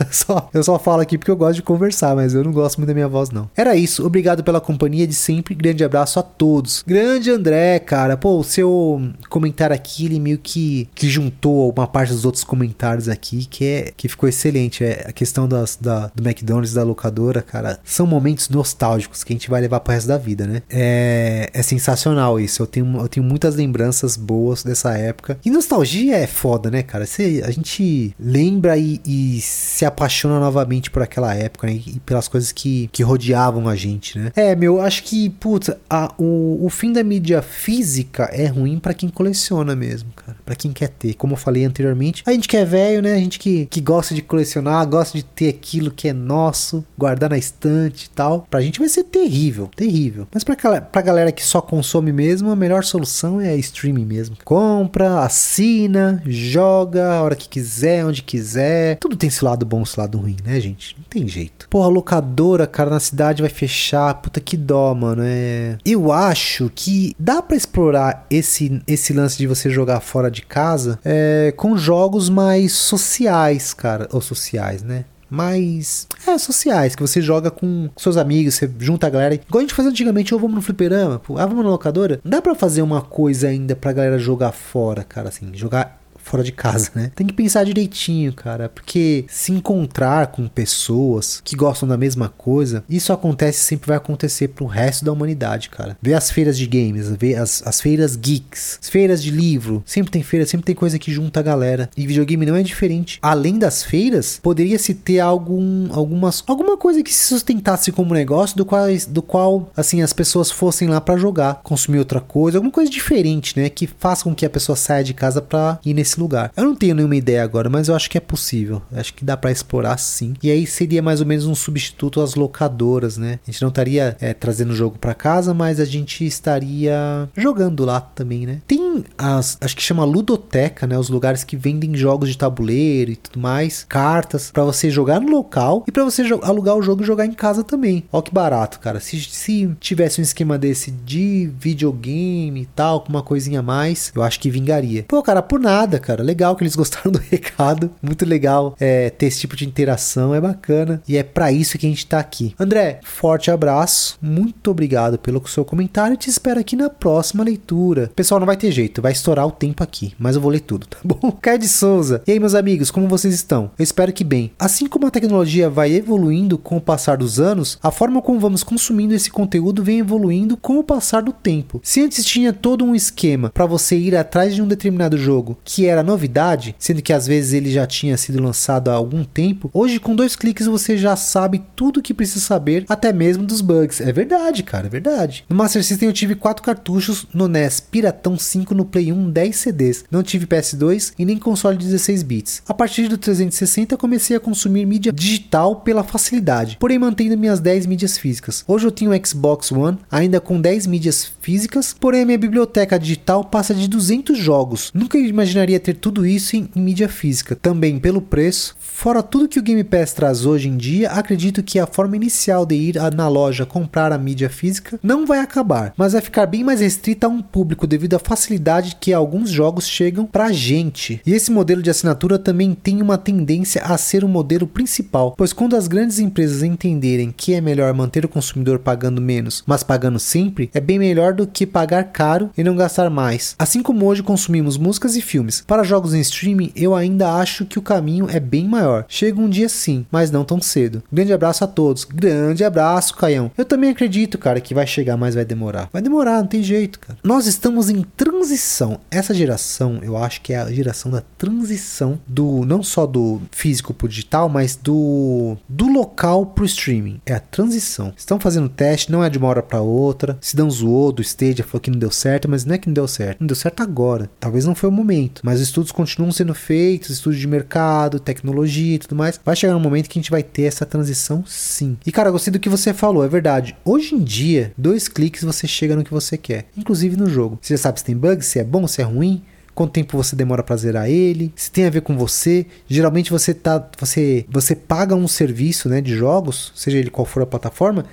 Eu só, eu só falo aqui porque eu gosto de conversar, mas eu não gosto muito da minha voz, não. Era isso. Obrigado pela companhia de sempre. Grande abraço a todos. Grande André, cara. Pô, o seu comentário aqui, ele meio que, que juntou uma parte dos outros comentários aqui, que é que ficou excelente. É a questão das, da, do McDonald's, da locadora, cara. São momentos nostálgicos que a gente vai levar pro resto da vida, né? É, é sensacional isso. Eu tenho, eu tenho muitas lembranças boas dessa época. E nostalgia é foda, né, cara? Você, a gente lembra e, e se apaixona novamente por aquela época, né? E pelas coisas que, que rodeavam a gente, né? É, meu, acho que, puta, a, o, o fim da mídia física é ruim para quem coleciona mesmo, cara. Pra quem quer ter. Como eu falei anteriormente, a gente que é velho, né? A gente que, que gosta de colecionar, gosta de ter aquilo que é nosso, guardar na estante e tal. Pra gente vai ser terrível, terrível. Mas pra, pra galera que só consome mesmo, a melhor solução é streaming mesmo. Compra, assina, joga a hora que quiser, onde quiser. Tudo tem esse lado bom, esse lado ruim, né, gente? Não tem jeito. Porra, locadora, cara, na cidade vai fechar. Puta que dó, mano. É. Eu acho que dá para explorar esse, esse lance de você jogar fora de casa é, com jogos mais sociais, cara. Ou sociais, né? mais é, sociais, que você joga com seus amigos, você junta a galera. Igual a gente fazia antigamente, ou vamos no fliperama, pô, ah, vamos na locadora. Dá para fazer uma coisa ainda pra galera jogar fora, cara, assim, jogar fora de casa, né? Tem que pensar direitinho, cara, porque se encontrar com pessoas que gostam da mesma coisa, isso acontece sempre vai acontecer pro resto da humanidade, cara. Ver as feiras de games, ver as, as feiras geeks, as feiras de livro, sempre tem feira, sempre tem coisa que junta a galera. E videogame não é diferente. Além das feiras, poderia se ter algum algumas alguma coisa que se sustentasse como negócio do qual do qual assim as pessoas fossem lá para jogar, consumir outra coisa, alguma coisa diferente, né, que faça com que a pessoa saia de casa para ir nesse lugar. Eu não tenho nenhuma ideia agora, mas eu acho que é possível. Acho que dá para explorar sim. E aí seria mais ou menos um substituto às locadoras, né? A gente não estaria é, trazendo o jogo para casa, mas a gente estaria jogando lá também, né? Tem as, acho que chama ludoteca, né? Os lugares que vendem jogos de tabuleiro e tudo mais, cartas para você jogar no local e para você alugar o jogo e jogar em casa também. Ó que barato, cara. Se, se tivesse um esquema desse de videogame e tal, com uma coisinha a mais, eu acho que vingaria. Pô, cara, por nada, cara. Legal que eles gostaram do recado. Muito legal é, ter esse tipo de interação. É bacana. E é para isso que a gente tá aqui. André, forte abraço. Muito obrigado pelo seu comentário. Te espero aqui na próxima leitura. Pessoal, não vai ter jeito. Vai estourar o tempo aqui. Mas eu vou ler tudo, tá bom? Caio de Souza. E aí, meus amigos, como vocês estão? Eu espero que bem. Assim como a tecnologia vai evoluindo com o passar dos anos, a forma como vamos consumindo esse conteúdo vem evoluindo com o passar do tempo. Se antes tinha todo um esquema para você ir atrás de um determinado jogo que era novidade, sendo que às vezes ele já tinha sido lançado há algum tempo, hoje com dois cliques você já sabe tudo o que precisa saber, até mesmo dos bugs. É verdade, cara, é verdade. No Master System eu tive quatro cartuchos, no NES Piratão 5 no Play 1 10 CDs. Não tive PS2 e nem console de 16 bits. A partir do 360 comecei a consumir mídia digital pela facilidade, porém mantendo minhas 10 mídias físicas. Hoje eu tenho um Xbox One, ainda com 10 mídias físicas, porém a minha biblioteca digital passa de 200 jogos. Nunca imaginaria ter tudo isso em, em mídia física. Também pelo preço, Fora tudo que o Game Pass traz hoje em dia, acredito que a forma inicial de ir na loja comprar a mídia física não vai acabar, mas vai ficar bem mais restrita a um público devido à facilidade que alguns jogos chegam pra gente. E esse modelo de assinatura também tem uma tendência a ser o modelo principal, pois quando as grandes empresas entenderem que é melhor manter o consumidor pagando menos, mas pagando sempre, é bem melhor do que pagar caro e não gastar mais. Assim como hoje consumimos músicas e filmes, Para jogos em streaming, eu ainda acho que o caminho é bem maior. Chega um dia sim, mas não tão cedo. Grande abraço a todos. Grande abraço, Caião. Eu também acredito, cara, que vai chegar, mas vai demorar. Vai demorar, não tem jeito, cara. Nós estamos em transição. Essa geração, eu acho que é a geração da transição do não só do físico pro digital, mas do do local pro streaming. É a transição. Estão fazendo teste, não é de uma hora para outra. Se dão zoou do Stadia, falou que não deu certo, mas não é que não deu certo. Não deu certo agora. Talvez não foi o momento, mas os estudos continuam sendo feitos, estudos de mercado, tecnologia e tudo mais. Vai chegar um momento que a gente vai ter essa transição sim. E cara, gostei do que você falou, é verdade. Hoje em dia, dois cliques você chega no que você quer, inclusive no jogo. Você já sabe se tem bug, se é bom, se é ruim, quanto tempo você demora para zerar ele, se tem a ver com você. Geralmente você tá você você paga um serviço, né, de jogos, seja ele qual for a plataforma,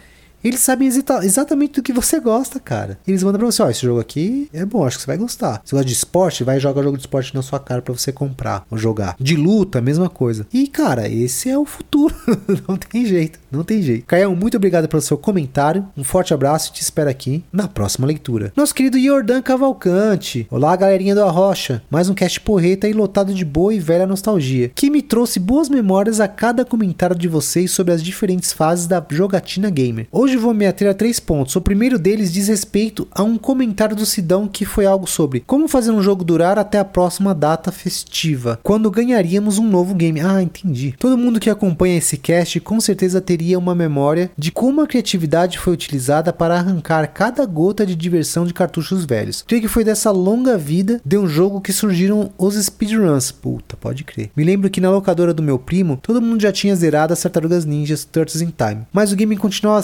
eles sabem exatamente do que você gosta, cara. Eles mandam pra você, ó, esse jogo aqui é bom, acho que você vai gostar. Você gosta de esporte, vai jogar jogo de esporte na sua cara pra você comprar ou jogar. De luta, mesma coisa. E, cara, esse é o futuro. não tem jeito, não tem jeito. Caião, muito obrigado pelo seu comentário. Um forte abraço e te espero aqui na próxima leitura. Nosso querido Jordan Cavalcante. Olá, galerinha do Arrocha. Mais um cast porreta e lotado de boa e velha nostalgia, que me trouxe boas memórias a cada comentário de vocês sobre as diferentes fases da jogatina gamer. Hoje vou me ater a três pontos. O primeiro deles diz respeito a um comentário do Sidão que foi algo sobre como fazer um jogo durar até a próxima data festiva, quando ganharíamos um novo game. Ah, entendi. Todo mundo que acompanha esse cast com certeza teria uma memória de como a criatividade foi utilizada para arrancar cada gota de diversão de cartuchos velhos. Creio que foi dessa longa vida de um jogo que surgiram os speedruns. Puta, pode crer. Me lembro que na locadora do meu primo, todo mundo já tinha zerado as Tartarugas Ninjas Turtles in Time, mas o game continuava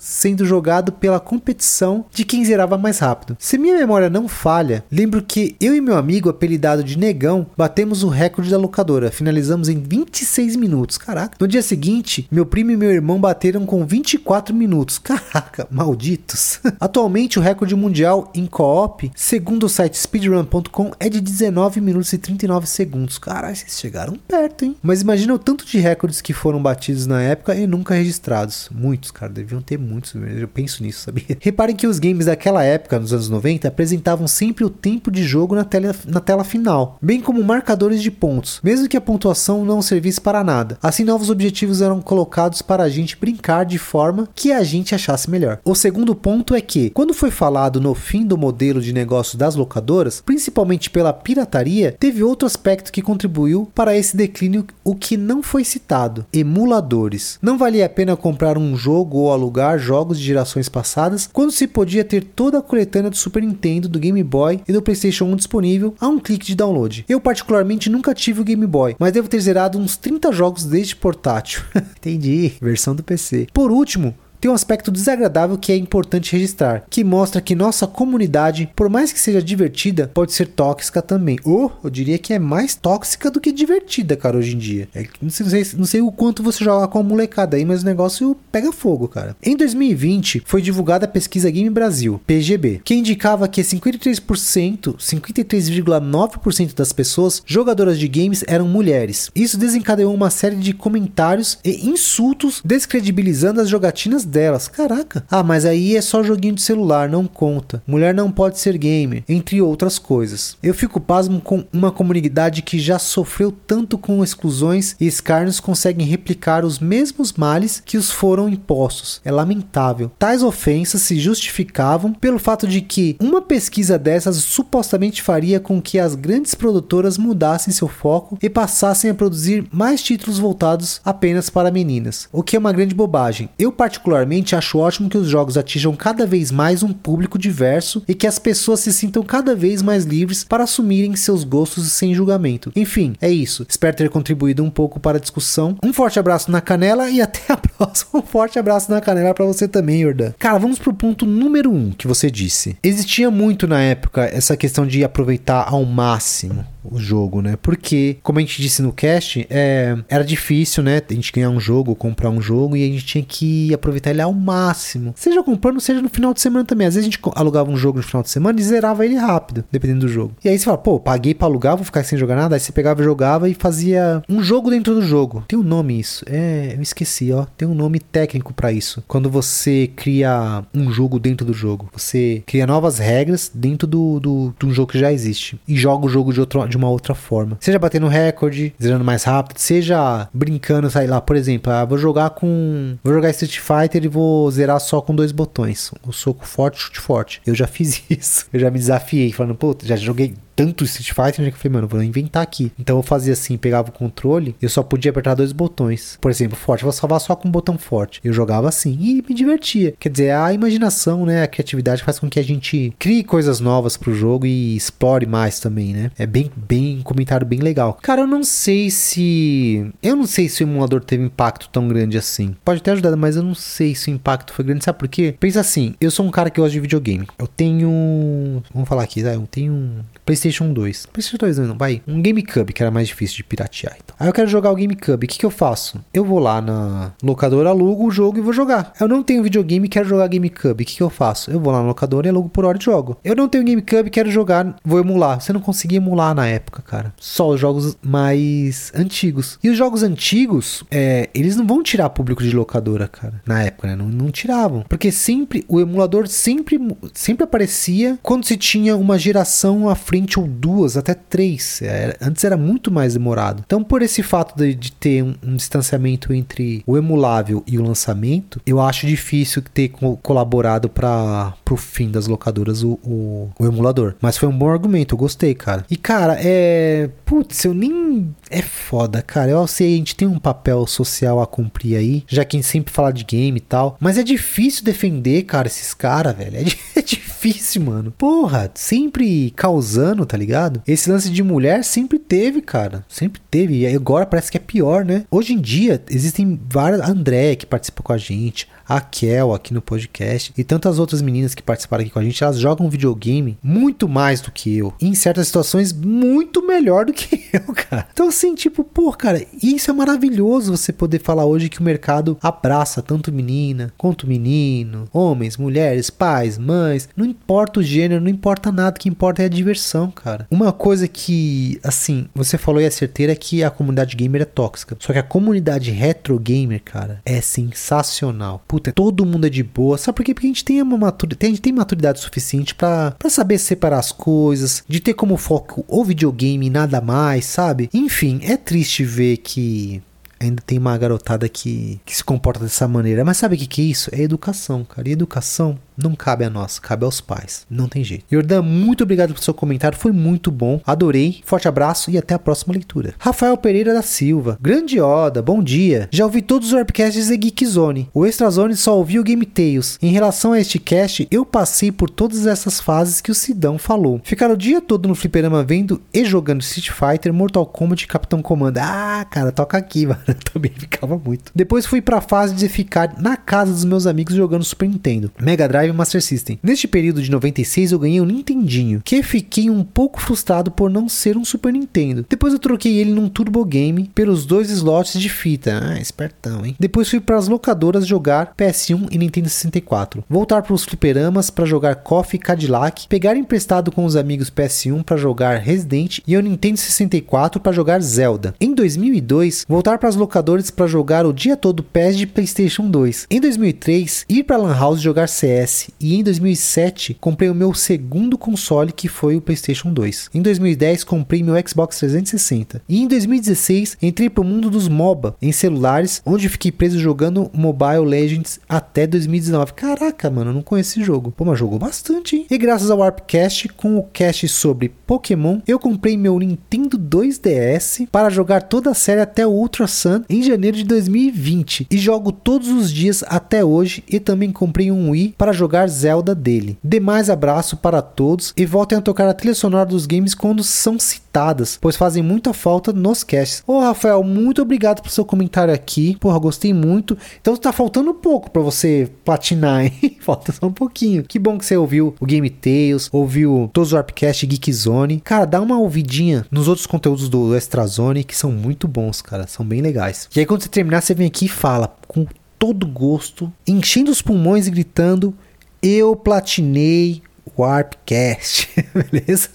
sendo jogado pela competição de quem zerava mais rápido. Se minha memória não falha, lembro que eu e meu amigo, apelidado de Negão, batemos o recorde da locadora. Finalizamos em 26 minutos. Caraca. No dia seguinte, meu primo e meu irmão bateram com 24 minutos. Caraca, malditos. Atualmente, o recorde mundial em co-op, segundo o site speedrun.com, é de 19 minutos e 39 segundos. Caralho, vocês chegaram perto, hein? Mas imagina o tanto de recordes que foram batidos na época e nunca registrados. Muitos, cara, deviam ter muitos. Eu penso nisso, sabia? Reparem que os games daquela época, nos anos 90, apresentavam sempre o tempo de jogo na tela, na tela final, bem como marcadores de pontos, mesmo que a pontuação não servisse para nada. Assim, novos objetivos eram colocados para a gente brincar de forma que a gente achasse melhor. O segundo ponto é que, quando foi falado no fim do modelo de negócio das locadoras, principalmente pela pirataria, teve outro aspecto que contribuiu para esse declínio, o que não foi citado: emuladores. Não valia a pena comprar um jogo ou alugar jogos de gerações passadas quando se podia ter toda a coletânea do Super Nintendo, do Game Boy e do PlayStation 1 disponível a um clique de download. Eu, particularmente, nunca tive o Game Boy, mas devo ter zerado uns 30 jogos desde portátil. Entendi, versão do PC. Por último, tem um aspecto desagradável que é importante registrar, que mostra que nossa comunidade, por mais que seja divertida, pode ser tóxica também. Ou eu diria que é mais tóxica do que divertida, cara, hoje em dia. É não, sei, não sei- não sei o quanto você joga com a molecada aí, mas o negócio pega fogo, cara. Em 2020, foi divulgada a pesquisa Game Brasil, PGB, que indicava que 53%, 53,9% das pessoas jogadoras de games eram mulheres. Isso desencadeou uma série de comentários e insultos descredibilizando as jogatinas delas. Caraca. Ah, mas aí é só joguinho de celular, não conta. Mulher não pode ser gamer, entre outras coisas. Eu fico pasmo com uma comunidade que já sofreu tanto com exclusões e escárnios conseguem replicar os mesmos males que os foram impostos. É lamentável. Tais ofensas se justificavam pelo fato de que uma pesquisa dessas supostamente faria com que as grandes produtoras mudassem seu foco e passassem a produzir mais títulos voltados apenas para meninas, o que é uma grande bobagem. Eu particularmente acho ótimo que os jogos atinjam cada vez mais um público diverso e que as pessoas se sintam cada vez mais livres para assumirem seus gostos sem julgamento. Enfim, é isso. Espero ter contribuído um pouco para a discussão. Um forte abraço na canela e até a próxima. Um forte abraço na canela para você também, Jordan. Cara, vamos pro ponto número um que você disse. Existia muito na época essa questão de aproveitar ao máximo o jogo, né? Porque, como a gente disse no cast, é, era difícil, né? A gente ganhar um jogo, comprar um jogo e a gente tinha que aproveitar ele ao máximo. Seja comprando, seja no final de semana também. Às vezes a gente alugava um jogo no final de semana e zerava ele rápido, dependendo do jogo. E aí você fala, pô, paguei pra alugar, vou ficar sem jogar nada. Aí você pegava jogava e fazia um jogo dentro do jogo. Tem um nome isso. É, eu esqueci, ó. Tem um nome técnico pra isso. Quando você cria um jogo dentro do jogo. Você cria novas regras dentro do, do, de um jogo que já existe. E joga o jogo de, outro, de uma outra forma. Seja batendo recorde, zerando mais rápido, seja brincando, sei lá, por exemplo, ah, vou jogar com. Vou jogar Street Fighter e vou zerar só com dois botões. O soco forte, chute forte. Eu já fiz isso. Eu já me desafiei, falando, pô, já joguei tanto Street Fighter, né, que eu falei, mano, vou inventar aqui. Então eu fazia assim, pegava o controle, eu só podia apertar dois botões. Por exemplo, forte, vou salvar só com um botão forte. Eu jogava assim e me divertia. Quer dizer, a imaginação, né, a criatividade faz com que a gente crie coisas novas pro jogo e explore mais também, né? É bem, bem, um comentário bem legal. Cara, eu não sei se. Eu não sei se o emulador teve impacto tão grande assim. Pode ter ajudado, mas eu não sei se o impacto foi grande. Sabe por quê? Pensa assim, eu sou um cara que gosta de videogame. Eu tenho. Vamos falar aqui, tá? Eu tenho PlayStation 2. PlayStation 2 não, vai. Um GameCube, que era mais difícil de piratear. Então. Aí eu quero jogar o GameCube. O que, que eu faço? Eu vou lá na locadora, alugo o jogo e vou jogar. Eu não tenho videogame quero jogar GameCube. O que, que eu faço? Eu vou lá na locadora e alugo por hora e jogo. Eu não tenho GameCube quero jogar, vou emular. Você não conseguia emular na época, cara. Só os jogos mais antigos. E os jogos antigos, é, eles não vão tirar público de locadora, cara. Na época, né? Não, não tiravam. Porque sempre, o emulador sempre, sempre aparecia quando se tinha uma geração à frente ou duas, até três. Era, antes era muito mais demorado. Então, por esse fato de, de ter um, um, distanciamento entre o emulável e o lançamento, eu acho difícil ter co colaborado para o fim das locadoras o, o, o, emulador. Mas foi um bom argumento, eu gostei, cara. E, cara, é. Putz, eu nem. É foda, cara. Eu sei, a gente tem um papel social a cumprir aí, já que a gente sempre fala de game e tal. Mas é difícil defender, cara, esses caras, velho. É, é difícil, mano. Porra, sempre causando, tá ligado? Esse lance de mulher sempre teve, cara. Sempre teve. E agora parece que é pior, né? Hoje em dia, existem várias. A André, que participa com a gente a Kel aqui no podcast e tantas outras meninas que participaram aqui com a gente, elas jogam videogame muito mais do que eu. E em certas situações, muito melhor do que eu, cara. Então, assim, tipo, pô, cara, isso é maravilhoso você poder falar hoje que o mercado abraça tanto menina quanto menino, homens, mulheres, pais, mães. Não importa o gênero, não importa nada, o que importa é a diversão, cara. Uma coisa que, assim, você falou e é certeira é que a comunidade gamer é tóxica. Só que a comunidade retro gamer, cara, é sensacional. Puta, todo mundo é de boa. Sabe por quê? Porque a gente tem uma maturidade, a gente tem maturidade suficiente para saber separar as coisas, de ter como foco o videogame e nada mais, sabe? Enfim, é triste ver que ainda tem uma garotada que, que se comporta dessa maneira. Mas sabe o que, que é isso? É educação, cara. E educação não cabe a nós, cabe aos pais. Não tem jeito. Jordan, muito obrigado pelo seu comentário, foi muito bom. Adorei. Forte abraço e até a próxima leitura. Rafael Pereira da Silva. Grande Oda, bom dia. Já ouvi todos os webcasts e Geekzone. O Extrazone só ouviu Game Tales. Em relação a este cast, eu passei por todas essas fases que o Sidão falou. Ficar o dia todo no fliperama vendo e jogando Street Fighter, Mortal Kombat e Capitão Comando. Ah, cara, toca aqui, mano. Eu também ficava muito. Depois fui pra fase de ficar na casa dos meus amigos jogando Super Nintendo. Mega Drive Master System. Neste período de 96 eu ganhei um Nintendinho, que fiquei um pouco frustrado por não ser um Super Nintendo. Depois eu troquei ele num Turbo Game pelos dois slots de fita. Ah, espertão, hein? Depois fui para as locadoras jogar PS1 e Nintendo 64. Voltar para os fliperamas para jogar Coffee Cadillac, pegar emprestado com os amigos PS1 para jogar Resident e o Nintendo 64 para jogar Zelda. Em 2002, voltar para as locadoras para jogar o dia todo PES de PlayStation 2. Em 2003, ir para Lan House jogar CS e em 2007 comprei o meu segundo console que foi o PlayStation 2. Em 2010 comprei meu Xbox 360 e em 2016 entrei pro mundo dos MOBA em celulares, onde fiquei preso jogando Mobile Legends até 2019. Caraca, mano, não conheço esse jogo. Pô, mas jogou bastante, hein? E graças ao Warpcast, com o cast sobre Pokémon, eu comprei meu Nintendo 2DS para jogar toda a série até o Ultra Sun em janeiro de 2020 e jogo todos os dias até hoje e também comprei um Wii para jogar jogar Zelda dele. Demais abraço para todos e voltem a tocar a trilha sonora dos games quando são citadas, pois fazem muita falta nos casts. Ô Rafael, muito obrigado por seu comentário aqui. Porra, gostei muito. Então tá faltando pouco para você platinar, hein? Falta só um pouquinho. Que bom que você ouviu o Game Tales, ouviu todos os Warpcast Geek Zone. Cara, dá uma ouvidinha nos outros conteúdos do Extra Zone que são muito bons, cara. São bem legais. E aí quando você terminar, você vem aqui e fala com todo gosto, enchendo os pulmões e gritando eu platinei o Warpcast, beleza?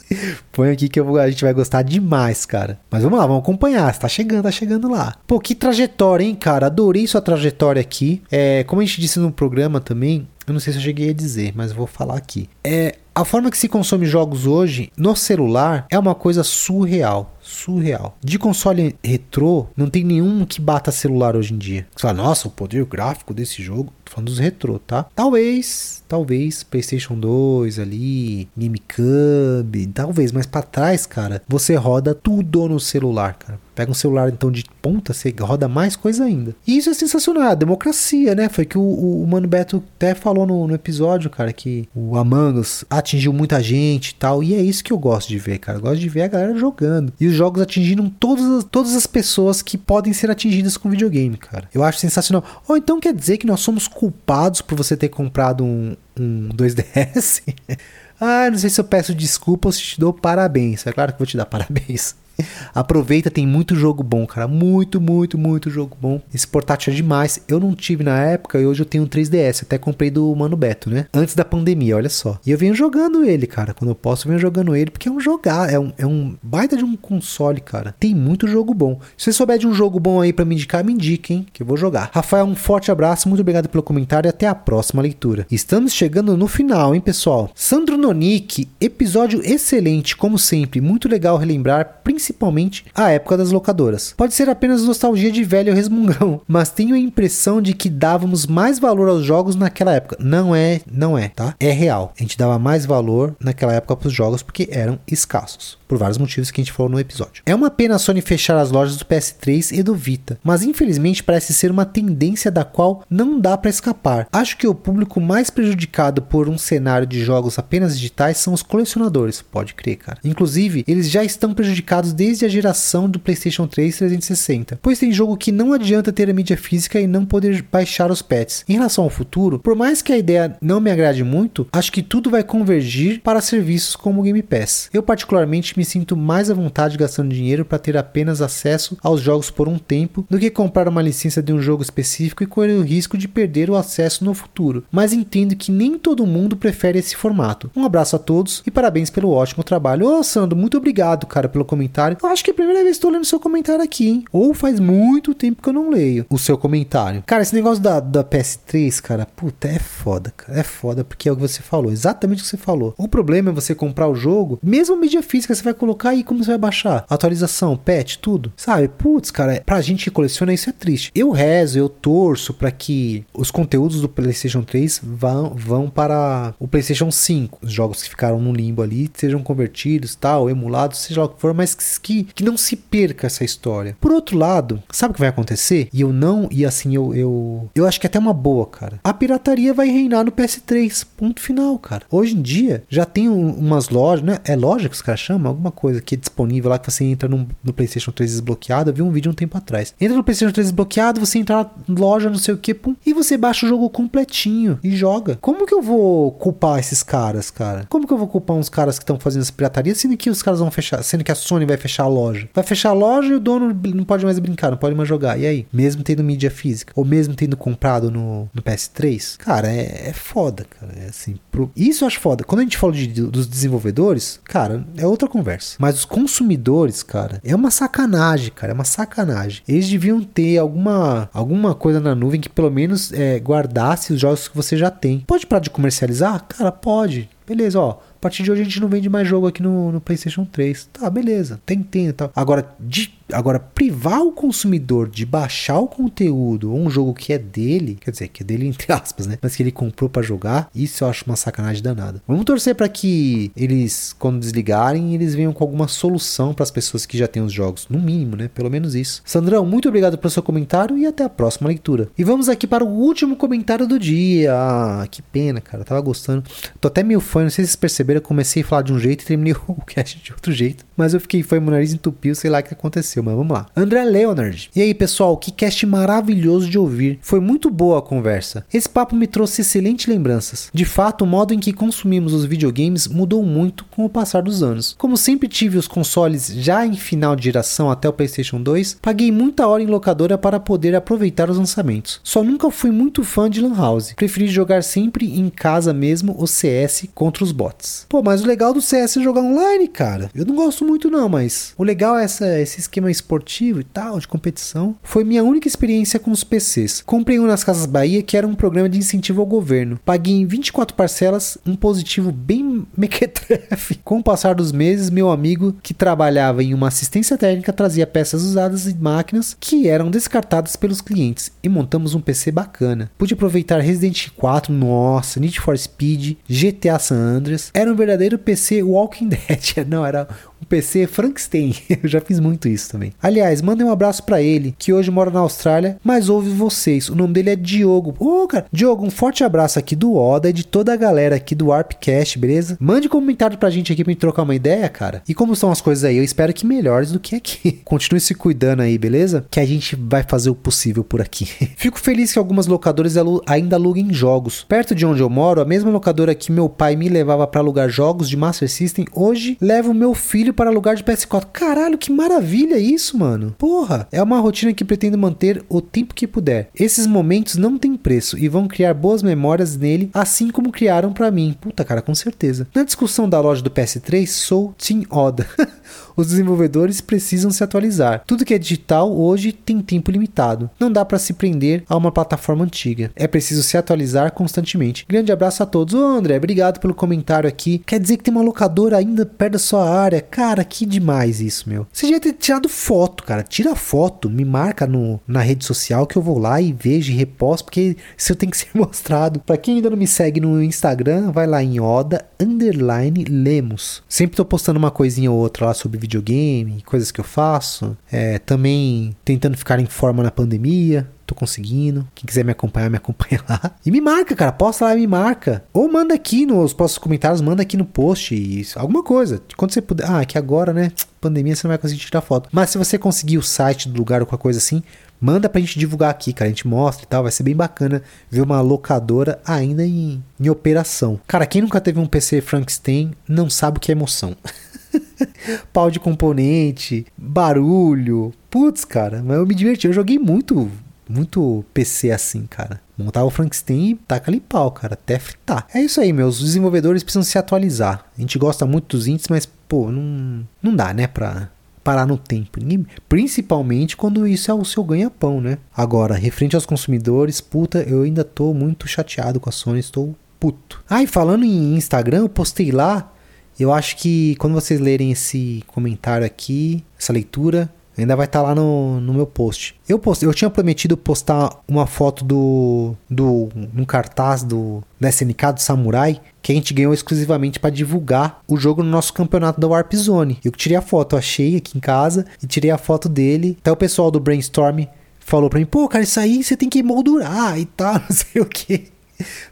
Põe aqui que a gente vai gostar demais, cara. Mas vamos lá, vamos acompanhar. Tá chegando, tá chegando lá. Pô, que trajetória, hein, cara? Adorei sua trajetória aqui. É, como a gente disse no programa também, eu não sei se eu cheguei a dizer, mas vou falar aqui. É, A forma que se consome jogos hoje no celular é uma coisa surreal. Surreal. De console retrô, não tem nenhum que bata celular hoje em dia. Você fala, nossa, o poder gráfico desse jogo. Tô falando dos retrô, tá? Talvez, talvez PlayStation 2 ali, GameCube, talvez, mas pra trás, cara, você roda tudo no celular, cara. Pega um celular então de ponta, você roda mais coisa ainda. E isso é sensacional, a democracia, né? Foi que o, o, o Mano Beto até falou no, no, episódio, cara, que o Among Us atingiu muita gente e tal. E é isso que eu gosto de ver, cara. Eu gosto de ver a galera jogando. E os jogos atingiram todas as, todas as pessoas que podem ser atingidas com videogame, cara. Eu acho sensacional. Ou então quer dizer que nós somos culpados por você ter comprado um, um 2DS? ah, não sei se eu peço desculpa ou se te dou parabéns. É claro que vou te dar parabéns. Aproveita, tem muito jogo bom, cara. Muito, muito, muito jogo bom. Esse portátil é demais. Eu não tive na época e hoje eu tenho um 3DS. Até comprei do Mano Beto, né? Antes da pandemia, olha só. E eu venho jogando ele, cara. Quando eu posso, eu venho jogando ele porque é um jogar. É um, é um baita de um console, cara. Tem muito jogo bom. Se você souber de um jogo bom aí para me indicar, me indique, hein? Que eu vou jogar. Rafael, um forte abraço. Muito obrigado pelo comentário e até a próxima leitura. Estamos chegando no final, hein, pessoal? Sandro Nonick, episódio excelente, como sempre. Muito legal relembrar, principalmente principalmente a época das locadoras. Pode ser apenas nostalgia de velho resmungão, mas tenho a impressão de que dávamos mais valor aos jogos naquela época. Não é, não é, tá? É real. A gente dava mais valor naquela época para os jogos porque eram escassos por vários motivos que a gente falou no episódio. É uma pena a Sony fechar as lojas do PS3 e do Vita, mas infelizmente parece ser uma tendência da qual não dá para escapar. Acho que o público mais prejudicado por um cenário de jogos apenas digitais são os colecionadores, pode crer, cara. Inclusive, eles já estão prejudicados desde a geração do PlayStation 3 360, pois tem jogo que não adianta ter a mídia física e não poder baixar os pets. Em relação ao futuro, por mais que a ideia não me agrade muito, acho que tudo vai convergir para serviços como o Game Pass. Eu particularmente me sinto mais à vontade gastando dinheiro para ter apenas acesso aos jogos por um tempo do que comprar uma licença de um jogo específico e correr o risco de perder o acesso no futuro. Mas entendo que nem todo mundo prefere esse formato. Um abraço a todos e parabéns pelo ótimo trabalho. Ô Sandro, muito obrigado, cara, pelo comentário. Eu acho que é a primeira vez que estou lendo seu comentário aqui, hein? Ou faz muito tempo que eu não leio o seu comentário. Cara, esse negócio da, da PS3, cara, puta, é foda, cara. É foda porque é o que você falou, exatamente o que você falou. O problema é você comprar o jogo, mesmo mídia física, você vai colocar e como você vai baixar? Atualização, patch, tudo. Sabe? Putz, cara, pra gente que coleciona isso é triste. Eu rezo, eu torço para que os conteúdos do PlayStation 3 vão, vão para o PlayStation 5. Os jogos que ficaram no limbo ali sejam convertidos, tal, emulados, seja lá o que for, mas que, que não se perca essa história. Por outro lado, sabe o que vai acontecer? E eu não, e assim, eu, eu, eu acho que é até uma boa, cara. A pirataria vai reinar no PS3. Ponto final, cara. Hoje em dia, já tem um, umas lojas, né? É loja que os caras chamam? Alguma coisa que é disponível lá que você entra no, PlayStation 3 desbloqueado. Eu vi um vídeo um tempo atrás. Entra no PlayStation 3 desbloqueado, você entra na loja, não sei o que, pum, e você baixa o jogo completinho e joga. Como que eu vou culpar esses caras, cara? Como que eu vou culpar uns caras que estão fazendo essa pirataria, sendo que os caras vão fechar, sendo que a Sony vai fechar a loja? Vai fechar a loja e o dono não pode mais brincar, não pode mais jogar. E aí? Mesmo tendo mídia física, ou mesmo tendo comprado no, no PS3, cara, é, é foda, cara. É assim, pro... isso eu acho foda. Quando a gente fala de, dos desenvolvedores, cara, é outra conversa. Mas os consumidores, cara, é uma sacanagem, cara, é uma sacanagem. Eles deviam ter alguma, alguma coisa na nuvem que pelo menos é, guardasse os jogos que você já tem. Pode parar de comercializar? Cara, pode. Beleza, ó. A partir de hoje a gente não vende mais jogo aqui no, no PlayStation 3. Tá, beleza. Tem, tem tal. Agora, de Agora, privar o consumidor de baixar o conteúdo ou um jogo que é dele, quer dizer, que é dele entre aspas, né? Mas que ele comprou para jogar, isso eu acho uma sacanagem danada. Vamos torcer para que eles, quando desligarem, eles venham com alguma solução para as pessoas que já têm os jogos, no mínimo, né? Pelo menos isso. Sandrão, muito obrigado pelo seu comentário e até a próxima leitura. E vamos aqui para o último comentário do dia. Ah, que pena, cara. tava gostando. Tô até meio fã, não sei se vocês perceberam, eu comecei a falar de um jeito e terminei o cast de outro jeito. Mas eu fiquei, foi, meu nariz entupiu, sei lá o que aconteceu aconteceu, mas vamos lá. André Leonard. E aí, pessoal, que cast maravilhoso de ouvir. Foi muito boa a conversa. Esse papo me trouxe excelentes lembranças. De fato, o modo em que consumimos os videogames mudou muito com o passar dos anos. Como sempre tive os consoles já em final de geração até o PlayStation 2, paguei muita hora em locadora para poder aproveitar os lançamentos. Só nunca fui muito fã de Lan House. Preferi jogar sempre em casa mesmo o CS contra os bots. Pô, mas o legal do CS é jogar online, cara. Eu não gosto muito não, mas o legal é essa, esse esquema esportivo e tal, de competição. Foi minha única experiência com os PCs. Comprei um nas Casas Bahia, que era um programa de incentivo ao governo. Paguei em 24 parcelas, um positivo bem mequetrefe. Com o passar dos meses, meu amigo, que trabalhava em uma assistência técnica, trazia peças usadas e máquinas que eram descartadas pelos clientes e montamos um PC bacana. Pude aproveitar Resident 4, nossa, Need for Speed, GTA San Andreas. Era um verdadeiro PC Walking Dead. Não, era um PC Frankenstein. Eu já fiz muito isso também. Aliás, mandem um abraço para ele, que hoje mora na Austrália, mas ouve vocês. O nome dele é Diogo. Ô, oh, cara, Diogo, um forte abraço aqui do Oda e de toda a galera aqui do Warpcast, beleza? Mande comentário pra gente aqui pra gente trocar uma ideia, cara. E como estão as coisas aí? Eu espero que melhores do que aqui. Continue se cuidando aí, beleza? Que a gente vai fazer o possível por aqui. Fico feliz que algumas locadoras ainda aluguem jogos. Perto de onde eu moro, a mesma locadora que meu pai me levava para alugar jogos de Master System, hoje leva o meu filho para alugar de PS4. Caralho, que maravilha isso, mano. Porra, é uma rotina que pretendo manter o tempo que puder. Esses momentos não têm preço e vão criar boas memórias nele, assim como criaram para mim. Puta, cara, com certeza. Na discussão da loja do PS3, sou Team Oda. Os desenvolvedores precisam se atualizar. Tudo que é digital hoje tem tempo limitado. Não dá para se prender a uma plataforma antiga. É preciso se atualizar constantemente. Grande abraço a todos. Ô André, obrigado pelo comentário aqui. Quer dizer que tem uma locadora ainda perto da sua área? Cara, que demais isso, meu. Você já ter tirado foto, cara. Tira foto, me marca no, na rede social que eu vou lá e vejo e reposto, porque isso tem que ser mostrado. Para quem ainda não me segue no Instagram, vai lá em Oda Underline Lemos. Sempre tô postando uma coisinha ou outra lá sobre videogame, coisas que eu faço. É, também tentando ficar em forma na pandemia. Tô conseguindo. Quem quiser me acompanhar, me acompanha lá. E me marca, cara. Posta lá e me marca. Ou manda aqui nos postos comentários, manda aqui no post. Isso, alguma coisa. Quando você puder. Ah, que agora, né? Pandemia, você não vai conseguir tirar foto. Mas se você conseguir o site do lugar ou qualquer coisa assim, manda pra gente divulgar aqui, cara. A gente mostra e tal. Vai ser bem bacana ver uma locadora ainda em, em operação. Cara, quem nunca teve um PC Frankenstein não sabe o que é emoção. Pau de componente, barulho. Putz, cara, mas eu me diverti. Eu joguei muito, muito PC assim, cara. Montava o Frankenstein e taca ali pau, cara, até fritar. É isso aí, meus desenvolvedores precisam se atualizar. A gente gosta muito dos índices, mas, pô, não, não dá, né, pra parar no tempo. Principalmente quando isso é o seu ganha-pão, né? Agora, referente aos consumidores, puta, eu ainda tô muito chateado com a Sony, estou puto. Ah, e falando em Instagram, eu postei lá eu acho que quando vocês lerem esse comentário aqui, essa leitura, ainda vai estar tá lá no, no meu post. Eu postei, eu tinha prometido postar uma foto do do um cartaz do da SNK do Samurai que a gente ganhou exclusivamente para divulgar o jogo no nosso campeonato da Warp Zone. Eu tirei a foto, achei aqui em casa e tirei a foto dele. Até o pessoal do Brainstorm falou para mim: "Pô, cara, isso aí você tem que moldurar e tal, não sei o que".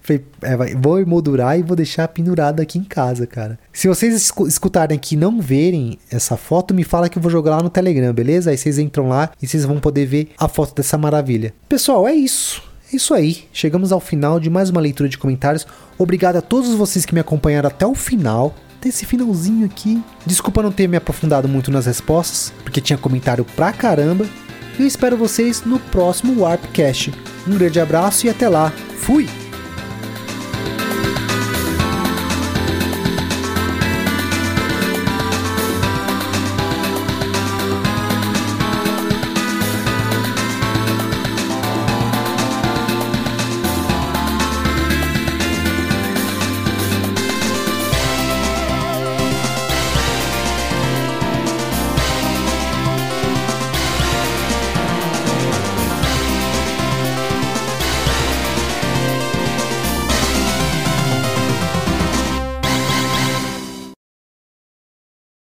Falei, é, vou emoldurar e vou deixar pendurado aqui em casa, cara. Se vocês escutarem aqui e não verem essa foto, me fala que eu vou jogar lá no Telegram, beleza? Aí vocês entram lá e vocês vão poder ver a foto dessa maravilha. Pessoal, é isso. É isso aí. Chegamos ao final de mais uma leitura de comentários. Obrigado a todos vocês que me acompanharam até o final. Esse finalzinho aqui. Desculpa não ter me aprofundado muito nas respostas, porque tinha comentário pra caramba. Eu espero vocês no próximo Warpcast. Um grande abraço e até lá. Fui!